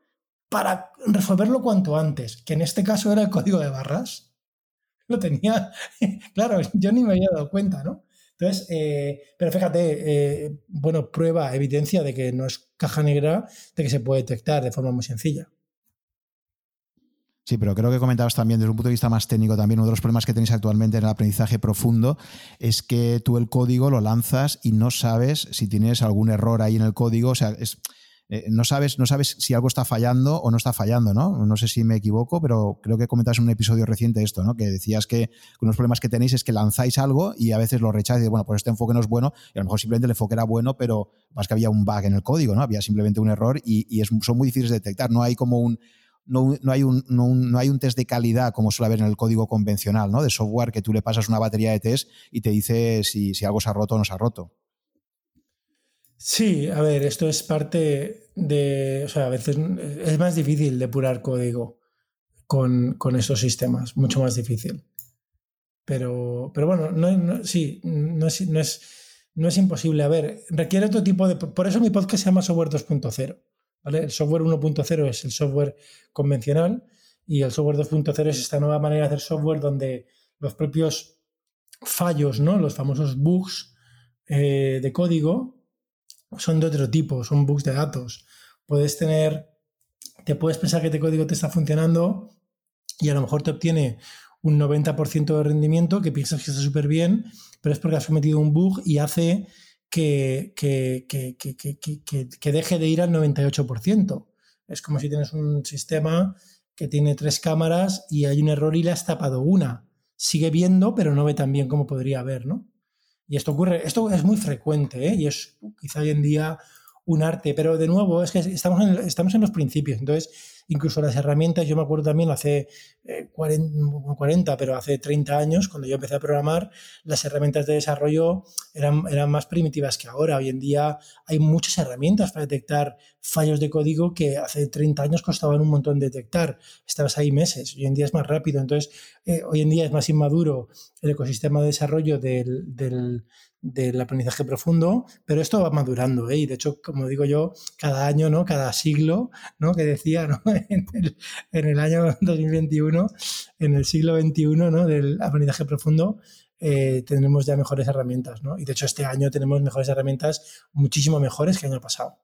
para resolverlo cuanto antes, que en este caso era el código de barras. Lo tenía, claro, yo ni me había dado cuenta, ¿no? Entonces, eh, pero fíjate, eh, bueno, prueba, evidencia de que no es caja negra, de que se puede detectar de forma muy sencilla. Sí, pero creo que comentabas también desde un punto de vista más técnico también uno de los problemas que tenéis actualmente en el aprendizaje profundo es que tú el código lo lanzas y no sabes si tienes algún error ahí en el código, o sea, es, eh, no, sabes, no sabes si algo está fallando o no está fallando, ¿no? No sé si me equivoco, pero creo que comentas en un episodio reciente esto, ¿no? Que decías que uno de los problemas que tenéis es que lanzáis algo y a veces lo rechazáis y bueno, pues este enfoque no es bueno y a lo mejor simplemente el enfoque era bueno, pero más que había un bug en el código, ¿no? Había simplemente un error y, son muy difíciles de detectar. No hay como un, no, hay un, no, hay un test de calidad como suele haber en el código convencional, ¿no? De software que tú le pasas una batería de test y te dice si, si algo se ha roto o no se ha roto. Sí, a ver, esto es parte de. O sea, a veces es más difícil depurar código con, esos sistemas, mucho más difícil. Pero, pero bueno, no, sí, no es, no, es, no es imposible. A ver, requiere otro tipo de. Por eso mi podcast se llama Software 2.0. ¿vale? El software 1.0 es el software convencional y el software 2.0 es esta nueva manera de hacer software donde los propios fallos, ¿no? los famosos bugs eh, de código, son de otro tipo, son bugs de datos. Puedes tener, te puedes pensar que este código te está funcionando y a lo mejor te obtiene un 90% de rendimiento que piensas que está súper bien, pero es porque has cometido un bug y hace que, que, que, deje de ir al 98%. Es como si tienes un sistema que tiene tres cámaras y hay un error y le has tapado una. Sigue viendo, pero no ve tan bien como podría ver, ¿no? Y esto ocurre, esto es muy frecuente ¿eh? y es quizá hoy en día un arte, pero de nuevo es que estamos en, estamos en los principios. Entonces, incluso las herramientas, yo me acuerdo también hace 40, eh, pero hace 30 años, cuando yo empecé a programar, las herramientas de desarrollo eran, eran más primitivas que ahora. Hoy en día hay muchas herramientas para detectar fallos de código que hace 30 años costaban un montón detectar. Estabas ahí meses, hoy en día es más rápido. Entonces, eh, hoy en día es más inmaduro el ecosistema de desarrollo del, del del aprendizaje profundo, pero esto va madurando, ¿eh? y de hecho, como digo yo, cada año, ¿no? Cada siglo, ¿no? Que decía, ¿no? En el, en año 2021, en el siglo XXI, ¿no? Del aprendizaje profundo, eh, tendremos ya mejores herramientas, ¿no? Y de hecho, este año tenemos mejores herramientas, muchísimo mejores que el año pasado.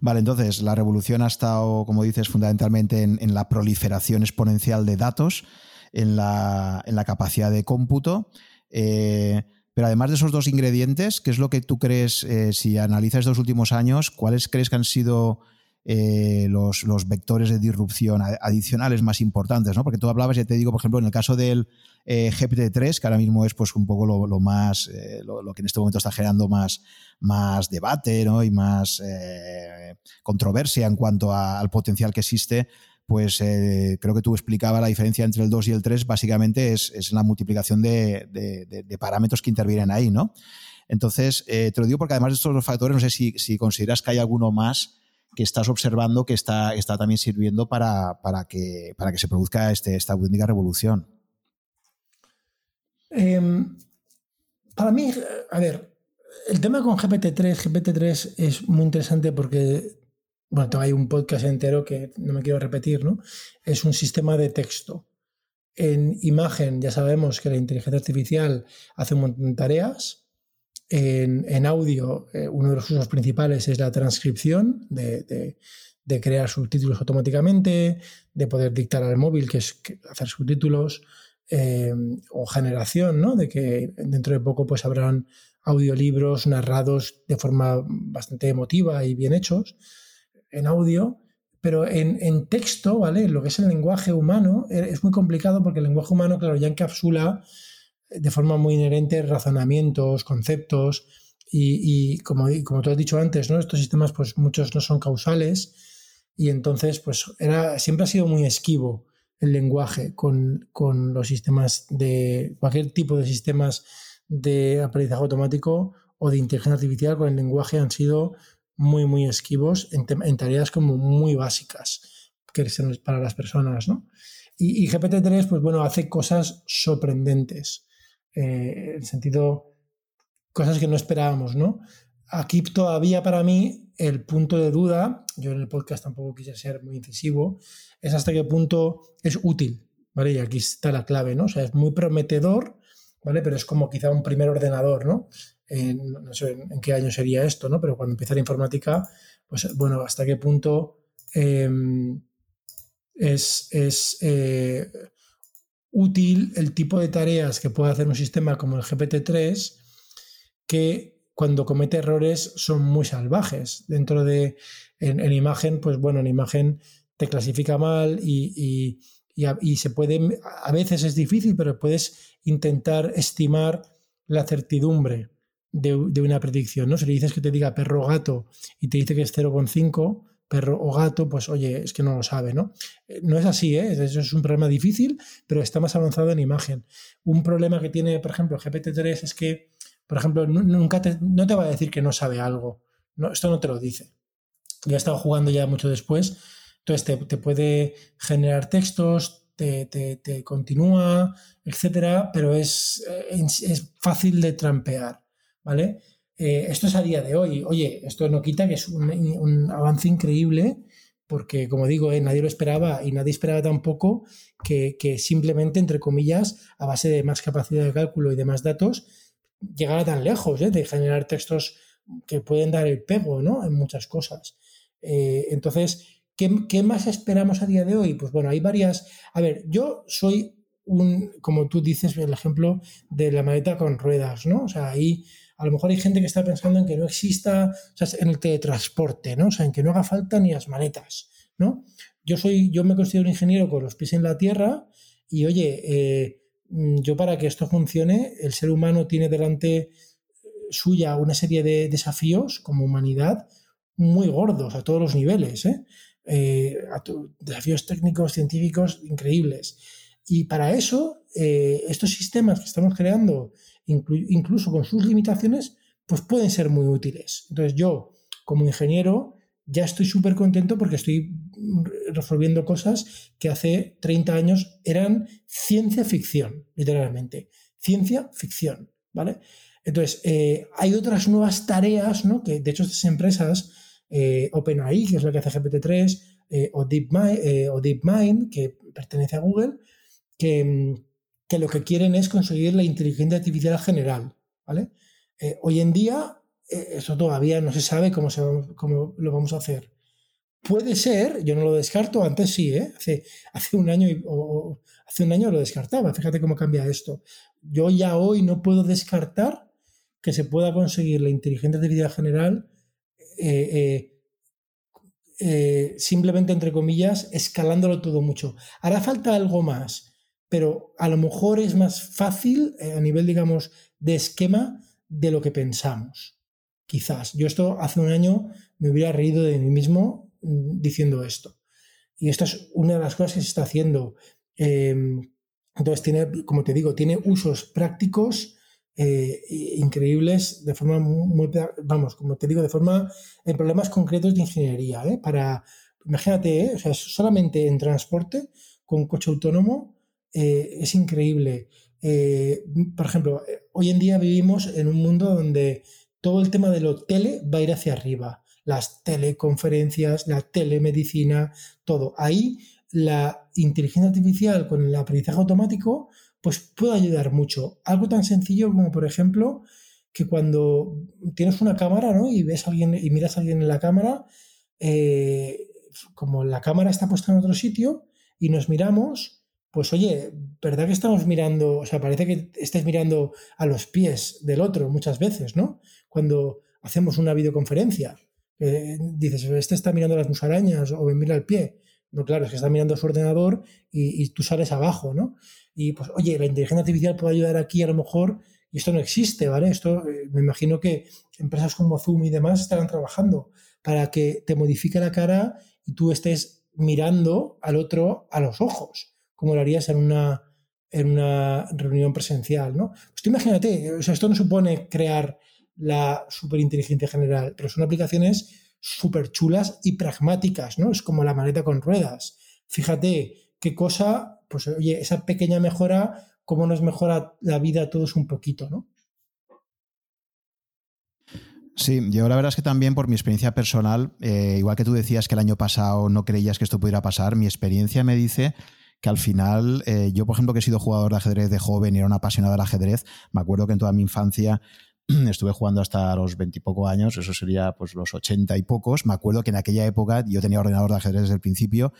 Vale, entonces la revolución ha estado, como dices, fundamentalmente en, la proliferación exponencial de datos, en la, en la capacidad de cómputo. Eh, Pero además de esos dos ingredientes, ¿qué es lo que tú crees, eh, si analizas los últimos años, cuáles crees que han sido eh, los, vectores de disrupción adicionales más importantes? ¿no? Porque tú hablabas, ya te digo, por ejemplo, en el caso del eh, GPT-3, que ahora mismo es pues, un poco lo, más, lo, que en este momento está generando más, más debate ¿no? y más controversia en cuanto al potencial que existe pues eh, creo que tú explicabas la diferencia entre el 2 y el 3, básicamente es, la multiplicación de, parámetros que intervienen ahí, ¿no? Entonces, eh, te lo digo porque además de estos dos factores, no sé si, consideras que hay alguno más que estás observando que está, está también sirviendo para, que, para que se produzca este, esta auténtica revolución. Em, para mí, a ver, el tema con GPT-3, GPT-3 es muy interesante porque bueno, hay un podcast entero que no me quiero repetir, ¿no? Es un sistema de texto. En imagen ya sabemos que la inteligencia artificial hace un montón de tareas. En, audio, eh, uno de los usos principales es la transcripción, de, crear subtítulos automáticamente, de poder dictar al móvil, que es hacer subtítulos, eh, o generación, ¿no? De que dentro de poco pues habrán audiolibros narrados de forma bastante emotiva y bien hechos en audio, pero en, texto, ¿vale? Lo que es el lenguaje humano e, es muy complicado porque el lenguaje humano, claro, ya encapsula de forma muy inherente razonamientos, conceptos, y, como, como tú has dicho antes, ¿no? Estos sistemas, pues muchos no son causales, y entonces, pues era, siempre ha sido muy esquivo el lenguaje con, con los sistemas de cualquier tipo de sistemas de aprendizaje automático o de inteligencia artificial con el lenguaje han sido muy, muy esquivos en, tareas como muy básicas que son para las personas, ¿no? Y, GPT-3, pues bueno, hace cosas sorprendentes, eh, en sentido, cosas que no esperábamos, ¿no? Aquí todavía para mí el punto de duda, yo en el podcast tampoco quise ser muy incisivo, es hasta qué punto es útil, ¿vale? Y aquí está la clave, ¿no? O sea, es muy prometedor, ¿vale? Pero es como quizá un primer ordenador, ¿no? No sé en, qué año sería esto, ¿no? Pero cuando empieza la informática, pues bueno, hasta qué punto em, es, eh, útil el tipo de tareas que puede hacer un sistema como el GPT-3 que cuando comete errores son muy salvajes. Dentro de, en, imagen, pues bueno, en imagen te clasifica mal y, y se puede, a veces es difícil, pero puedes intentar estimar la certidumbre de, una predicción, ¿no? Si le dices que te diga perro o gato y te dice que es 0,5, perro o gato, pues oye, es que no lo sabe, ¿no? Eh, no es así, ¿eh? Eso es un problema difícil, pero está más avanzado en imagen. Un problema que tiene, por ejemplo, GPT-3 es que, por ejemplo, nunca te, no te va a decir que no sabe algo. No, esto no te lo dice. Yo he estado jugando ya mucho después. Entonces te, puede generar textos, te, te, continúa, etcétera, pero es, eh, es fácil de trampear. ¿Vale? Eh, esto es a día de hoy. Oye, esto no quita que es un, avance increíble porque, como digo, eh, nadie lo esperaba y nadie esperaba tampoco que, simplemente, entre comillas, a base de más capacidad de cálculo y de más datos, llegara tan lejos eh, de generar textos que pueden dar el pego ¿no? en muchas cosas. entonces, ¿qué, ¿qué, más esperamos a día de hoy? Pues bueno, hay varias... A ver, yo soy un, como tú dices, el ejemplo de la maleta con ruedas, ¿no? O sea, ahí a lo mejor hay gente que está pensando en que no exista, o sea, en el teletransporte, ¿no? O sea, en que no haga falta ni las maletas, ¿no? Yo soy, yo me considero un ingeniero con los pies en la tierra y oye, eh, mm, yo para que esto funcione, el ser humano tiene delante eh, suya una serie de desafíos como humanidad muy gordos a todos los niveles, ¿eh? desafíos técnicos, científicos increíbles. Y para eso, estos sistemas que estamos creando incluso con sus limitaciones, pues pueden ser muy útiles. Entonces yo, como ingeniero, ya estoy súper contento porque estoy resolviendo cosas que hace 30 años eran ciencia ficción, literalmente. Ciencia ficción, ¿vale? Entonces, eh, hay otras nuevas tareas, ¿no? Que de hecho estas empresas, eh, OpenAI, que es la que hace GPT-3, eh, o, DeepMind, que pertenece a Google, que, mm, que lo que quieren es conseguir la inteligencia artificial general. ¿vale? Eh, hoy en día, eh, eso todavía no se sabe cómo, cómo lo vamos a hacer. Puede ser, yo no lo descarto, antes sí, ¿eh? hace, hace, un año o, hace un año lo descartaba, fíjate cómo cambia esto. yo ya hoy no puedo descartar que se pueda conseguir la inteligencia artificial general simplemente, entre comillas, escalándolo todo mucho. Hará falta algo más, pero a lo mejor es más fácil a nivel, digamos, de esquema de lo que pensamos. Quizás. Yo esto hace un año me hubiera reído de mí mismo mm, diciendo esto. Y esto es una de las cosas que se está haciendo. Em, entonces, tiene, como te digo, tiene usos prácticos eh, increíbles de forma muy, vamos, como te digo, de forma en problemas concretos de ingeniería. ¿eh? Para, imagínate, ¿eh? o sea, solamente en transporte con coche autónomo es increíble. por ejemplo, hoy en día vivimos en un mundo donde todo el tema de lo tele va a ir hacia arriba. Las teleconferencias, la telemedicina, todo. Ahí la inteligencia artificial con el aprendizaje automático pues puede ayudar mucho. Algo tan sencillo como, por ejemplo, que cuando tienes una cámara ¿no? y ves a alguien y miras a alguien en la cámara, eh, como la cámara está puesta en otro sitio y nos miramos, pues oye, ¿verdad que estamos mirando? O sea, parece que estés mirando a los pies del otro muchas veces, ¿no? Cuando hacemos una videoconferencia. Dices, este está mirando las musarañas o me mira el pie. No, claro, es que está mirando su ordenador y, y, tú sales abajo, ¿no? Y pues, oye, la inteligencia artificial puede ayudar aquí a lo mejor, y esto no existe, ¿vale? Esto eh, me imagino que empresas como Zoom y demás estarán trabajando para que te modifique la cara y tú estés mirando al otro a los ojos, como lo harías en una, en una reunión presencial, ¿no? Pues imagínate, o sea, esto no supone crear la superinteligencia general, pero son aplicaciones súper chulas y pragmáticas, ¿no? Es como la maleta con ruedas. Fíjate qué cosa pues oye, esa pequeña mejora, cómo nos mejora la vida a todos un poquito, ¿no? Sí, yo la verdad es que también por mi experiencia personal, eh, igual que tú decías que el año pasado no creías que esto pudiera pasar, mi experiencia me dice que al final, eh, yo por ejemplo que he sido jugador de ajedrez de joven y era un apasionado del ajedrez, me acuerdo que en toda mi infancia estuve jugando hasta los veintipocos años, eso sería pues los ochenta y pocos, me acuerdo que en aquella época yo tenía ordenador de ajedrez desde el principio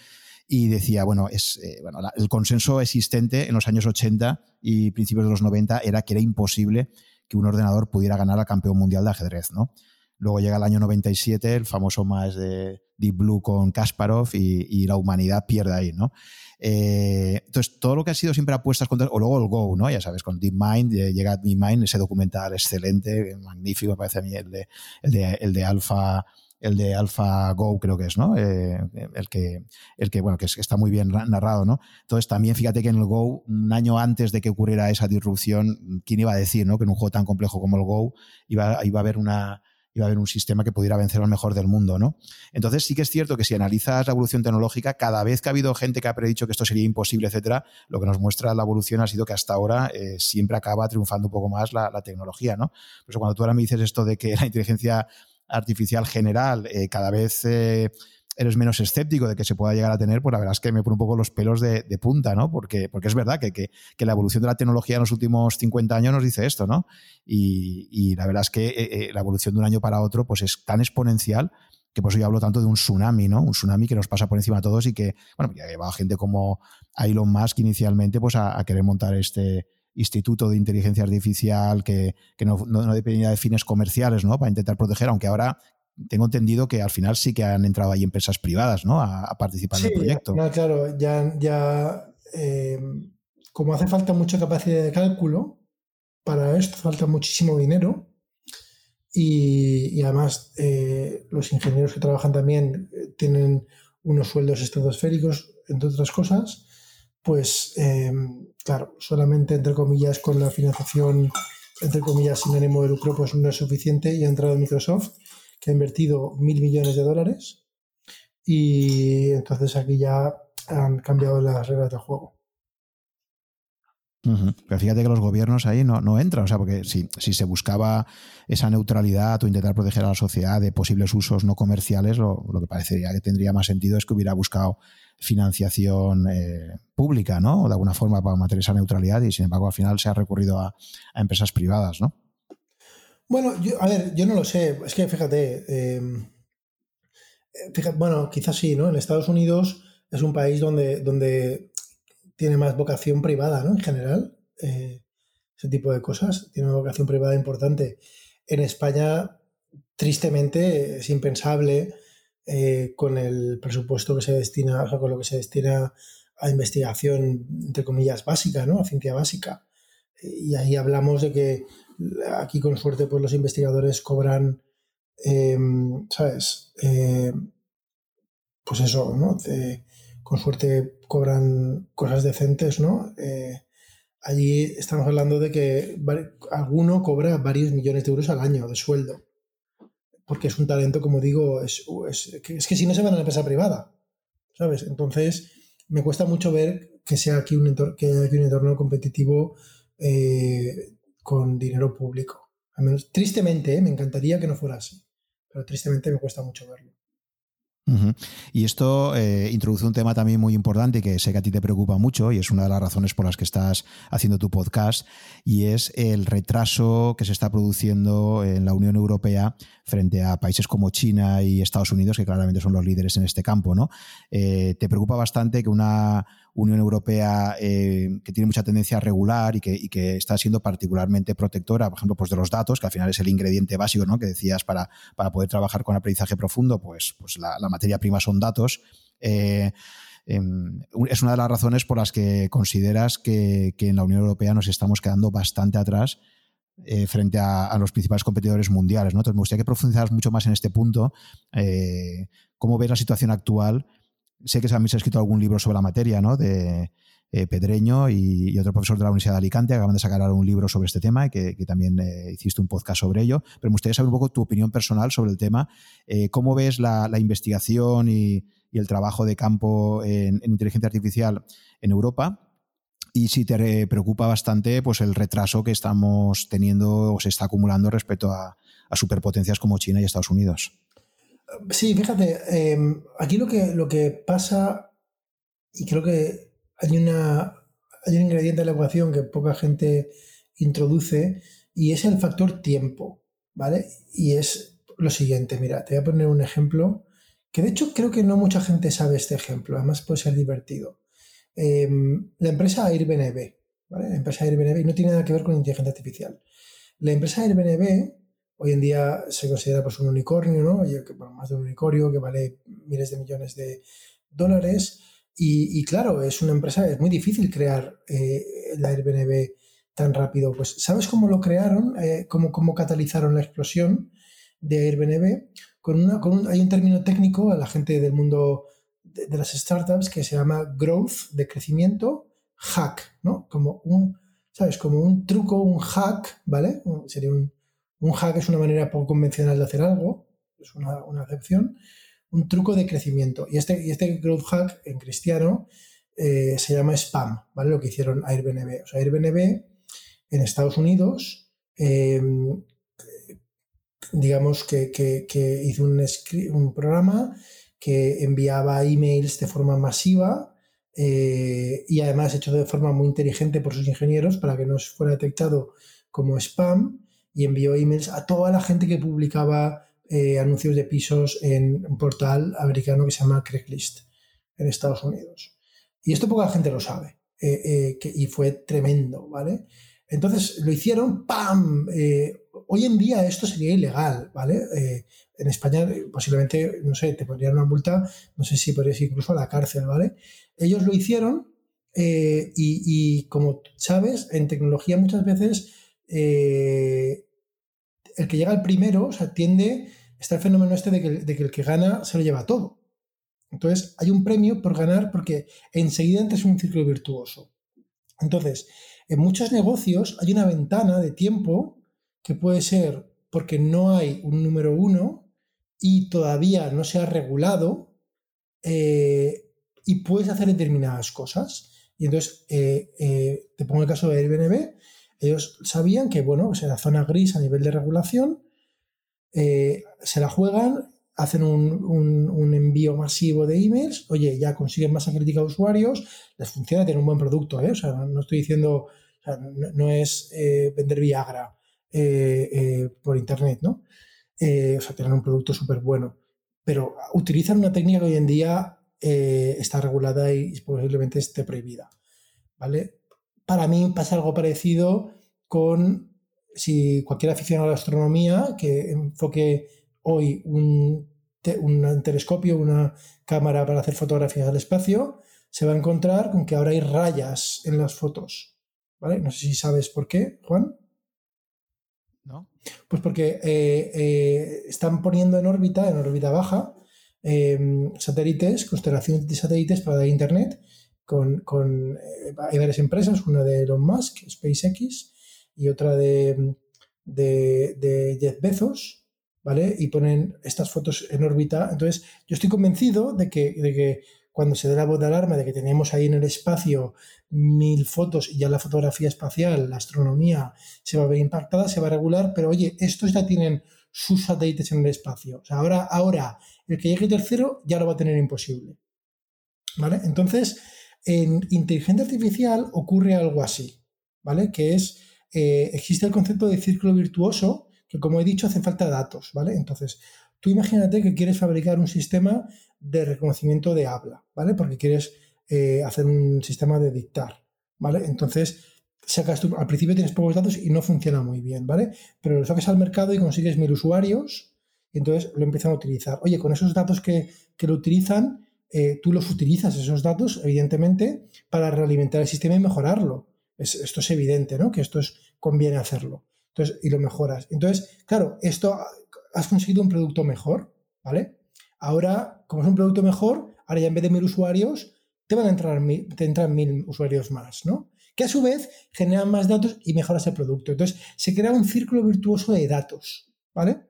y decía, bueno, es, eh, bueno el consenso existente en los años 80 y principios de los 90 era que era imposible que un ordenador pudiera ganar al campeón mundial de ajedrez, ¿no? Luego llega el año 97, el famoso más de Deep Blue con Kasparov y, la humanidad pierde ahí, ¿no? Eh, entonces, todo lo que ha sido siempre apuestas contra... O luego el Go, ¿no? Ya sabes, con DeepMind, eh, llega DeepMind, ese documental excelente, magnífico, me parece a mí, el de, el de, el de Alpha el de creo que es, ¿no? Eh, el, que, el que, bueno, que está muy bien narrado, ¿no? Entonces también fíjate que en el Go, un año antes de que ocurriera esa disrupción, ¿quién iba a decir, ¿no? Que en un juego tan complejo como el Go iba, iba a haber una, iba a haber un sistema que pudiera vencer al mejor del mundo, ¿no? Entonces sí que es cierto que si analizas la evolución tecnológica, cada vez que ha habido gente que ha predicho que esto sería imposible, etcétera, lo que nos muestra la evolución ha sido que hasta ahora eh, siempre acaba triunfando un poco más la, tecnología, ¿no? Por eso cuando tú ahora me dices esto de que la inteligencia artificial general eh, cada vez eh, eres menos escéptico de que se pueda llegar a tener, pues la verdad es que me pone un poco los pelos de, punta, ¿no? Porque, porque es verdad que, que, la evolución de la tecnología en los últimos 50 años nos dice esto, ¿no? Y, la verdad es que eh, la evolución de un año para otro pues es tan exponencial que por eso yo hablo tanto de un tsunami, ¿no? Un tsunami que nos pasa por encima a todos y que, bueno, ya ha llevado gente como Elon Musk inicialmente pues a querer montar este, instituto de inteligencia artificial que, no, dependía de fines comerciales, ¿no? Para intentar proteger, aunque ahora tengo entendido que al final sí que han entrado ahí empresas privadas, ¿no? A, participar en el proyecto. No, claro, ya, ya eh, como hace falta mucha capacidad de cálculo, para esto falta muchísimo dinero. Y, además eh, los ingenieros que trabajan también eh, tienen unos sueldos estratosféricos, entre otras cosas pues em, claro, solamente entre comillas con la financiación, entre comillas sin ánimo de lucro, pues no es suficiente y ha entrado Microsoft, que ha invertido mil millones de dólares y entonces aquí ya han cambiado las reglas del juego. Pero fíjate que los gobiernos ahí no, no entran, o sea, porque si, si, se buscaba esa neutralidad o intentar proteger a la sociedad de posibles usos no comerciales, lo, lo que parecería que tendría más sentido es que hubiera buscado financiación eh, pública, ¿no? O de alguna forma para mantener esa neutralidad y sin embargo al final se ha recurrido a, empresas privadas, ¿no? Bueno, a ver, yo no lo sé. Es que fíjate, fíjate, bueno, quizás sí, ¿no? En Estados Unidos es un país donde, donde tiene más vocación privada, ¿no? En general. Eh, ese tipo de cosas. Tiene una vocación privada importante. En España, tristemente, es impensable eh, con el presupuesto que se destina, o sea, con lo que se destina a investigación, entre comillas, básica, ¿no? A ciencia básica. Y ahí hablamos de que aquí, con suerte, pues los investigadores cobran, em, ¿sabes? Eh, pues eso, ¿no? con suerte cobran cosas decentes, ¿no? Eh, allí estamos hablando de que alguno cobra varios millones de euros al año de sueldo. Porque es un talento, como digo, es, es, que, si no se van a la empresa privada, ¿sabes? Entonces, me cuesta mucho ver que sea aquí un entorno, que haya aquí un entorno competitivo eh, con dinero público. Al menos, tristemente, ¿eh? me encantaría que no fuera así, pero tristemente me cuesta mucho verlo. Y esto eh, introduce un tema también muy importante que sé que a ti te preocupa mucho y es una de las razones por las que estás haciendo tu podcast y es el retraso que se está produciendo en la Unión Europea frente a países como China y Estados Unidos que claramente son los líderes en este campo. ¿no? Eh, ¿Te preocupa bastante que una Unión Europea eh, que tiene mucha tendencia a regular y que, está siendo particularmente protectora, por ejemplo, pues de los datos, que al final es el ingrediente básico ¿no? que decías para, para poder trabajar con aprendizaje profundo, pues, pues la, materia prima son datos. Eh, em, es una de las razones por las que consideras que, en la Unión Europea nos estamos quedando bastante atrás eh, frente a, los principales competidores mundiales. ¿no? Entonces, me gustaría que profundizaras mucho más en este punto. ¿Cómo ves la situación actual? Sé que también se ha escrito algún libro sobre la materia, ¿no? De eh, Pedreño y, otro profesor de la Universidad de Alicante acaban de sacar ahora un libro sobre este tema y que, también eh, hiciste un podcast sobre ello. Pero me gustaría saber un poco tu opinión personal sobre el tema. Eh, ¿Cómo ves la, investigación y, el trabajo de campo en, inteligencia artificial en Europa? y si te preocupa bastante pues el retraso que estamos teniendo o se está acumulando respecto a superpotencias como China y Estados Unidos. Sí, fíjate, em, aquí lo que, lo que pasa, y creo que hay, una, hay un ingrediente de la ecuación que poca gente introduce, y es el factor tiempo, ¿vale? Y es lo siguiente, mira, te voy a poner un ejemplo, que de hecho creo que no mucha gente sabe este ejemplo, además puede ser divertido. Em, la empresa Airbnb, ¿vale? La empresa Airbnb, no tiene nada que ver con inteligencia artificial. La empresa Airbnb hoy en día se considera pues un unicornio, ¿no? más de un unicornio que vale miles de millones de dólares. Y, claro, es una empresa, es muy difícil crear eh, la Airbnb tan rápido. Pues, ¿sabes cómo lo crearon? Eh, cómo, cómo, catalizaron la explosión de Airbnb? Con una, con hay un término técnico a la gente del mundo de, de, las startups que se llama growth, de crecimiento, hack, ¿no? Como un, ¿sabes? Como un truco, un hack, ¿vale? Sería un, un hack es una manera poco convencional de hacer algo, es una, una excepción. Un truco de crecimiento. Y este, y este growth hack en cristiano eh, se llama spam, ¿vale? Lo que hicieron Airbnb. O sea, Airbnb en Estados Unidos, em, digamos que, hizo un, un, programa que enviaba emails de forma masiva eh, y además hecho de forma muy inteligente por sus ingenieros para que no fuera detectado como spam y envió emails a toda la gente que publicaba eh, anuncios de pisos en un portal americano que se llama Craigslist en Estados Unidos. Y esto poca gente lo sabe. Eh, eh, y fue tremendo, ¿vale? Entonces lo hicieron, ¡pam! hoy en día esto sería ilegal, ¿vale? en España posiblemente, no sé, te pondrían una multa, no sé si podrías ir incluso a la cárcel, ¿vale? Ellos lo hicieron y, y, como sabes, en tecnología muchas veces eh, el que llega al primero, o sea, tiende, está el fenómeno este de que, el que gana se lo lleva todo. Entonces, hay un premio por ganar porque enseguida entras en un círculo virtuoso. Entonces, en muchos negocios hay una ventana de tiempo que puede ser porque no hay un número uno y todavía no se ha regulado eh, y puedes hacer determinadas cosas. Y entonces, eh, te pongo el caso de Airbnb, ellos sabían que, bueno, en la zona gris a nivel de regulación, eh, se la juegan, hacen un, envío masivo de emails, oye, ya consiguen masa crítica de usuarios, les funciona, tienen un buen producto, ¿eh? O sea, no, estoy diciendo, no, es eh, vender Viagra por internet, ¿no? o sea, tienen un producto súper bueno, pero utilizan una técnica que hoy en día está regulada y posiblemente esté prohibida, ¿vale? Para mí pasa algo parecido con si cualquier aficionado a la astronomía que enfoque hoy un, un telescopio, una cámara para hacer fotografías del espacio, se va a encontrar con que ahora hay rayas en las fotos. ¿Vale? No sé si sabes por qué, Juan. ¿No? Pues porque eh, eh, están poniendo en órbita, en órbita baja, em, satélites, constelaciones de satélites para dar internet. Con, con eh, hay varias empresas, una de Elon Musk, SpaceX, y otra de, de, de Jeff Bezos, ¿vale? Y ponen estas fotos en órbita. Entonces, yo estoy convencido de que, de que cuando se dé la voz de alarma de que tenemos ahí en el espacio mil fotos y ya la fotografía espacial, la astronomía se va a ver impactada, se va a regular, pero oye, estos ya tienen sus satélites en el espacio. Ahora, ahora el que llegue tercero ya lo va a tener imposible. ¿Vale? Entonces, en inteligencia artificial ocurre algo así, ¿vale? Que es, eh, existe el concepto de círculo virtuoso, que como he dicho, hace falta datos, ¿vale? Entonces, tú imagínate que quieres fabricar un sistema de reconocimiento de habla, ¿vale? Porque quieres eh, hacer un sistema de dictar, ¿vale? Entonces, sacas tú, al principio tienes pocos datos y no funciona muy bien, ¿vale? Pero lo sacas al mercado y consigues mil usuarios y entonces lo empiezan a utilizar. Oye, con esos datos que, lo utilizan, eh, tú los utilizas, esos datos, evidentemente, para realimentar el sistema y mejorarlo. esto es evidente, ¿no? Que esto es, conviene hacerlo. Entonces, y lo mejoras. Entonces, claro, esto has conseguido un producto mejor, ¿vale? Ahora, como es un producto mejor, ahora ya en vez de mil usuarios, te van a entrar mil, te entran mil usuarios más, ¿no? Que a su vez generan más datos y mejoras el producto. Entonces, se crea un círculo virtuoso de datos, ¿vale?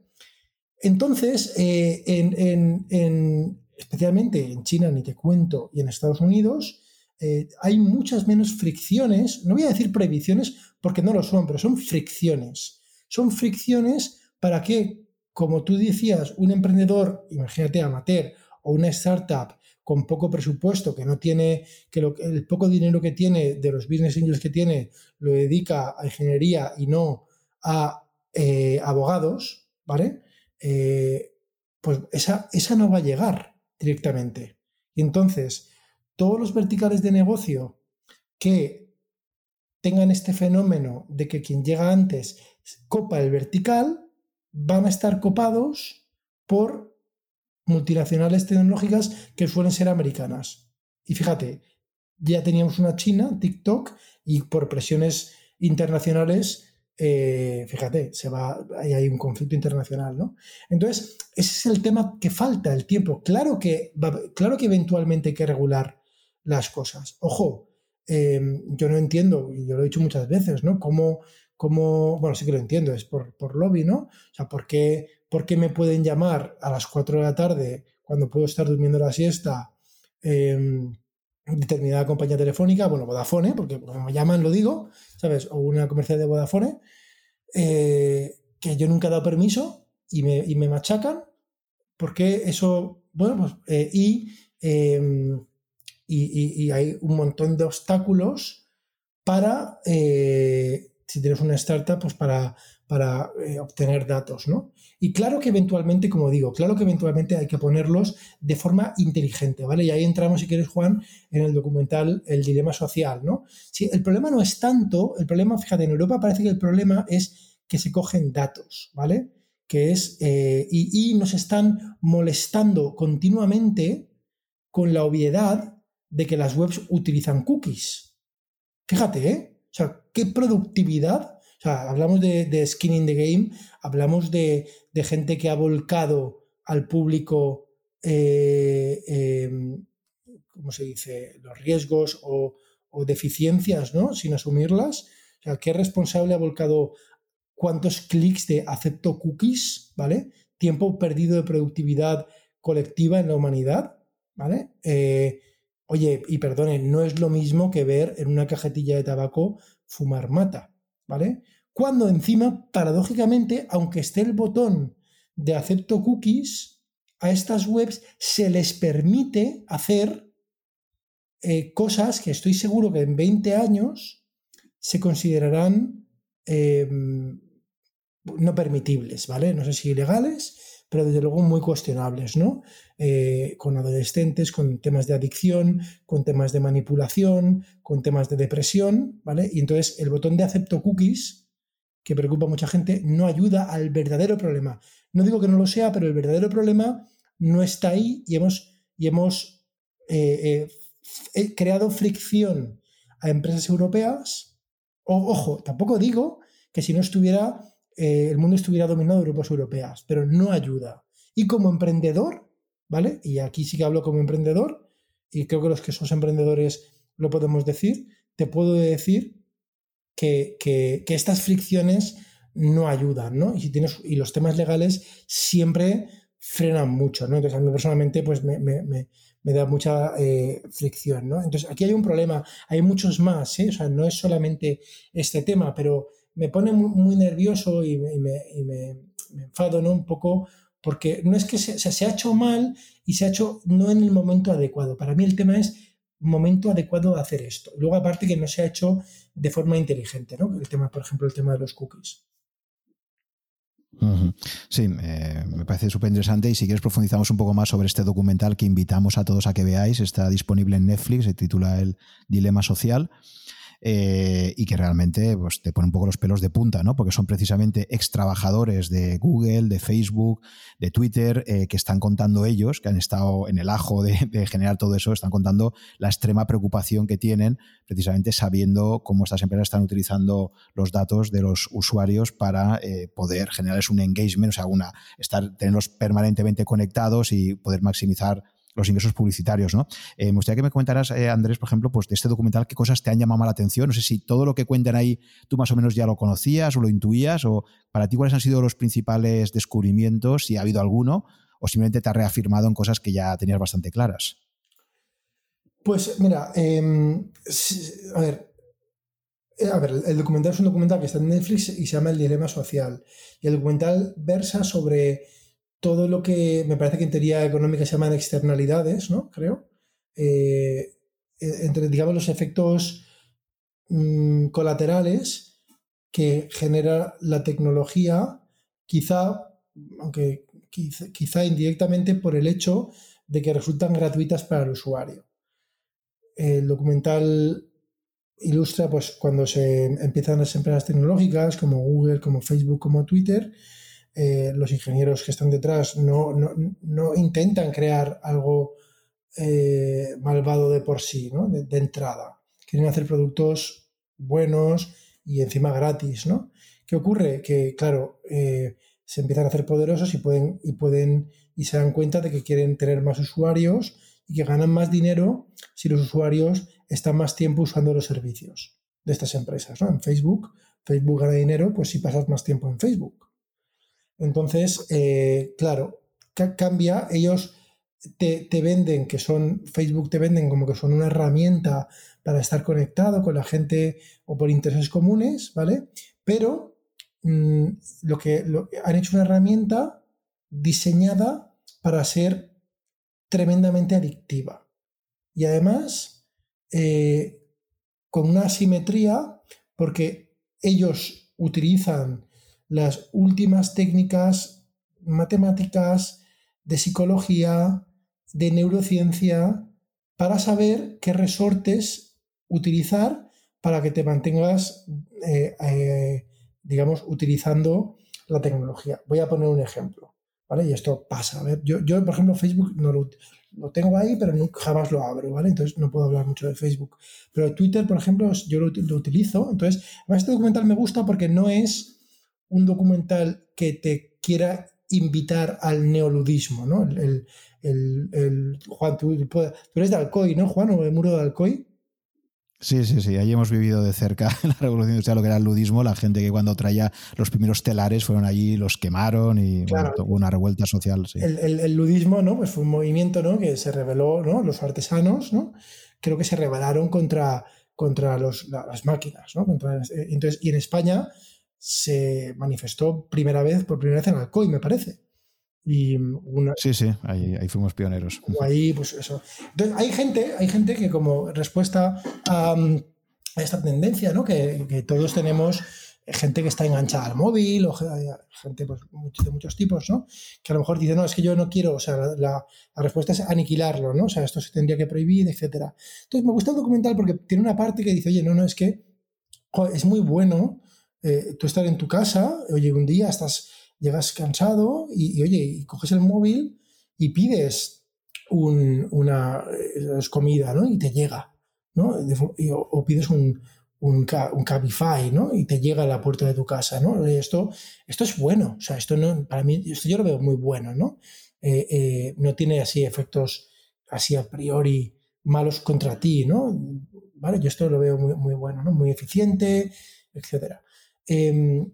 Entonces, eh, en, especialmente en China, ni te cuento, y en Estados Unidos, eh, hay muchas menos fricciones, no voy a decir prohibiciones porque no lo son, pero son fricciones. Son fricciones para que como tú decías, un emprendedor, imagínate amateur o una startup con poco presupuesto, que no tiene, que el poco dinero que tiene de los business angels que tiene lo dedica a ingeniería y no a eh, abogados, ¿vale? Eh, pues esa, esa no va a llegar directamente. Y entonces, todos los verticales de negocio que tengan este fenómeno de que quien llega antes copa el vertical, van a estar copados por multinacionales tecnológicas que suelen ser americanas. Y fíjate, ya teníamos una China, TikTok, y por presiones internacionales, eh, fíjate, se va, hay, un conflicto internacional, ¿no? Entonces, ese es el tema que falta, el tiempo. Claro que, claro que eventualmente hay que regular las cosas. Ojo, eh, yo no entiendo, y yo lo he dicho muchas veces, ¿no? Cómo como, bueno, sí que lo entiendo, es por, por lobby, ¿no? O sea, ¿por qué, me pueden llamar a las 4 de la tarde cuando puedo estar durmiendo la siesta eh, determinada compañía telefónica? Bueno, Vodafone, porque como me llaman lo digo, ¿sabes? O una comercial de Vodafone, eh, que yo nunca he dado permiso y me, y me machacan, porque eso, bueno, pues, eh, em, y, y, hay un montón de obstáculos para eh, si tienes una startup, pues para, para eh, obtener datos, ¿no? Y claro que eventualmente, como digo, claro que eventualmente hay que ponerlos de forma inteligente, ¿vale? Y ahí entramos, si quieres, Juan, en el documental El dilema social, ¿no? Si el problema no es tanto, el problema, fíjate, en Europa parece que el problema es que se cogen datos, ¿vale? Que es, eh, y, y nos están molestando continuamente con la obviedad de que las webs utilizan cookies. Fíjate, ¿eh? O sea, ¿qué productividad? O sea, hablamos de, skin in the game, hablamos de, gente que ha volcado al público, eh, em, ¿cómo se dice?, los riesgos o, deficiencias, ¿no? Sin asumirlas. O sea, ¿qué responsable ha volcado cuántos clics de acepto cookies, ¿vale? Tiempo perdido de productividad colectiva en la humanidad, ¿vale? Eh, Oye, y perdone, no es lo mismo que ver en una cajetilla de tabaco fumar mata, ¿vale? Cuando encima, paradójicamente, aunque esté el botón de acepto cookies, a estas webs se les permite hacer eh, cosas que estoy seguro que en 20 años se considerarán em, no permitibles, ¿vale? No sé si ilegales, pero desde luego muy cuestionables, ¿no? Eh, con adolescentes, con temas de adicción, con temas de manipulación, con temas de depresión, ¿vale? Y entonces el botón de acepto cookies que preocupa a mucha gente, no ayuda al verdadero problema. No digo que no lo sea, pero el verdadero problema no está ahí y hemos, y hemos eh, eh, creado fricción a empresas europeas. ojo, tampoco digo que si no estuviera, eh, el mundo estuviera dominado de grupos europeas, pero no ayuda. Y como emprendedor, ¿vale? Y aquí sí que hablo como emprendedor, y creo que los que somos emprendedores lo podemos decir, te puedo decir que, estas fricciones no ayudan, ¿no? Y, si tienes, y los temas legales siempre frenan mucho, ¿no? Entonces a mí personalmente pues me, da mucha eh, fricción, ¿no? Entonces aquí hay un problema, hay muchos más, ¿eh? O sea, no es solamente este tema, pero me pone muy, nervioso y, me, enfado, ¿no? Un poco porque no es que se, se ha hecho mal y se ha hecho no en el momento adecuado. Para mí el tema es momento adecuado de hacer esto. Luego, aparte que no se ha hecho de forma inteligente, ¿no? El tema, por ejemplo, el tema de los cookies. Sí, me parece súper interesante y si quieres profundizamos un poco más sobre este documental que invitamos a todos a que veáis, está disponible en Netflix, se titula El Dilema Social. Eh, y que realmente pues, te pone un poco los pelos de punta, ¿no? Porque son precisamente ex trabajadores de Google, de Facebook, de Twitter, eh, que están contando ellos, que han estado en el ajo de, generar todo eso, están contando la extrema preocupación que tienen, precisamente sabiendo cómo estas empresas están utilizando los datos de los usuarios para eh, poder generarles un engagement, o sea, una, estar, tenerlos permanentemente conectados y poder maximizar los ingresos publicitarios, ¿no? Eh, me gustaría que me comentaras, eh, Andrés, por ejemplo, pues de este documental, qué cosas te han llamado la atención. No sé si todo lo que cuentan ahí tú más o menos ya lo conocías o lo intuías, o para ti cuáles han sido los principales descubrimientos, si ha habido alguno, o simplemente te ha reafirmado en cosas que ya tenías bastante claras. Pues mira, em, a ver, eh, a ver, el documental es un documental que está en Netflix y se llama El Dilema Social. Y el documental versa sobre todo lo que me parece que en teoría económica se llaman externalidades, ¿no? Creo. Eh, entre, digamos, los efectos mm, colaterales que genera la tecnología, quizá, aunque quizá, indirectamente por el hecho de que resultan gratuitas para el usuario. El documental ilustra pues cuando se empiezan las empresas tecnológicas como Google, como Facebook, como Twitter, eh, los ingenieros que están detrás no, intentan crear algo eh, malvado de por sí, ¿no? de, entrada. Quieren hacer productos buenos y encima gratis. ¿no? ¿Qué ocurre? Que, claro, eh, se empiezan a hacer poderosos y pueden, y pueden y se dan cuenta de que quieren tener más usuarios y que ganan más dinero si los usuarios están más tiempo usando los servicios de estas empresas. ¿no? En Facebook, Facebook gana dinero, pues si pasas más tiempo en Facebook. Entonces, eh, claro, cambia, ellos te, venden que son, Facebook te venden como que son una herramienta para estar conectado con la gente o por intereses comunes, ¿vale? Pero mm, lo, que, han hecho una herramienta diseñada para ser tremendamente adictiva. Y además, eh, con una asimetría, porque ellos utilizan las últimas técnicas matemáticas, de psicología, de neurociencia, para saber qué resortes utilizar para que te mantengas, eh, eh, digamos, utilizando la tecnología. Voy a poner un ejemplo, ¿vale? Y esto pasa. A ver, yo, yo por ejemplo, Facebook no lo, tengo ahí, pero nunca, jamás lo abro, ¿vale? Entonces no puedo hablar mucho de Facebook. Pero Twitter, por ejemplo, yo lo, lo utilizo. Entonces, este documental me gusta porque no es un documental que te quiera invitar al neoludismo, ¿no? El, Juan, tú, eres de Alcoy, ¿no, Juan? ¿O de Muro de Alcoy? Sí, sí, sí. Ahí hemos vivido de cerca la revolución industrial, lo que era el ludismo. La gente que cuando traía los primeros telares fueron allí, los quemaron y hubo una revuelta social. El, ludismo, ¿no? Pues fue un movimiento, ¿no? Que se rebeló, ¿no? Los artesanos, ¿no? Creo que se rebelaron contra, contra los, las máquinas, ¿no? Eh, entonces, y en España se manifestó primera vez, por primera vez en Alcoy, me parece. Y sí, sí, ahí, fuimos pioneros. Ahí, pues eso. Entonces, hay gente, hay gente que como respuesta a, esta tendencia, ¿no? Que, todos tenemos gente que está enganchada al móvil o gente pues, de muchos tipos, ¿no? Que a lo mejor dice, no, es que yo no quiero, o sea, la, respuesta es aniquilarlo, ¿no? O sea, esto se tendría que prohibir, etcétera. Entonces, me gusta el documental porque tiene una parte que dice, oye, no, no, es que es muy bueno eh, tú estás en tu casa, oye, un día estás, llegas cansado y, oye, y coges el móvil y pides una comida, ¿no? Y te llega, ¿no? o, pides un, un, Cabify, ¿no? Y te llega a la puerta de tu casa, ¿no? Esto, esto es bueno, o sea, esto no, para mí, esto yo lo veo muy bueno, ¿no? Eh, eh, no tiene así efectos así a priori malos contra ti, ¿no? Vale, yo esto lo veo muy, muy bueno, ¿no? Muy eficiente, etcétera. Em,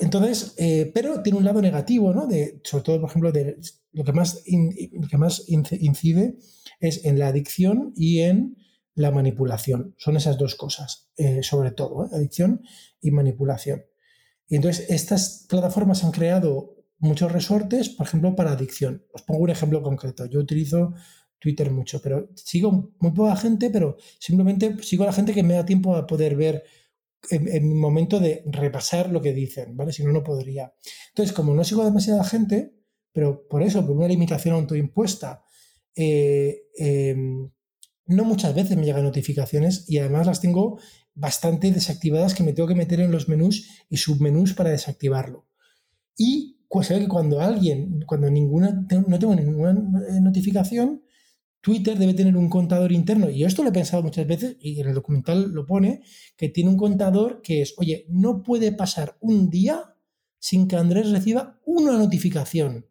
entonces, eh, pero tiene un lado negativo, ¿no? Sobre todo, por ejemplo, de, lo que más, que más incide es en la adicción y en la manipulación. Son esas dos cosas, eh, sobre todo, ¿eh? adicción y manipulación. Y entonces, estas plataformas han creado muchos resortes, por ejemplo, para adicción. Os pongo un ejemplo concreto. Yo utilizo Twitter mucho, pero sigo muy poca gente, pero simplemente sigo a la gente que me da tiempo a poder ver en, mi momento de repasar lo que dicen, ¿vale? Si no, no podría. Entonces, como no sigo demasiada gente, pero por eso, por una limitación autoimpuesta, eh, em, no muchas veces me llegan notificaciones y además las tengo bastante desactivadas que me tengo que meter en los menús y submenús para desactivarlo. Y pues que cuando alguien, cuando ninguna, no tengo ninguna eh, notificación, Twitter debe tener un contador interno, y esto lo he pensado muchas veces, y en el documental lo pone, que tiene un contador que es, oye, no puede pasar un día sin que Andrés reciba una notificación.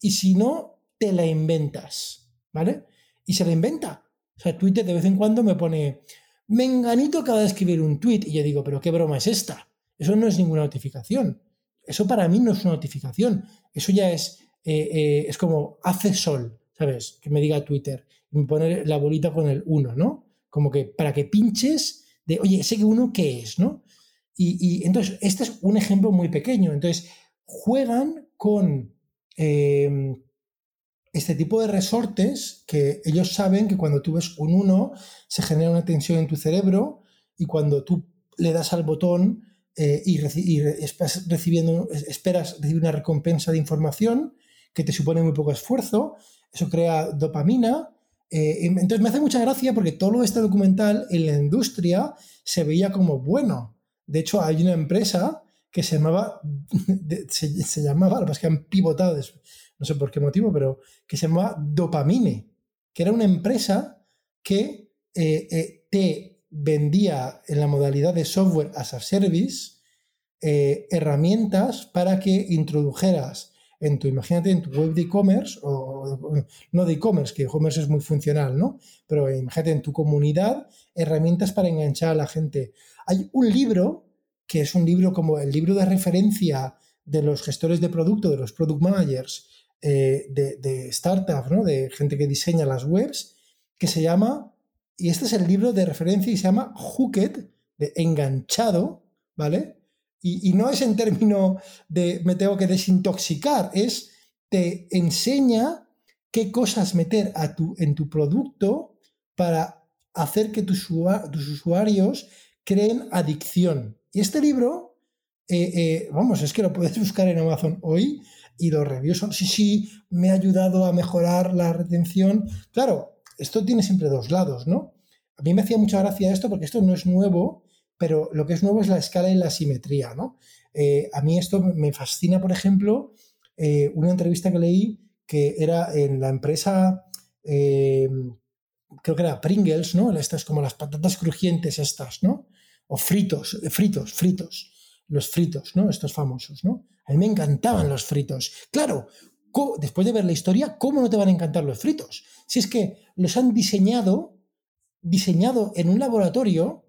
Y si no, te la inventas, ¿vale? Y se la inventa. O sea, Twitter de vez en cuando me pone, Menganito acaba de escribir un tweet, y yo digo, pero qué broma es esta. Eso no es ninguna notificación. Eso para mí no es una notificación. Eso ya es, eh, eh, es como hace sol. ¿Sabes? Que me diga Twitter y me pone la bolita con el 1, ¿no? Como que para que pinches de, oye, ese que uno, ¿qué es, no? Y, entonces, este es un ejemplo muy pequeño. Entonces, juegan con em, este tipo de resortes que ellos saben que cuando tú ves un 1 se genera una tensión en tu cerebro y cuando tú le das al botón eh, y, recibiendo, esperas recibir una recompensa de información que te supone muy poco esfuerzo, eso crea dopamina. Eh, entonces me hace mucha gracia porque todo este documental en la industria se veía como bueno. De hecho, hay una empresa que se llamaba, se, llamaba, lo que han pivotado, no sé por qué motivo, pero que se llamaba Dopamine, que era una empresa que eh, eh, te vendía en la modalidad de software as a service herramientas para que introdujeras en tu, imagínate, en tu web de e-commerce, o, no de e-commerce, que e-commerce es muy funcional, ¿no? Pero imagínate en tu comunidad, herramientas para enganchar a la gente. Hay un libro, que es un libro como el libro de referencia de los gestores de producto, de los product managers, eh, de, de startups, ¿no? De gente que diseña las webs, que se llama, y este es el libro de referencia y se llama Hooked, de enganchado, ¿vale? Y, no es en términos de me tengo que desintoxicar, es te enseña qué cosas meter a tu, en tu producto para hacer que tus, usuarios creen adicción. Y este libro, eh, eh, vamos, es que lo puedes buscar en Amazon hoy y los reviews son, sí, sí, me ha ayudado a mejorar la retención. Claro, esto tiene siempre dos lados, ¿no? A mí me hacía mucha gracia esto porque esto no es nuevo pero lo que es nuevo es la escala y la simetría, ¿no? Eh, a mí esto me fascina, por ejemplo, eh, una entrevista que leí que era en la empresa, eh, creo que era Pringles, ¿no? Estas como las patatas crujientes estas, ¿no? O fritos, fritos, fritos, los fritos, ¿no? Estos famosos, ¿no? A mí me encantaban los fritos. Claro, después de ver la historia, ¿cómo no te van a encantar los fritos? Si es que los han diseñado, diseñado en un laboratorio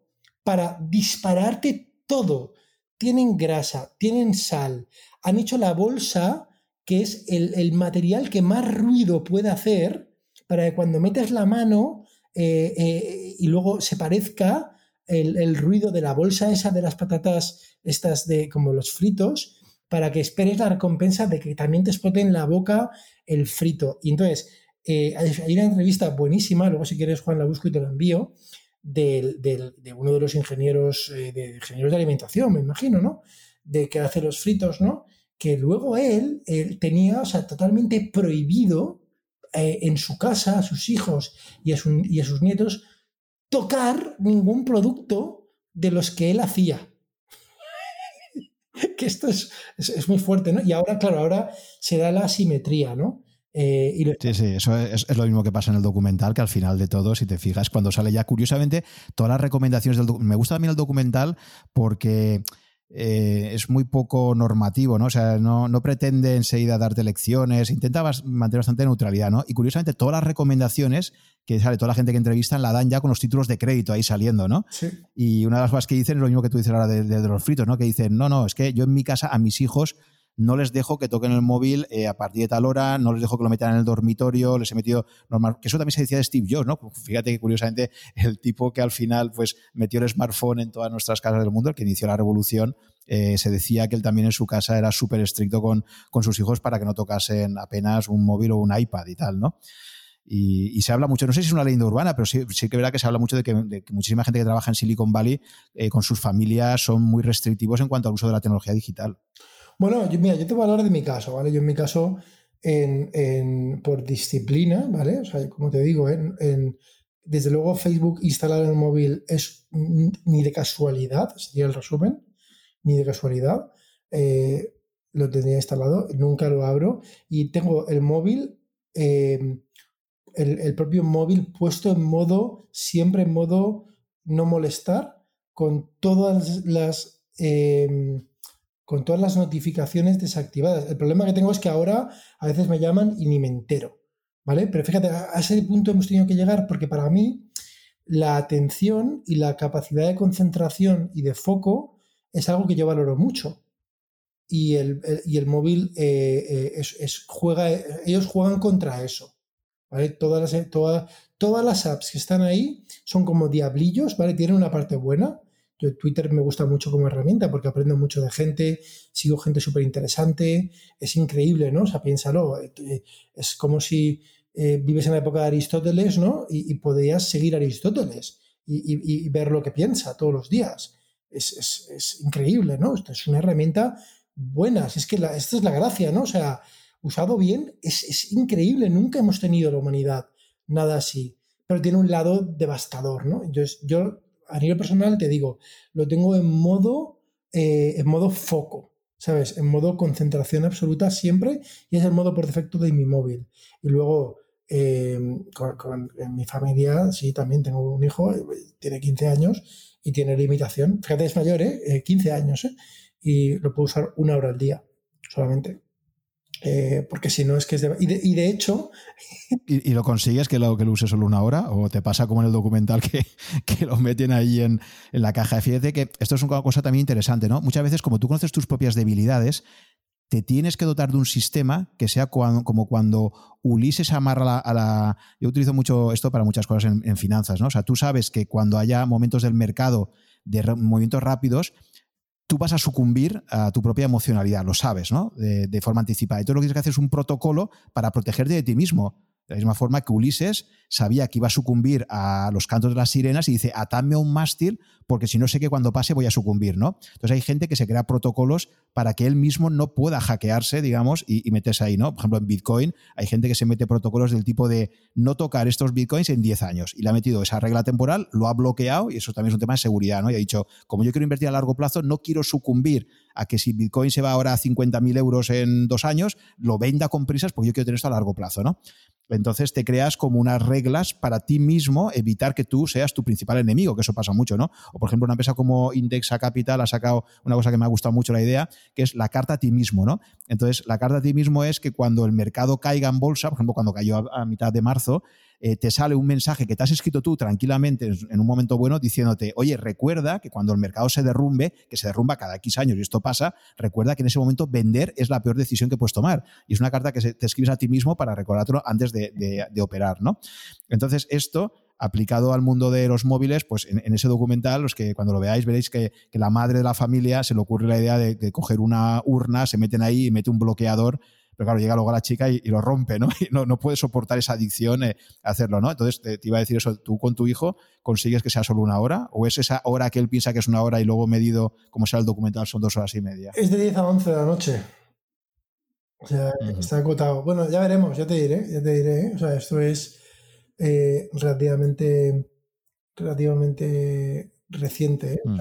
para dispararte todo. Tienen grasa, tienen sal, han hecho la bolsa, que es el, material que más ruido puede hacer, para que cuando metes la mano eh, eh, y luego se parezca el, ruido de la bolsa esa de las patatas, estas de como los fritos, para que esperes la recompensa de que también te explote en la boca el frito. Y entonces, eh, hay una entrevista buenísima, luego si quieres Juan la busco y te la envío, de uno de los ingenieros, eh, de ingenieros de alimentación, me imagino, ¿no? De que hace los fritos, ¿no? Que luego él, tenía, o sea, totalmente prohibido eh, en su casa a sus hijos y a, y a sus nietos tocar ningún producto de los que él hacía. que esto es, es, muy fuerte, ¿no? Y ahora, claro, ahora se da la asimetría, ¿no? Eh, sí, sí, eso es, lo mismo que pasa en el documental, que al final de todo, si te fijas, cuando sale ya, curiosamente, todas las recomendaciones del documental, me gusta también el documental porque eh, es muy poco normativo, ¿no? O sea, no, no, pretende enseguida darte lecciones, intenta mantener bastante neutralidad, ¿no? Y curiosamente, todas las recomendaciones que sale, toda la gente que entrevistan la dan ya con los títulos de crédito ahí saliendo, ¿no? Sí. Y una de las cosas que dicen es lo mismo que tú dices ahora de, de los fritos, ¿no? Que dicen, no, no, es que yo en mi casa a mis hijos no les dejo que toquen el móvil eh, a partir de tal hora, no les dejo que lo metan en el dormitorio, les he metido normal, que eso también se decía de Steve Jobs, ¿no? Fíjate que curiosamente el tipo que al final pues metió el smartphone en todas nuestras casas del mundo, el que inició la revolución, eh, se decía que él también en su casa era súper estricto con, con sus hijos para que no tocasen apenas un móvil o un iPad y tal, ¿no? Y, se habla mucho, no sé si es una leyenda urbana, pero sí, sí que verá que se habla mucho de que, muchísima gente que trabaja en Silicon Valley eh, con sus familias son muy restrictivos en cuanto al uso de la tecnología digital. Bueno, yo, mira, yo te voy a hablar de mi caso, ¿vale? Yo en mi caso, en, por disciplina, ¿vale? O sea, como te digo, en, desde luego Facebook instalado en el móvil es ni de casualidad, sería el resumen, ni de casualidad. Eh, lo tendría instalado, nunca lo abro y tengo el móvil, eh, el, propio móvil puesto en modo, siempre en modo no molestar, con todas las... Eh, con todas las notificaciones desactivadas. El problema que tengo es que ahora a veces me llaman y ni me entero, ¿vale? Pero fíjate, a ese punto hemos tenido que llegar porque para mí la atención y la capacidad de concentración y de foco es algo que yo valoro mucho. Y el, y el móvil eh, eh, juega, ellos juegan contra eso. ¿vale? Todas, las, todas las apps que están ahí son como diablillos, ¿vale? Tienen una parte buena, Twitter me gusta mucho como herramienta porque aprendo mucho de gente, sigo gente súper interesante, es increíble, ¿no? O sea, piénsalo, eh, es como si eh, vives en la época de Aristóteles, ¿no? Y, podrías seguir a Aristóteles y, ver lo que piensa todos los días. Es, increíble, ¿no? Esto es una herramienta buena, es que esta es la gracia, ¿no? O sea, usado bien, es, increíble, nunca hemos tenido la humanidad nada así, pero tiene un lado devastador, ¿no? Entonces, yo a nivel personal te digo, lo tengo en modo, eh, en modo foco, ¿sabes? En modo concentración absoluta siempre y es el modo por defecto de mi móvil. Y luego, eh, con, en mi familia, sí, también tengo un hijo, tiene 15 años y tiene limitación. Fíjate, es mayor, ¿eh? 15 años, ¿eh? Y lo puedo usar una hora al día solamente. Eh, porque si no es que es de... Y de, hecho... ¿Y, lo consigues que lo, que lo uses solo una hora? ¿O te pasa como en el documental que, que lo meten ahí en, en, la caja? Fíjate que esto es una cosa también interesante, ¿no? Muchas veces como tú conoces tus propias debilidades, te tienes que dotar de un sistema que sea como cuando Ulises amarra a la, Yo utilizo mucho esto para muchas cosas en, en finanzas, ¿no? O sea, tú sabes que cuando haya momentos del mercado de movimientos rápidos, tú vas a sucumbir a tu propia emocionalidad, lo sabes, ¿no? De, forma anticipada. Y tú lo que tienes que hacer es un protocolo para protegerte de ti mismo. De la misma forma que Ulises sabía que iba a sucumbir a los cantos de las sirenas y dice, atadme a un mástil porque si no sé que cuando pase voy a sucumbir, ¿no? Entonces hay gente que se crea protocolos para que él mismo no pueda hackearse, digamos, y, meterse ahí, ¿no? Por ejemplo, en Bitcoin hay gente que se mete protocolos del tipo de no tocar estos Bitcoins en 10 años y le ha metido esa regla temporal, lo ha bloqueado y eso también es un tema de seguridad, ¿no? Y ha dicho, como yo quiero invertir a largo plazo, no quiero sucumbir a que si Bitcoin se va ahora a 50.000 euros en dos años, lo venda con prisas porque yo quiero tener esto a largo plazo, ¿no? Entonces te creas como unas reglas para ti mismo evitar que tú seas tu principal enemigo, que eso pasa mucho, ¿no? O por ejemplo, una empresa como Indexa Capital ha sacado una cosa que me ha gustado mucho la idea, que es la carta a ti mismo, ¿no? Entonces, la carta a ti mismo es que cuando el mercado caiga en bolsa, por ejemplo, cuando cayó a mitad de marzo, eh, te sale un mensaje que te has escrito tú tranquilamente en un momento bueno diciéndote, oye, recuerda que cuando el mercado se derrumbe, que se derrumba cada X años y esto pasa, recuerda que en ese momento vender es la peor decisión que puedes tomar. Y es una carta que te escribes a ti mismo para recordártelo antes de, operar, ¿no? Entonces, esto aplicado al mundo de los móviles, pues en, ese documental, los que cuando lo veáis veréis que, la madre de la familia se le ocurre la idea de, de, coger una urna, se meten ahí y mete un bloqueador pero claro, llega luego la chica y, lo rompe, ¿no? Y no, no puede soportar esa adicción eh, hacerlo, ¿no? Entonces te, iba a decir eso, tú con tu hijo consigues que sea solo una hora o es esa hora que él piensa que es una hora y luego medido, como sea el documental, son dos horas y media. Es de 10 a 11 de la noche. O sea, está acotado. Bueno, ya veremos, ya te diré, ya te diré. ¿eh? O sea, esto es eh, relativamente, relativamente reciente. ¿eh? Mm.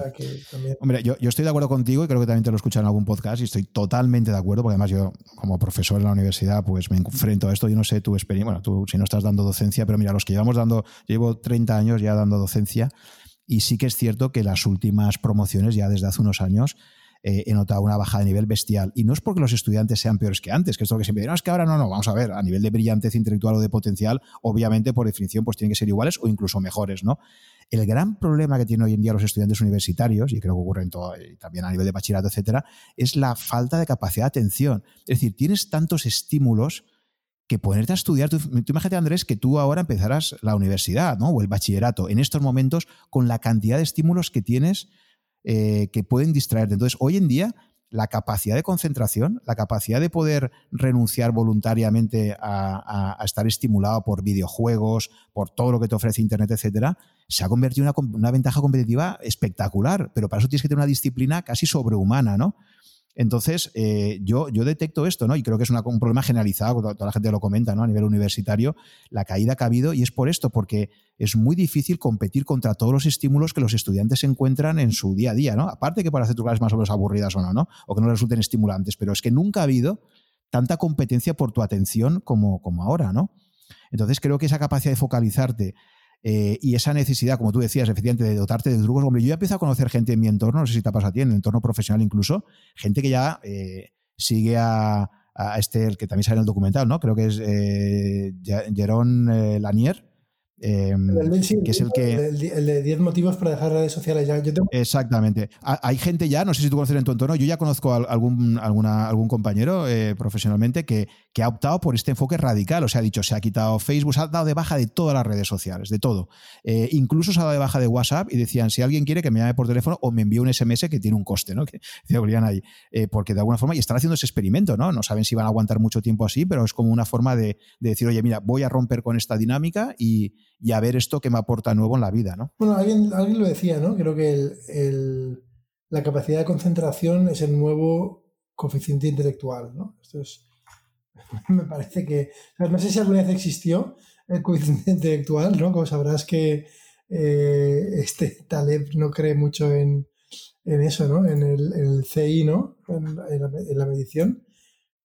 Hombre, yo, estoy de acuerdo contigo y creo que también te lo he escuchado en algún podcast y estoy totalmente de acuerdo, porque además yo, como profesor en la universidad, pues me enfrento a esto. Yo no sé tu experiencia, bueno, tú si no estás dando docencia, pero mira, los que llevamos dando, llevo 30 años ya dando docencia y sí que es cierto que las últimas promociones, ya desde hace unos años, eh, he notado una bajada de nivel bestial. Y no es porque los estudiantes sean peores que antes, que es lo que siempre dicen, no, es que ahora no, no, vamos a ver, a nivel de brillantez intelectual o de potencial, obviamente por definición pues tienen que ser iguales o incluso mejores, ¿no? El gran problema que tienen hoy en día los estudiantes universitarios, y creo que ocurre en todo, también a nivel de bachillerato, etcétera, es la falta de capacidad de atención. Es decir, tienes tantos estímulos que ponerte a estudiar, tú, imagínate Andrés que tú ahora empezarás la universidad ¿no? o el bachillerato en estos momentos con la cantidad de estímulos que tienes eh, que pueden distraerte. Entonces, hoy en día la capacidad de concentración, la capacidad de poder renunciar voluntariamente a, estar estimulado por videojuegos, por todo lo que te ofrece Internet, etcétera, se ha convertido en una, una, ventaja competitiva espectacular. Pero para eso tienes que tener una disciplina casi sobrehumana, ¿no? Entonces, eh, yo, yo detecto esto, ¿no? Y creo que es un problema generalizado, toda la gente lo comenta, ¿no? A nivel universitario, la caída que ha habido, y es por esto, porque es muy difícil competir contra todos los estímulos que los estudiantes encuentran en su día a día, ¿no? Aparte que para hacer tus clases más o menos aburridas o no, ¿no? O que no resulten estimulantes, pero es que nunca ha habido tanta competencia por tu atención como, como ahora, ¿no? Entonces creo que esa capacidad de focalizarte eh, y esa necesidad, como tú decías, efectivamente, de dotarte de trucos. Hombre, yo ya empiezo a conocer gente en mi entorno, no sé si te pasa a ti, en el entorno profesional incluso, gente que ya eh, sigue a, este, el que también sale en el documental, ¿no? Creo que es eh, Jerón Lanier, Em, que es el que. El de 10 motivos para dejar redes sociales ya. Exactamente. Hay gente ya, no sé si tú conoces en tu entorno, yo ya conozco a algún, alguna, algún compañero eh, profesionalmente que, que, ha optado por este enfoque radical. O sea, ha dicho, se ha quitado Facebook, se ha dado de baja de todas las redes sociales, de todo. Eh, incluso se ha dado de baja de WhatsApp y decían, si alguien quiere que me llame por teléfono o me envíe un SMS que tiene un coste, ¿no? Que decían ahí. Eh, porque de alguna forma, y están haciendo ese experimento, ¿no? No saben si van a aguantar mucho tiempo así, pero es como una forma de, de decir, oye, mira, voy a romper con esta dinámica y y a ver esto que me aporta nuevo en la vida, ¿no? Bueno, alguien, alguien lo decía, ¿no? Creo que el, la capacidad de concentración es el nuevo coeficiente intelectual, ¿no? Esto es, me parece que, no sé si alguna vez existió el coeficiente intelectual, ¿no? Como sabrás que eh, este Taleb no cree mucho en, eso, ¿no? En el, CI, ¿no? En, la, medición.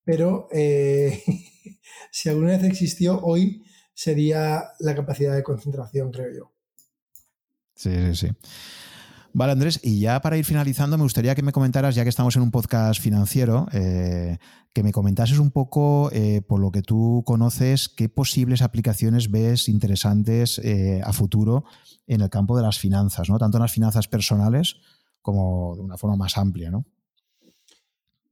Pero eh, si alguna vez existió, hoy sería la capacidad de concentración, creo yo. Sí, sí, sí. Vale, Andrés, y ya para ir finalizando, me gustaría que me comentaras, ya que estamos en un podcast financiero, eh, que me comentases un poco, eh, por lo que tú conoces, qué posibles aplicaciones ves interesantes eh, a futuro en el campo de las finanzas, ¿no? Tanto en las finanzas personales como de una forma más amplia, ¿no?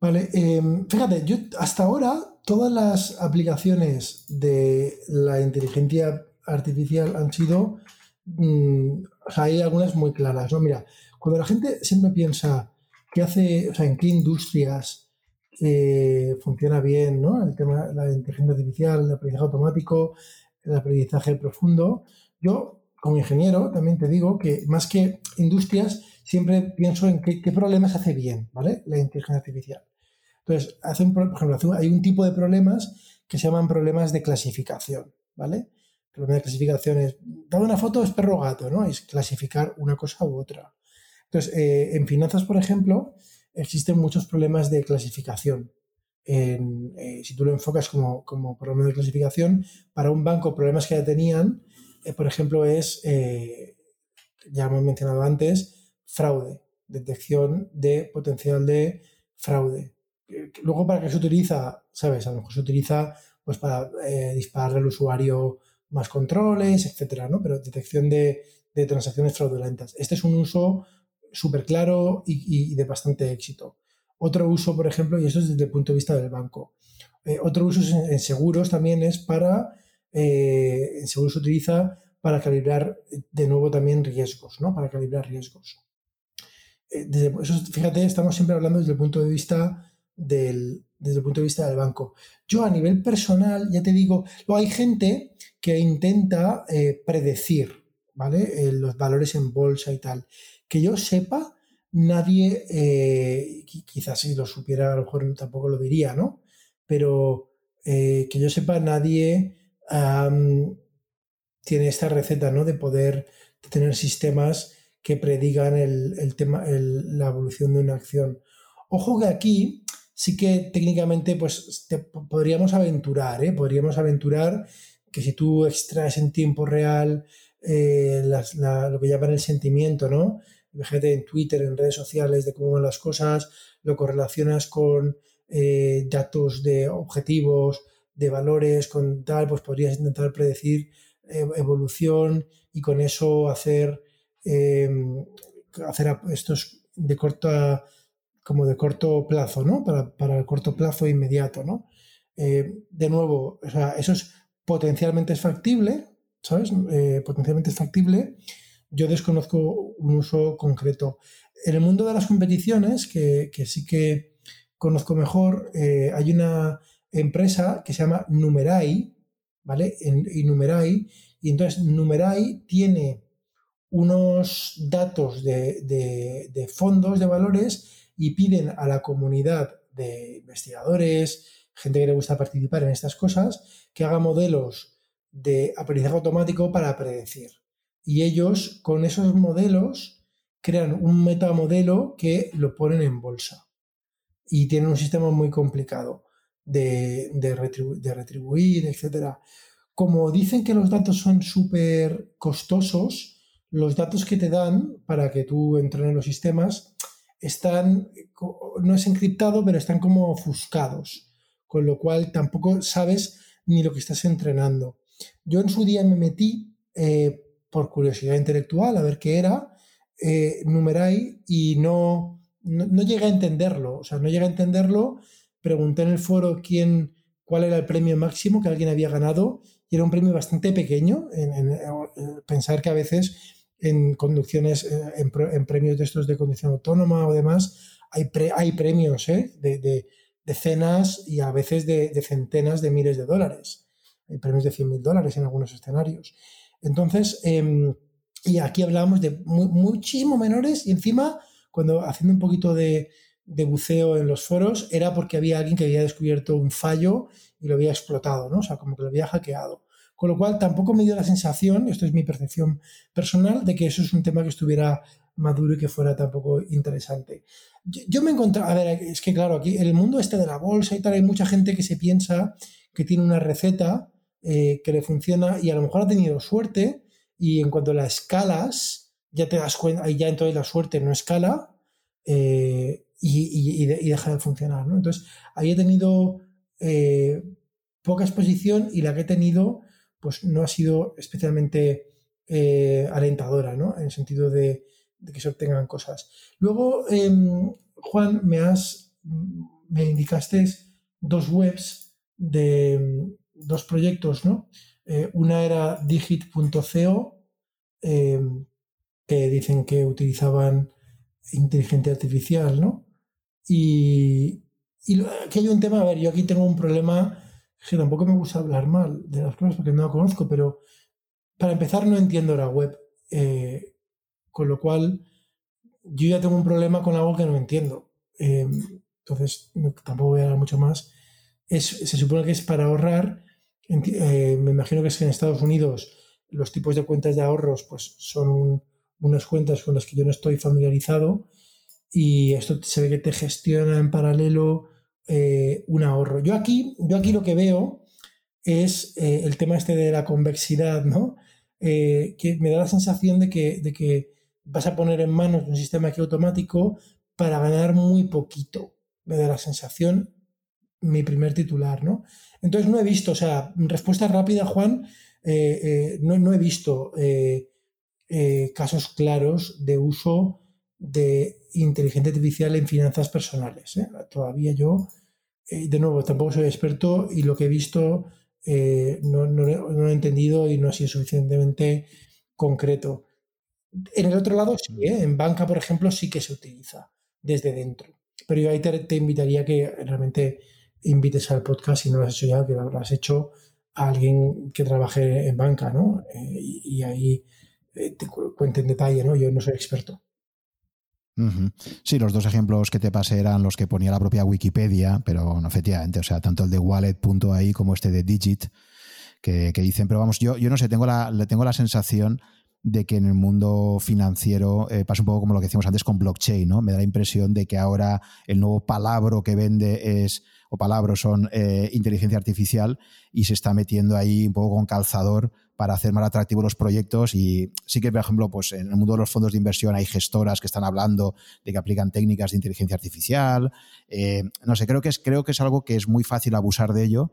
Vale, em, fíjate, yo hasta ahora todas las aplicaciones de la inteligencia artificial han sido, mm, hay algunas muy claras, ¿no? Mira, cuando la gente siempre piensa qué hace, o sea, en qué industrias eh, funciona bien, ¿no? El tema de la inteligencia artificial, el aprendizaje automático, el aprendizaje profundo, yo como ingeniero también te digo que más que industrias, siempre pienso en qué, problemas hace bien, ¿vale? La inteligencia artificial. Entonces, hacen, por ejemplo, hay un tipo de problemas que se llaman problemas de clasificación, ¿vale? El problema de clasificación es, dado una foto es perro gato, ¿no? Es clasificar una cosa u otra. Entonces, eh, en finanzas, por ejemplo, existen muchos problemas de clasificación. Eh, si tú lo enfocas como, como, problema de clasificación, para un banco problemas que ya tenían, eh, por ejemplo, es, ya hemos mencionado antes, fraude, detección de potencial de fraude. Luego, ¿para qué se utiliza? ¿Sabes? A lo mejor se utiliza pues para eh, dispararle al usuario más controles, etcétera, ¿no? Pero detección de, transacciones fraudulentas. Este es un uso súper claro y, de bastante éxito. Otro uso, por ejemplo, y eso es desde el punto de vista del banco. Eh, otro uso en, seguros también es para, eh, en seguros se utiliza para calibrar de nuevo también riesgos, ¿no? Para calibrar riesgos. Desde, eso, fíjate, estamos siempre hablando desde el punto de vista desde el punto de vista del banco. Yo a nivel personal, ya te digo, hay gente que intenta eh, predecir, ¿vale? Eh, los valores en bolsa y tal. Que yo sepa, nadie, eh, quizás si lo supiera, a lo mejor tampoco lo diría, ¿no? Pero que yo sepa, nadie tiene esta receta, ¿no? De poder tener sistemas que predigan el, tema, la evolución de una acción. Ojo que aquí sí que técnicamente pues podríamos aventurar, ¿eh? podríamos aventurar que si tú extraes en tiempo real eh, lo que llaman el sentimiento, ¿no? Fíjate en Twitter, en redes sociales, de cómo van las cosas, lo correlacionas con eh, datos de objetivos, de valores, con tal, pues podrías intentar predecir evolución y con eso hacer, hacer estos de corta como de corto plazo, ¿no? Para, el corto plazo inmediato, ¿no? de nuevo, o sea, eso es potencialmente es factible, ¿sabes? Eh, potencialmente es factible. Yo desconozco un uso concreto. En el mundo de las competiciones, que, sí que conozco mejor, eh, hay una empresa que se llama Numerai, ¿vale? y Numerai, y entonces Numerai tiene unos datos de, de fondos de valores y piden a la comunidad de investigadores, gente que le gusta participar en estas cosas, que haga modelos de aprendizaje automático para predecir. Y ellos con esos modelos crean un metamodelo que lo ponen en bolsa. Y tienen un sistema muy complicado de, de, retribuir, etc. Como dicen que los datos son súper costosos, los datos que te dan para que tú entrenes los sistemas están, no es encriptado, pero están como ofuscados con lo cual tampoco sabes ni lo que estás entrenando. Yo en su día me metí eh, por curiosidad intelectual a ver qué era eh, Numerai y no, no, llegué a entenderlo. O sea, no llegué a entenderlo. Pregunté en el foro quién, cuál era el premio máximo que alguien había ganado y era un premio bastante pequeño. En, pensar que a veces en conducciones, eh, en, premios de estos de conducción autónoma o demás, hay, hay premios de decenas y a veces de, centenas de miles de dólares. Hay premios de 100 mil dólares en algunos escenarios. Entonces, em, y aquí hablamos de muchísimo menores y encima, cuando haciendo un poquito de, buceo en los foros, era porque había alguien que había descubierto un fallo y lo había explotado, ¿no? O sea, como que lo había hackeado. Con lo cual, tampoco me dio la sensación, esto es mi percepción personal, de que eso es un tema que estuviera maduro y que fuera tampoco interesante. Yo, me encontré, a ver, es que claro, aquí en el mundo este de la bolsa y tal, hay mucha gente que se piensa que tiene una receta eh, que le funciona y a lo mejor ha tenido suerte y en cuanto la escalas, ya te das cuenta, y ya entonces la suerte no escala eh, y, deja de funcionar. ¿no? Entonces, ahí he tenido eh, poca exposición y la que he tenido, pues no ha sido especialmente alentadora, ¿no? En el sentido de, que se obtengan cosas. Luego, em, Juan, me has me indicaste dos webs de dos proyectos, ¿no? Eh, una era digit.co, em, que dicen que utilizaban inteligencia artificial, ¿no? Y, y aquí hay un tema, a ver, yo aquí tengo un problema que tampoco me gusta hablar mal de las cosas porque no la conozco, pero para empezar no entiendo la web. Eh, con lo cual, yo ya tengo un problema con algo que no entiendo. Em, entonces, tampoco voy a hablar mucho más. se supone que es para ahorrar. Eh, me imagino que es que en Estados Unidos los tipos de cuentas de ahorros pues, son unas cuentas con las que yo no estoy familiarizado y esto se ve que te gestiona en paralelo eh, un ahorro. Yo aquí, yo aquí lo que veo es eh, el tema este de la convexidad, ¿no? que me da la sensación de que, de que vas a poner en manos un sistema aquí automático para ganar muy poquito. Me da la sensación, mi primer titular, ¿no? Entonces no he visto, o sea, respuesta rápida, Juan, eh, eh, no, he visto eh, casos claros de uso de inteligencia artificial en finanzas personales. Todavía yo, de nuevo, tampoco soy experto y lo que he visto no, no, he entendido y no ha sido suficientemente concreto. En el otro lado sí, ¿eh? en banca, por ejemplo, sí que se utiliza desde dentro. Pero yo ahí te, invitaría que realmente invites al podcast, si no lo has hecho ya, que lo has hecho a alguien que trabaje en banca, ¿no? Eh, y, ahí eh, te cuente en detalle, ¿no? Yo no soy experto. Sí, los dos ejemplos que te pasé eran los que ponía la propia Wikipedia, pero no, efectivamente, o sea, tanto el de wallet.ai como este de Digit, que, dicen, pero vamos, yo, yo no sé, tengo la, tengo la sensación de que en el mundo financiero eh, pasa un poco como lo que decíamos antes con blockchain, ¿no? Me da la impresión de que ahora el nuevo palabra que vende es, o palabras son eh, inteligencia artificial y se está metiendo ahí un poco con calzador para hacer más atractivos los proyectos y sí que, por ejemplo, pues en el mundo de los fondos de inversión hay gestoras que están hablando de que aplican técnicas de inteligencia artificial. Eh, no sé, creo que, es, creo que es algo que es muy fácil abusar de ello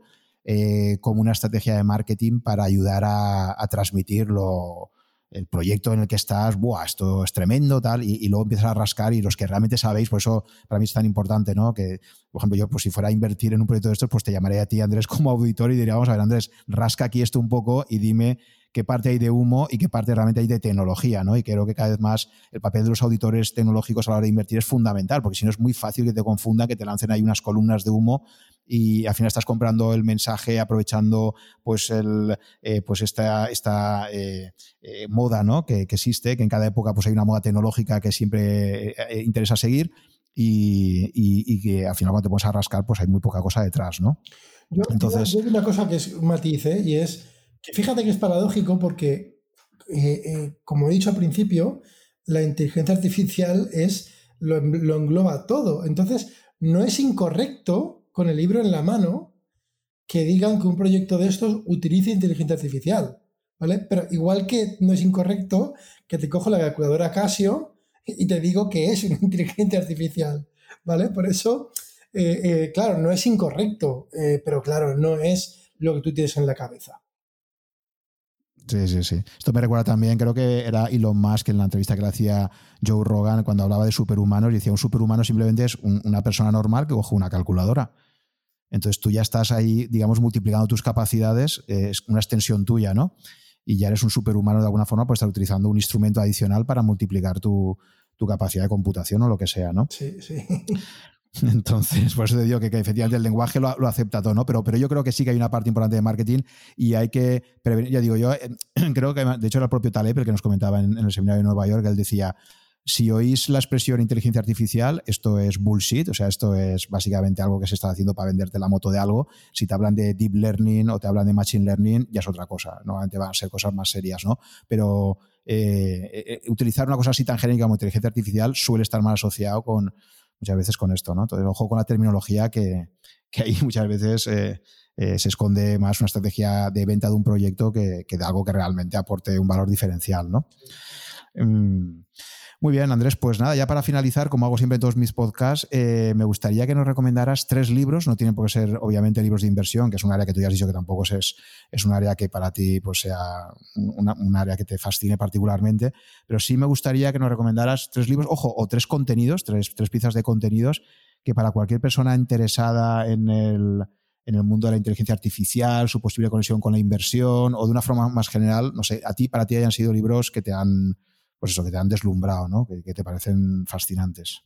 como una estrategia de marketing para ayudar a, a transmitirlo el proyecto en el que estás, Buah, esto es tremendo, tal, y, luego empiezas a rascar y los que realmente sabéis, por eso para mí es tan importante, ¿no? Que, por ejemplo, yo, pues si fuera a invertir en un proyecto de estos, pues te llamaré a ti, Andrés, como auditor y diría, vamos a ver, Andrés, rasca aquí esto un poco y dime qué parte hay de humo y qué parte realmente hay de tecnología, ¿no? Y creo que cada vez más el papel de los auditores tecnológicos a la hora de invertir es fundamental, porque si no es muy fácil que te confundan, que te lancen ahí unas columnas de humo y al final estás comprando el mensaje aprovechando pues el eh, pues esta, esta eh, eh, moda ¿no? que, existe, que en cada época pues hay una moda tecnológica que siempre interesa seguir y, que al final cuando te pones a rascar pues hay muy poca cosa detrás, ¿no? Entonces, yo, una cosa que es un matiz, y es fíjate que es paradójico porque, como he dicho al principio, la inteligencia artificial es lo, engloba todo. Entonces, no es incorrecto con el libro en la mano que digan que un proyecto de estos utilice inteligencia artificial. ¿Vale? Pero igual que no es incorrecto que te cojo la calculadora Casio y te digo que es una inteligencia artificial. ¿Vale? Por eso, eh, claro, no es incorrecto, pero claro, no es lo que tú tienes en la cabeza. Sí, sí, sí. Esto me recuerda también, creo que era Elon Musk en la entrevista que le hacía Joe Rogan cuando hablaba de superhumanos y decía, un superhumano simplemente es una persona normal que coge una calculadora. Entonces tú ya estás ahí, digamos, multiplicando tus capacidades, es una extensión tuya, ¿no? Y ya eres un superhumano de alguna forma, pues estar utilizando un instrumento adicional para multiplicar tu, tu capacidad de computación o lo que sea, ¿no? Sí, sí. Entonces, por eso te digo que, efectivamente el lenguaje lo, acepta todo, ¿no? Pero, pero yo creo que sí que hay una parte importante de marketing y hay que prevenir. Ya digo, yo eh, creo que, de hecho, era el propio Taleb el que nos comentaba en, el seminario de Nueva York, él decía, si oís la expresión inteligencia artificial, esto es bullshit, o sea, esto es básicamente algo que se está haciendo para venderte la moto de algo. Si te hablan de deep learning o te hablan de machine learning, ya es otra cosa. Normalmente van a ser cosas más serias, ¿no? Pero eh, eh, utilizar una cosa así tan genérica como inteligencia artificial suele estar mal asociado con muchas veces con esto, ¿no? Entonces, ojo con la terminología que, que ahí muchas veces eh, eh, se esconde más una estrategia de venta de un proyecto que, que, de algo que realmente aporte un valor diferencial, ¿no? Mm, muy bien, Andrés, pues nada, ya para finalizar, como hago siempre en todos mis podcasts, eh, me gustaría que nos recomendaras tres libros, no tienen por qué ser obviamente libros de inversión, que es un área que tú ya has dicho que tampoco es, es un área que para ti pues, sea un área que te fascine particularmente, pero sí me gustaría que nos recomendaras tres libros, ojo, o tres contenidos, tres, tres piezas de contenidos que para cualquier persona interesada en el, en el mundo de la inteligencia artificial, su posible conexión con la inversión o de una forma más general, no sé, a ti, para ti hayan sido libros que te han pues eso, que te han deslumbrado, ¿no? Que, te parecen fascinantes.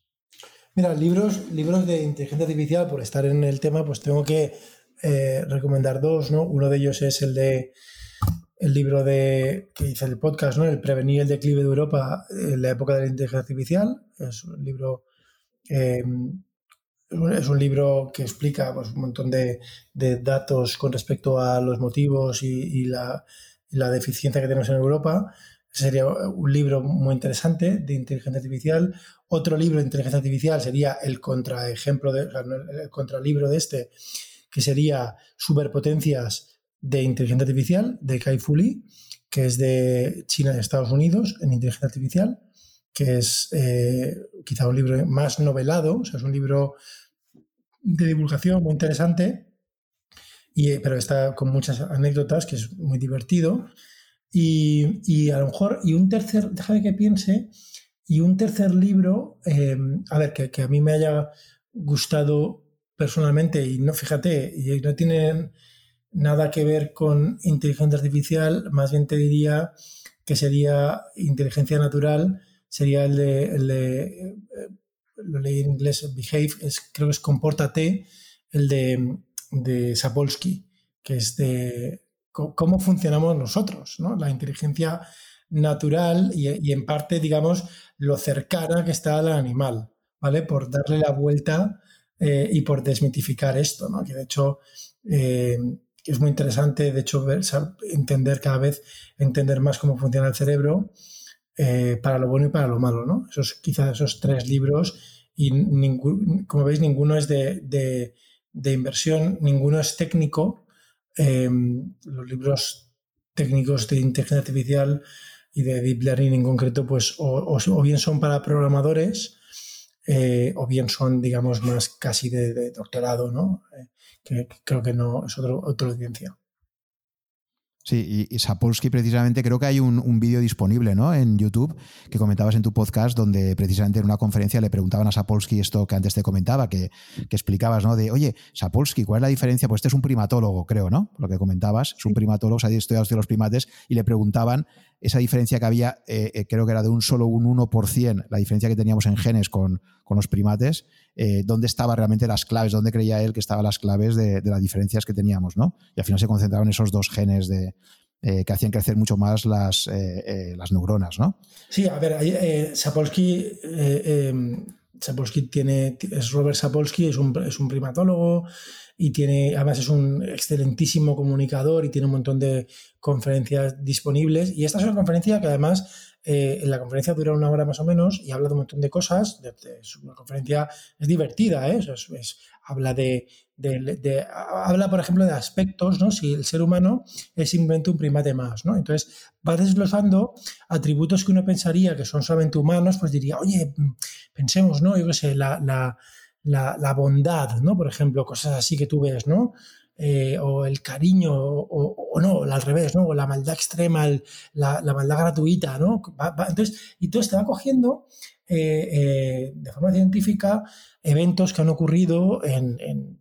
Mira, libros, libros de inteligencia artificial, por estar en el tema, pues tengo que eh, recomendar dos, ¿no? Uno de ellos es el de el libro de que hice el podcast, ¿no? El prevenir el declive de Europa en la época de la inteligencia artificial. Es un libro eh, es un libro que explica pues, un montón de, datos con respecto a los motivos y, la, deficiencia que tenemos en Europa sería un libro muy interesante de inteligencia artificial. Otro libro de inteligencia artificial sería el contraejemplo, de, el contralibro de este, que sería Superpotencias de inteligencia artificial, de Kai Fu Lee, que es de China y Estados Unidos en inteligencia artificial, que es eh, quizá un libro más novelado, o sea, es un libro de divulgación muy interesante, y, pero está con muchas anécdotas, que es muy divertido. Y, a lo mejor, y un tercer, déjame que piense, y un tercer libro, em, a ver, que, a mí me haya gustado personalmente, y no, fíjate, y no tiene nada que ver con inteligencia artificial, más bien te diría que sería inteligencia natural, sería el de, el de eh, lo leí en inglés, Behave, es, creo que es Compórtate, el de, de Sapolsky, que es de cómo funcionamos nosotros, ¿no? La inteligencia natural y, en parte, digamos, lo cercana que está al animal, ¿vale? Por darle la vuelta eh, y por desmitificar esto, ¿no? Que de hecho, eh, es muy interesante, de hecho, entender cada vez, entender más cómo funciona el cerebro eh, para lo bueno y para lo malo, ¿no? Esos, quizás esos tres libros y como veis ninguno es de, inversión, ninguno es técnico. Em, los libros técnicos de inteligencia artificial y de deep learning en concreto, pues o, bien son para programadores eh, o bien son, digamos, más casi de, doctorado, ¿no? Eh, que, creo que no es otro, otra audiencia. Sí, y, Sapolsky precisamente, creo que hay un, vídeo disponible ¿no? en YouTube que comentabas en tu podcast donde precisamente en una conferencia le preguntaban a Sapolsky esto que antes te comentaba, que, explicabas, ¿no? De, oye, Sapolsky, ¿cuál es la diferencia? Pues este es un primatólogo, creo, ¿no? Lo que comentabas, es un primatólogo, se ha estudiado los primates y le preguntaban esa diferencia que había, eh, eh, creo que era de un solo un 1%, la diferencia que teníamos en genes con, los primates, eh, dónde estaban realmente las claves, dónde creía él que estaban las claves de, las diferencias que teníamos, ¿no? Y al final se concentraban esos dos genes de, que hacían crecer mucho más las, las neuronas, ¿no? Sí, a ver, Sapolsky, Sapolsky tiene, es Robert Sapolsky, es un, es un primatólogo, y tiene, además es un excelentísimo comunicador y tiene un montón de conferencias disponibles. Y esta es una conferencia que además, eh, en la conferencia dura una hora más o menos y habla de un montón de cosas. Es una conferencia, es divertida, ¿eh? es, habla de, de, habla, por ejemplo, de aspectos, ¿no? Si el ser humano es simplemente un primate más, ¿no? Entonces va desglosando atributos que uno pensaría que son solamente humanos, pues diría, oye, pensemos, ¿no? Yo qué sé, la, la la, bondad, ¿no? Por ejemplo, cosas así que tú ves, ¿no? Eh, o el cariño, o, no, al revés, ¿no? O la maldad extrema, la, maldad gratuita, ¿no? entonces, y todo te va cogiendo eh, eh, de forma científica eventos que han ocurrido en,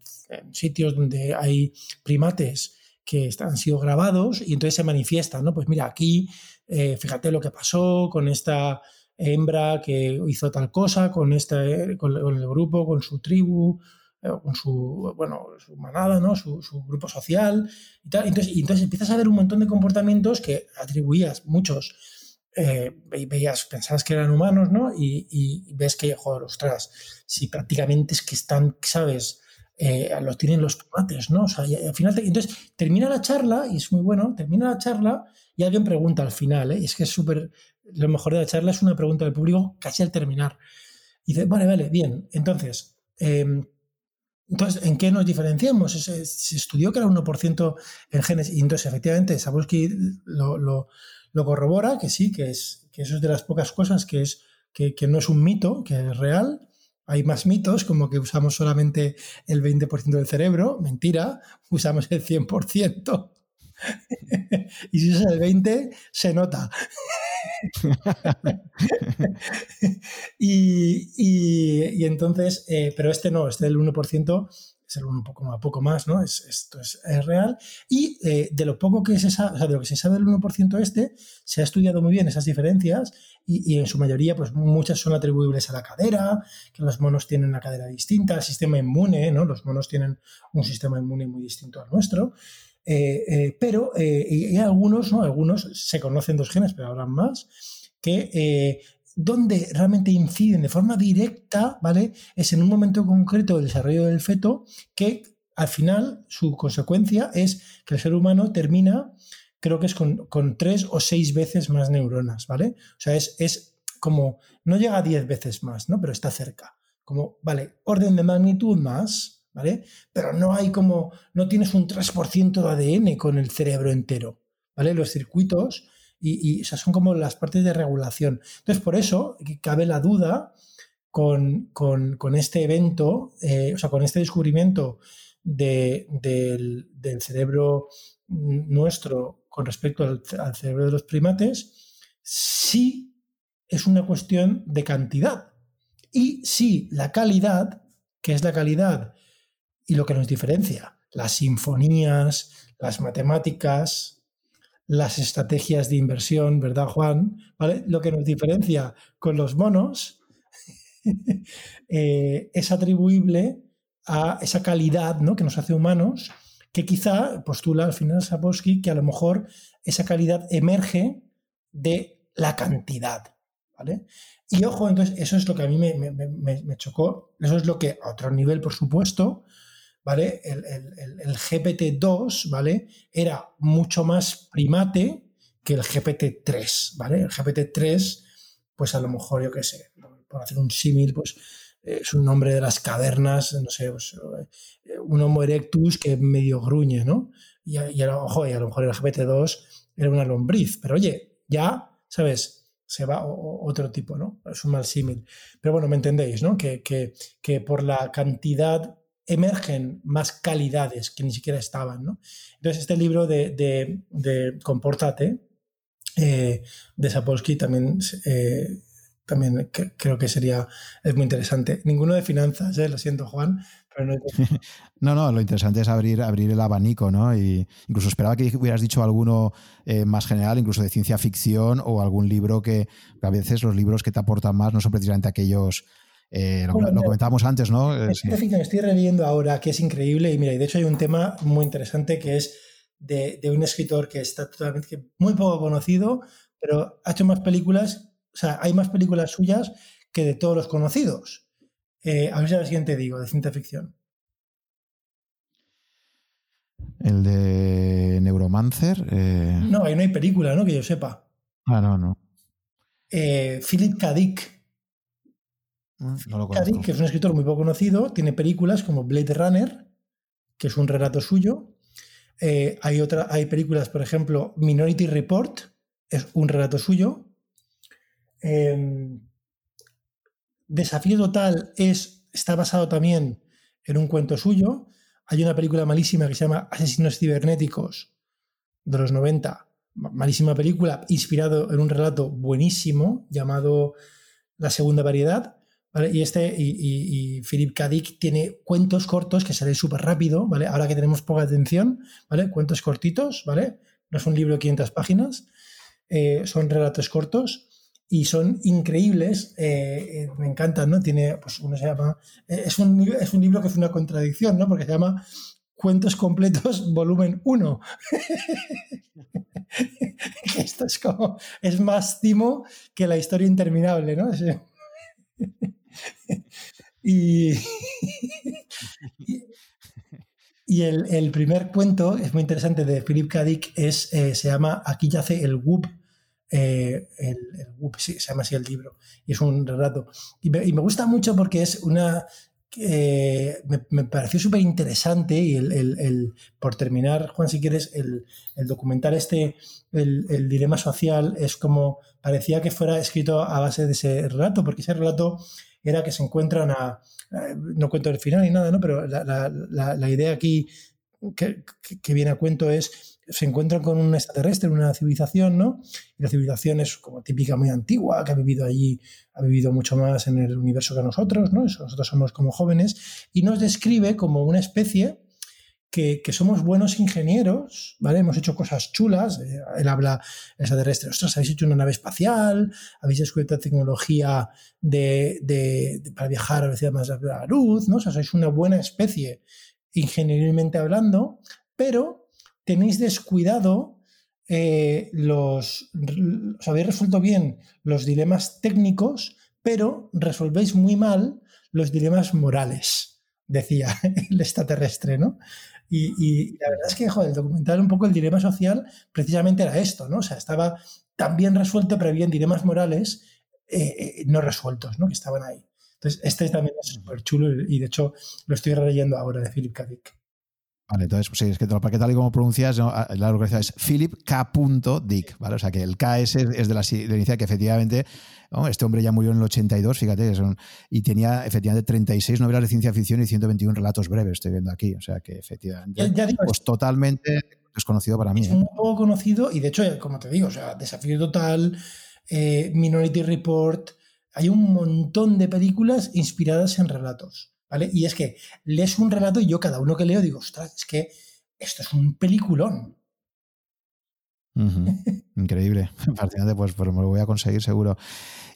sitios donde hay primates que han sido grabados y entonces se manifiestan, ¿no? Pues mira, aquí, fíjate lo que pasó con esta hembra que hizo tal cosa con, este, con, el grupo, con su tribu, eh, con su, bueno, su manada, ¿no? su, grupo social y tal. Entonces, y entonces empiezas a ver un montón de comportamientos que atribuías muchos. Eh, veías, pensabas que eran humanos, ¿no? Y, ves que, joder, ostras, si prácticamente es que están, ¿sabes? Eh, los tienen los tomates, ¿no? O sea, al final, entonces termina la charla, y es muy bueno, termina la charla y alguien pregunta al final, ¿eh? y es que es súper, lo mejor de la charla es una pregunta del público casi al terminar. Y dice, vale, vale, bien. Entonces, em, entonces ¿en qué nos diferenciamos? Se, estudió que era 1% en genes y entonces efectivamente Sapolsky lo, lo, lo, corrobora, que sí, que, es, que eso es de las pocas cosas que, es, que, que no es un mito, que es real. Hay más mitos, como que usamos solamente el 20% del cerebro. Mentira, usamos el 100%. y si es el 20, se nota. y, entonces, eh, pero este no, este del 1% es el 1 poco, poco más, ¿no? Es, esto es, real. Y eh, de lo poco que se sabe, o sea, de lo que se sabe del 1% este, se ha estudiado muy bien esas diferencias y, en su mayoría, pues muchas son atribuibles a la cadera, que los monos tienen una cadera distinta, al sistema inmune, ¿no? Los monos tienen un sistema inmune muy distinto al nuestro. Eh, eh, pero eh, algunos, ¿no? Algunos se conocen dos genes, pero habrá más, que donde realmente inciden de forma directa, ¿vale? Es en un momento concreto del desarrollo del feto que al final su consecuencia es que el ser humano termina, creo que es con, tres o seis veces más neuronas, ¿vale? O sea, es, es como, no llega a diez veces más, ¿no? Pero está cerca. Como, vale, orden de magnitud más, ¿vale? Pero no hay como, no tienes un 3% de ADN con el cerebro entero, ¿vale? Los circuitos y, son como las partes de regulación. Entonces, por eso cabe la duda con, este evento, eh, o sea, con este descubrimiento del, cerebro nuestro con respecto al, al cerebro de los primates, si es una cuestión de cantidad. Y si la calidad, que es la calidad y lo que nos diferencia, las sinfonías, las matemáticas, las estrategias de inversión, ¿verdad, Juan? ¿Vale? Lo que nos diferencia con los monos eh, es atribuible a esa calidad ¿no? que nos hace humanos, que quizá postula al final Sapolsky que a lo mejor esa calidad emerge de la cantidad. ¿vale? Y ojo, entonces, eso es lo que a mí me, me chocó, eso es lo que a otro nivel, por supuesto, ¿vale? El, el GPT-2, ¿vale? Era mucho más primate que el GPT-3, ¿vale? El GPT-3, pues a lo mejor, yo qué sé, por hacer un símil, pues es un nombre de las cavernas, no sé, pues, eh, un Homo erectus que medio gruñe, ¿no? Y, y, a, lo, a lo mejor el GPT-2 era una lombriz, pero oye, ya, ¿sabes? Se va otro tipo, ¿no? Es un mal símil. Pero bueno, me entendéis, ¿no? Que, que, que por la cantidad emergen más calidades que ni siquiera estaban, ¿no? Entonces, este libro de, de, de Comportate, eh, de Sapolsky también, eh, también creo que sería es muy interesante. Ninguno de finanzas, ¿eh? lo siento, Juan. no, no, lo interesante es abrir, abrir el abanico, ¿no? Y incluso esperaba que hubieras dicho alguno más general, incluso de ciencia ficción o algún libro que a veces los libros que te aportan más no son precisamente aquellos. Lo, comentábamos antes, ¿no? Ciencia ficción estoy releyendo ahora, que es increíble, y mira, y de hecho hay un tema muy interesante que es de, un escritor que está totalmente muy poco conocido, pero ha hecho más películas, o sea, hay más películas suyas que de todos los conocidos. Eh, a ver si a siguiente digo, de ciencia ficción. El de Neuromancer. Eh. No, ahí no hay película, ¿no? Que yo sepa. Ah, no, no. Eh, Philip K. Dick. No lo que es un escritor muy poco conocido, tiene películas como Blade Runner, que es un relato suyo, eh, hay, otra, hay películas, por ejemplo, Minority Report, es un relato suyo. Em, Desafío Total es, está basado también en un cuento suyo. Hay una película malísima que se llama Asesinos Cibernéticos de los 90. Malísima película, inspirado en un relato buenísimo llamado La Segunda Variedad. Y este, y, Philip K. tiene cuentos cortos que salen súper rápido, ¿vale? Ahora que tenemos poca atención, ¿vale? Cuentos cortitos, ¿vale? No es un libro de 500 páginas, eh, son relatos cortos y son increíbles, eh, eh, me encantan, ¿no? Tiene, pues uno se llama, es, un, es un libro que fue una contradicción, ¿no? Porque se llama Cuentos completos, volumen 1. Esto es como, es más timo que la historia interminable, ¿no? y, y el, primer cuento es muy interesante de Philip K. es, eh, se llama Aquí yace el Whoop. Eh, el, se llama así el libro, y es un relato. Y me, gusta mucho porque es una. Eh, me, pareció súper interesante y el, por terminar, Juan, si quieres, el, documental este, el, dilema social, es como parecía que fuera escrito a base de ese relato, porque ese relato era que se encuentran a, no cuento el final ni nada, ¿no? Pero la, idea aquí que, viene a cuento es, se encuentran con un extraterrestre, una civilización, ¿no? Y la civilización es como típica, muy antigua, que ha vivido allí, ha vivido mucho más en el universo que nosotros, ¿no? Nosotros somos como jóvenes, y nos describe como una especie que, somos buenos ingenieros, ¿vale? Hemos hecho cosas chulas. Eh, él habla extraterrestre, ostras, habéis hecho una nave espacial, habéis descubierto tecnología de, para viajar a velocidad más rápida la luz, ¿no? O sea, sois una buena especie ingenierilmente hablando, pero tenéis descuidado eh, los. Os habéis resuelto bien los dilemas técnicos, pero resolvéis muy mal los dilemas morales, decía el extraterrestre, ¿no? Y, la verdad es que, joder, el documental, un poco el dilema social, precisamente era esto, ¿no? O sea, estaba tan bien resuelto, pero había dilemas morales eh, eh, no resueltos, ¿no? Que estaban ahí. Entonces, este también es súper chulo y, de hecho, lo estoy releyendo ahora de Philip K. Dick. Vale, entonces, pues sí, es que para que tal y como pronuncias, la localización es Philip K. Dick, ¿vale? O sea que el K es, es de la, de que efectivamente este hombre ya murió en el 82, fíjate, y tenía efectivamente 36 novelas de ciencia ficción y 121 relatos breves, estoy viendo aquí. O sea que efectivamente, pues totalmente desconocido para mí. Es ¿eh? un poco conocido y de hecho, como te digo, o sea, Desafío Total, eh, Minority Report, hay un montón de películas inspiradas en relatos. ¿Vale? Y es que lees un relato y yo cada uno que leo digo, ostras, es que esto es un peliculón. Increíble. pues, pues, me lo voy a conseguir seguro.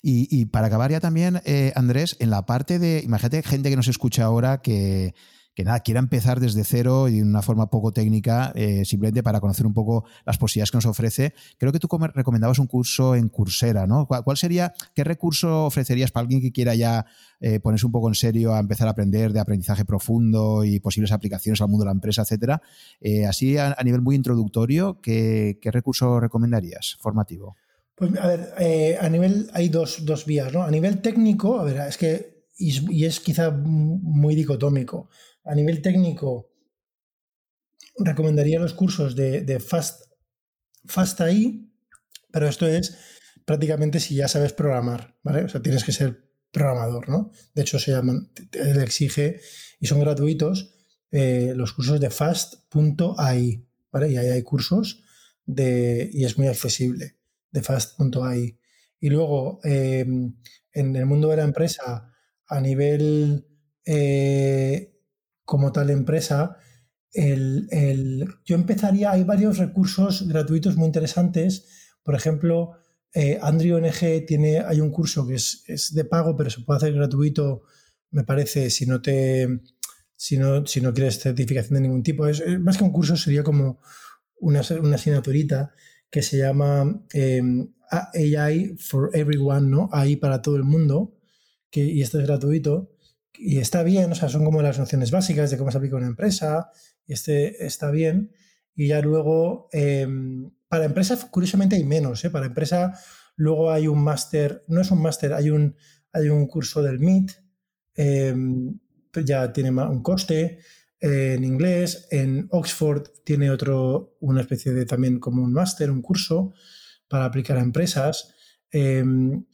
Y, para acabar ya también, eh, Andrés, en la parte de, imagínate gente que nos escucha ahora que, que nada, quiera empezar desde cero y de una forma poco técnica, eh, simplemente para conocer un poco las posibilidades que nos ofrece. Creo que tú recomendabas un curso en Coursera, ¿no? ¿Cuál, sería, qué recurso ofrecerías para alguien que quiera ya eh, ponerse un poco en serio a empezar a aprender de aprendizaje profundo y posibles aplicaciones al mundo de la empresa, etcétera? Eh, así, a, nivel muy introductorio, ¿qué, recurso recomendarías formativo? Pues a ver, a nivel, hay dos, dos vías, ¿no? A nivel técnico, a ver, es que, y es quizá muy dicotómico a nivel técnico, recomendaría los cursos de, Fast, Fast AI, pero esto es prácticamente si ya sabes programar, ¿vale? O sea, tienes que ser programador, ¿no? De hecho, se llaman, él exige y son gratuitos eh, los cursos de fast.ai, ¿vale? Y ahí hay cursos de, y es muy accesible, de fast.ai. Y luego, eh, en el mundo de la empresa, a nivel eh, como tal empresa, el, yo empezaría, hay varios recursos gratuitos muy interesantes. Por ejemplo, eh, Andrew NG tiene, hay un curso que es, de pago, pero se puede hacer gratuito, me parece, si no te si no, si no quieres certificación de ningún tipo. Es, más que un curso, sería como una, una asignaturita que se llama em, AI for Everyone, ¿no? AI para todo el mundo, que, y esto es gratuito y está bien, o sea, son como las nociones básicas de cómo se aplica una empresa, y este está bien. Y ya luego, em, para empresa, curiosamente hay menos, ¿eh? Para empresa, luego hay un máster, no es un máster, hay un, hay un curso del MIT, em, ya tiene un coste en inglés, en Oxford tiene otro, una especie de también como un máster, un curso para aplicar a empresas. Em,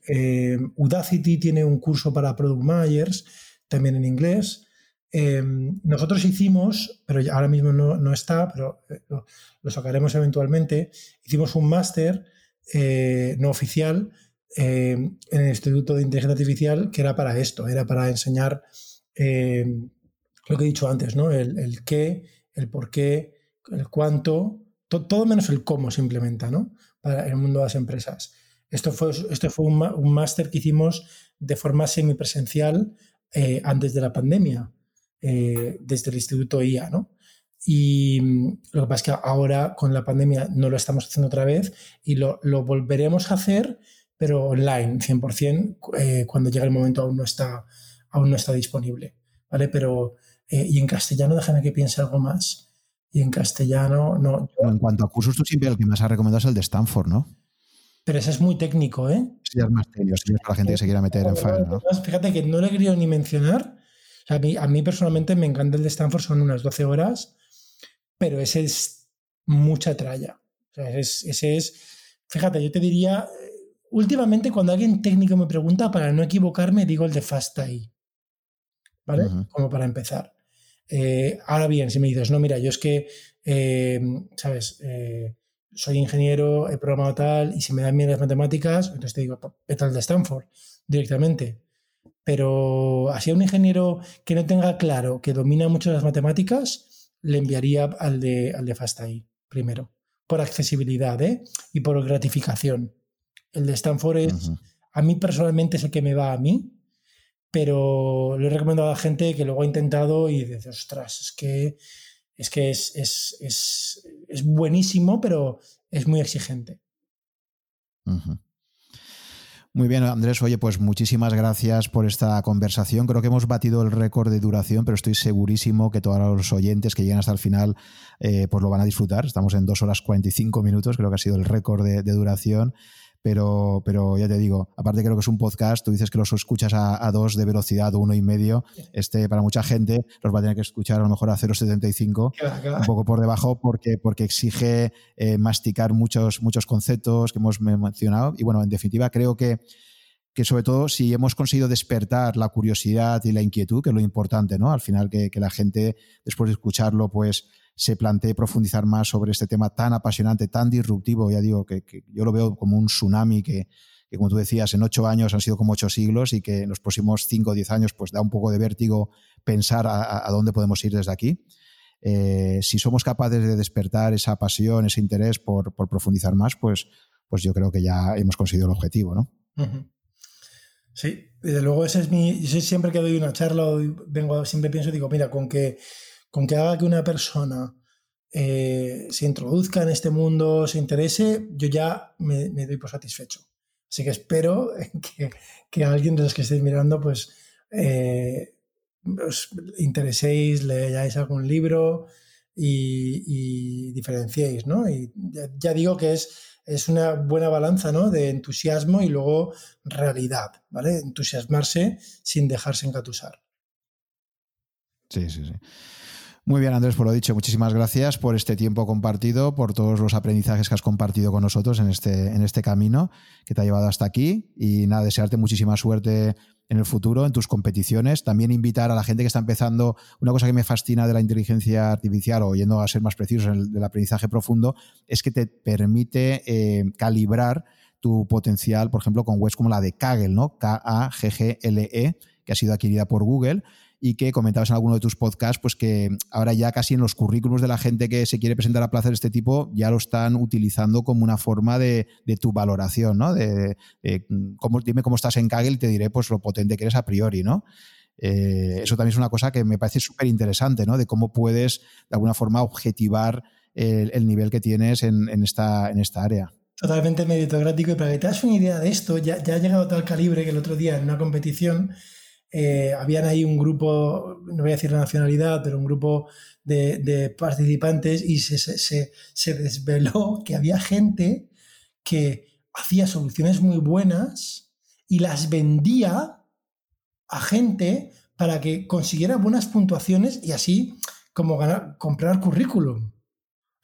Udacity tiene un curso para Product Managers también en inglés. Em, nosotros hicimos, pero ahora mismo no, está, pero eh, lo, sacaremos eventualmente, hicimos un máster eh, no oficial em, en el Instituto de Inteligencia Artificial que era para esto, era para enseñar em, lo que he dicho antes, ¿no? El, qué, el por qué, el cuánto, todo menos el cómo se implementa ¿no? para el mundo de las empresas. Esto fue, esto fue un máster que hicimos de forma semipresencial eh, antes de la pandemia, eh, desde el Instituto IA, ¿no? Y mm, lo que pasa es que ahora con la pandemia no lo estamos haciendo otra vez y lo, volveremos a hacer, pero online, 100%, eh, cuando llegue el momento aún no está, aún no está disponible, ¿vale? Pero, y en castellano, déjame que piense algo más. Y en castellano, no. en cuanto a cursos, tú siempre el que más has recomendado es el de Stanford, ¿no? Pero ese es muy técnico, ¿eh? Sí, es más técnico, sí, es para la gente que se quiera meter en Fire, ¿no? Fíjate que no lo he querido ni mencionar. a, mí, a mí personalmente me encanta el de Stanford, son unas 12 horas, pero ese es mucha tralla. O sea, ese, es, fíjate, yo te diría, últimamente cuando alguien técnico me pregunta, para no equivocarme, digo el de Fast ¿Vale? Como para empezar. Eh, ahora bien, si me dices, no, mira, yo es que, eh, ¿sabes? Eh, soy ingeniero, he programado tal, y si me dan bien las matemáticas, entonces te digo, vete al de Stanford directamente. Pero así a un ingeniero que no tenga claro que domina mucho las matemáticas, le enviaría al de, al de FastAI primero, por accesibilidad ¿eh? y por gratificación. El de Stanford es, a mí personalmente es el que me va a mí, pero lo he recomendado a la gente que luego ha intentado y dice, ostras, es que es que es, es, buenísimo, pero es muy exigente. Muy bien, Andrés. Oye, pues muchísimas gracias por esta conversación. Creo que hemos batido el récord de duración, pero estoy segurísimo que todos los oyentes que llegan hasta el final eh, pues lo van a disfrutar. Estamos en dos horas 45 minutos, creo que ha sido el récord de duración pero, pero ya te digo, aparte creo que es un podcast, tú dices que los escuchas a, dos de velocidad o uno y medio, este para mucha gente los va a tener que escuchar a lo mejor a 0,75, un poco por debajo porque, porque exige eh, masticar muchos, muchos conceptos que hemos mencionado y bueno, en definitiva creo que que sobre todo si hemos conseguido despertar la curiosidad y la inquietud, que es lo importante, ¿no? Al final que, que la gente, después de escucharlo, pues se plantee profundizar más sobre este tema tan apasionante, tan disruptivo, ya digo, que, yo lo veo como un tsunami que, como tú decías, en ocho años han sido como ocho siglos y que en los próximos cinco o diez años pues da un poco de vértigo pensar a, dónde podemos ir desde aquí. Eh, si somos capaces de despertar esa pasión, ese interés por, profundizar más, pues, pues yo creo que ya hemos conseguido el objetivo, ¿no? Sí, desde luego ese es mi, yo siempre que doy una charla vengo, siempre pienso, digo, mira, con que, con que haga que una persona eh, se introduzca en este mundo, se interese, yo ya me, doy por satisfecho. Así que espero que, alguien de los que estéis mirando, pues eh, os intereséis, leáis algún libro y, diferenciéis, ¿no? Y ya, digo que es, es una buena balanza, ¿no? De entusiasmo y luego realidad, ¿vale? Entusiasmarse sin dejarse engatusar. Sí, sí, sí. Muy bien, Andrés, por lo dicho, muchísimas gracias por este tiempo compartido, por todos los aprendizajes que has compartido con nosotros en este, en este camino que te ha llevado hasta aquí. Y nada, desearte muchísima suerte en el futuro, en tus competiciones. También invitar a la gente que está empezando, una cosa que me fascina de la inteligencia artificial, o yendo a ser más precisos en el del aprendizaje profundo, es que te permite eh, calibrar tu potencial, por ejemplo, con webs como la de Kaggle, ¿no? K-A-G-G-L-E, que ha sido adquirida por Google y que comentabas en alguno de tus podcasts, pues que ahora ya casi en los currículums de la gente que se quiere presentar a plazas de este tipo ya lo están utilizando como una forma de, tu valoración, ¿no? De, cómo, dime cómo estás en Kaggle y te diré pues lo potente que eres a priori, ¿no? Eh, eso también es una cosa que me parece súper interesante, ¿no? De cómo puedes de alguna forma objetivar el, nivel que tienes en, esta, en esta área. Totalmente meritocrático y para que te hagas una idea de esto, ya, ya ha llegado a tal calibre que el otro día en una competición eh, habían ahí un grupo, no voy a decir la nacionalidad, pero un grupo de, participantes y se, desveló que había gente que hacía soluciones muy buenas y las vendía a gente para que consiguiera buenas puntuaciones y así como ganar, comprar currículum.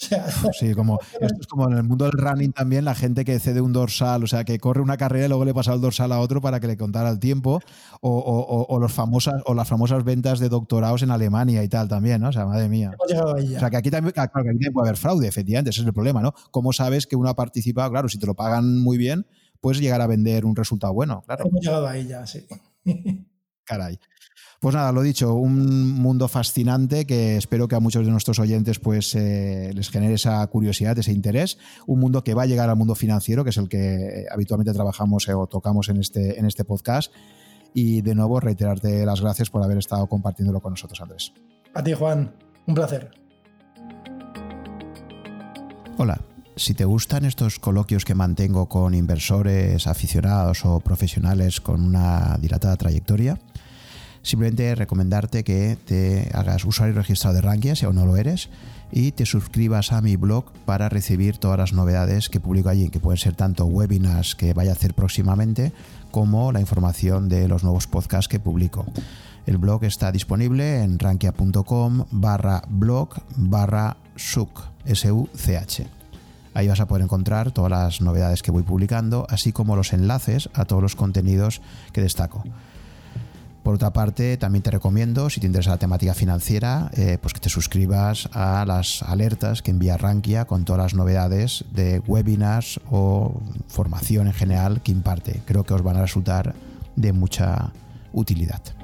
sí, como, esto es como en el mundo del running también, la gente que cede un dorsal, o sea, que corre una carrera y luego le pasa el dorsal a otro para que le contara el tiempo, o, los famosas, o las famosas ventas de doctorados en Alemania y tal también, ¿no? O sea, madre mía. O sea, que aquí también, puede haber fraude, efectivamente, ese es el problema, ¿no? ¿Cómo sabes que uno ha participado? Claro, si te lo pagan muy bien, puedes llegar a vender un resultado bueno, claro. Hemos llegado ahí ya, sí. Caray. Pues nada, lo dicho, un mundo fascinante que espero que a muchos de nuestros oyentes pues eh, les genere esa curiosidad, ese interés. Un mundo que va a llegar al mundo financiero, que es el que eh, habitualmente trabajamos eh, o tocamos en este, en este podcast. Y de nuevo reiterarte las gracias por haber estado compartiéndolo con nosotros, Andrés. A ti, Juan. Un placer. Hola. Si te gustan estos coloquios que mantengo con inversores, aficionados o profesionales con una dilatada trayectoria, Simplemente recomendarte que te hagas usuario registrado de Rankia si aún no lo eres y te suscribas a mi blog para recibir todas las novedades que publico allí, que pueden ser tanto webinars que vaya a hacer próximamente como la información de los nuevos podcasts que publico. El blog está disponible en rankia.com barra blog barra such. Ahí vas a poder encontrar todas las novedades que voy publicando, así como los enlaces a todos los contenidos que destaco. Por otra parte, también te recomiendo, si te interesa la temática financiera, eh, pues que te suscribas a las alertas que envía Rankia con todas las novedades de webinars o formación en general que imparte. Creo que os van a resultar de mucha utilidad.